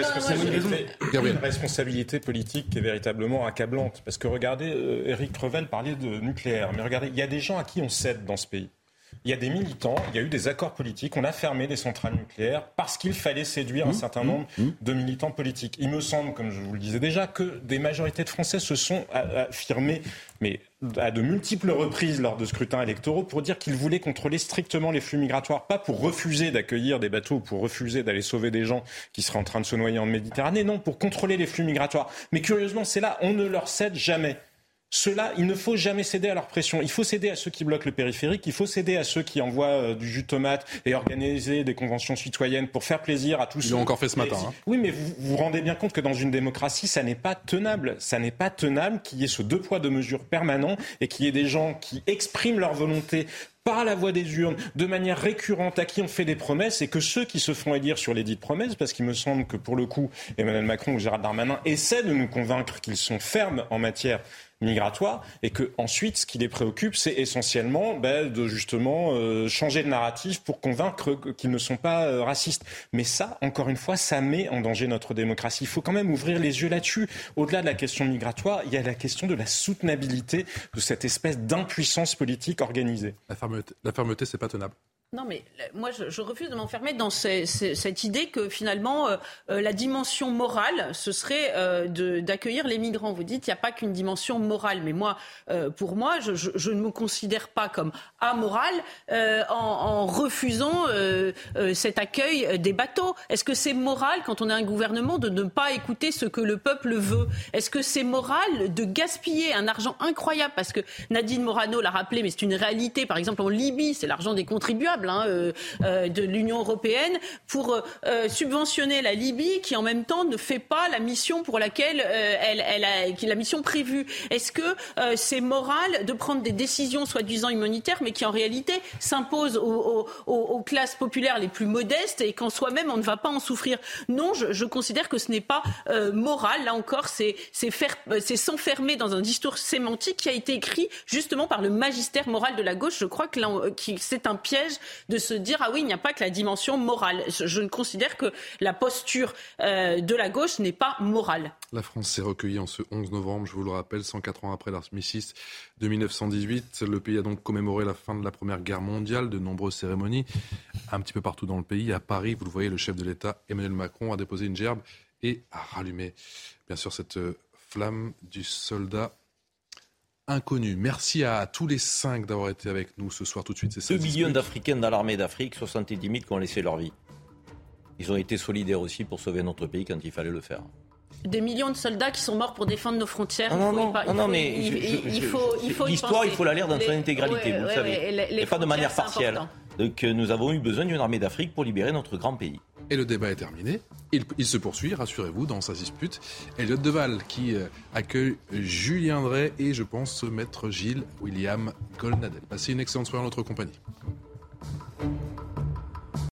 Une responsabilité politique qui est véritablement accablante. Parce que regardez, Eric euh, Revel parlait de nucléaire. Mais regardez, il y a des gens à qui on cède dans ce pays. Il y a des militants, il y a eu des accords politiques, on a fermé des centrales nucléaires parce qu'il fallait séduire un mmh, certain mmh, nombre mmh. de militants politiques. Il me semble, comme je vous le disais déjà, que des majorités de Français se sont affirmés, mais à de multiples reprises lors de scrutins électoraux, pour dire qu'ils voulaient contrôler strictement les flux migratoires, pas pour refuser d'accueillir des bateaux, pour refuser d'aller sauver des gens qui seraient en train de se noyer en Méditerranée, non, pour contrôler les flux migratoires. Mais curieusement, c'est là, on ne leur cède jamais. Cela, il ne faut jamais céder à leur pression. Il faut céder à ceux qui bloquent le périphérique, il faut céder à ceux qui envoient euh, du jus de tomate et organiser des conventions citoyennes pour faire plaisir à tous. Ils l'ont encore fait ce matin. Hein. Oui, mais vous vous rendez bien compte que dans une démocratie, ça n'est pas tenable. Ça n'est pas tenable qu'il y ait ce deux poids deux mesures permanent et qu'il y ait des gens qui expriment leur volonté par la voie des urnes, de manière récurrente, à qui on fait des promesses, et que ceux qui se font élire sur les dites promesses, parce qu'il me semble que pour le coup, Emmanuel Macron ou Gérald Darmanin essaient de nous convaincre qu'ils sont fermes en matière migratoire et que ensuite ce qui les préoccupe c'est essentiellement ben, de justement euh, changer de narratif pour convaincre qu'ils ne sont pas euh, racistes. Mais ça encore une fois ça met en danger notre démocratie. Il faut quand même ouvrir les yeux là-dessus. Au-delà de la question migratoire il y a la question de la soutenabilité de cette espèce d'impuissance politique organisée. La fermeté, la fermeté c'est pas tenable non, mais moi, je, refuse de m'enfermer dans cette idée que finalement, euh, euh, la dimension morale, ce serait euh, d'accueillir les migrants. Vous dites, il n'y a pas qu'une dimension morale. Mais moi, pour moi, je, ne me considère pas comme amoral en, en, refusant cet accueil des bateaux. Est-ce que c'est moral, quand on a un gouvernement, de ne pas écouter ce que le peuple veut? Est-ce que c'est moral de gaspiller un argent incroyable? Parce que Nadine Morano l'a rappelé, mais c'est une réalité. Par exemple, en Libye, c'est l'argent des contribuables. Hein, euh, euh, de l'Union européenne pour euh, subventionner la Libye qui en même temps ne fait pas la mission pour laquelle elle, a la mission prévue. Est-ce que c'est moral de prendre des décisions soi-disant humanitaires mais qui en réalité s'imposent aux, classes populaires les plus modestes et qu'en soi-même on ne va pas en souffrir? Non, je, je considère que ce n'est pas moral. Là encore, c'est s'enfermer dans un discours sémantique qui a été écrit justement par le magistère moral de la gauche. Je crois que c'est un piège de se dire ah oui, il n'y a pas que la dimension morale. Je ne considère que la posture euh, de la gauche n'est pas morale. La France s'est recueillie en ce 11 novembre, je vous le rappelle, 104 ans après l'armistice de 1918. Le pays a donc commémoré la fin de la Première Guerre mondiale, de nombreuses cérémonies un petit peu partout dans le pays. À Paris, vous le voyez, le chef de l'État, Emmanuel Macron, a déposé une gerbe et a rallumé, bien sûr, cette flamme du soldat inconnu. Merci à tous les cinq d'avoir été avec nous ce soir tout de suite. 2 millions d'Africains dans l'armée d'Afrique, 70 000 qui ont laissé leur vie. Ils ont été solidaires aussi pour sauver notre pays quand il fallait le faire. Des millions de soldats qui sont morts pour défendre nos frontières. Non, non, non, mais il faut, l'histoire, il faut la lire dans son intégralité, vous le savez, et pas de manière partielle. Donc euh, nous avons eu besoin d'une armée d'Afrique pour libérer notre grand pays. Et le débat est terminé. Il, se poursuit, rassurez-vous, dans sa dispute. Elliot Deval qui euh, accueille Julien Drey et je pense maître Gilles William Golnadel. Passez une excellente soirée en notre compagnie.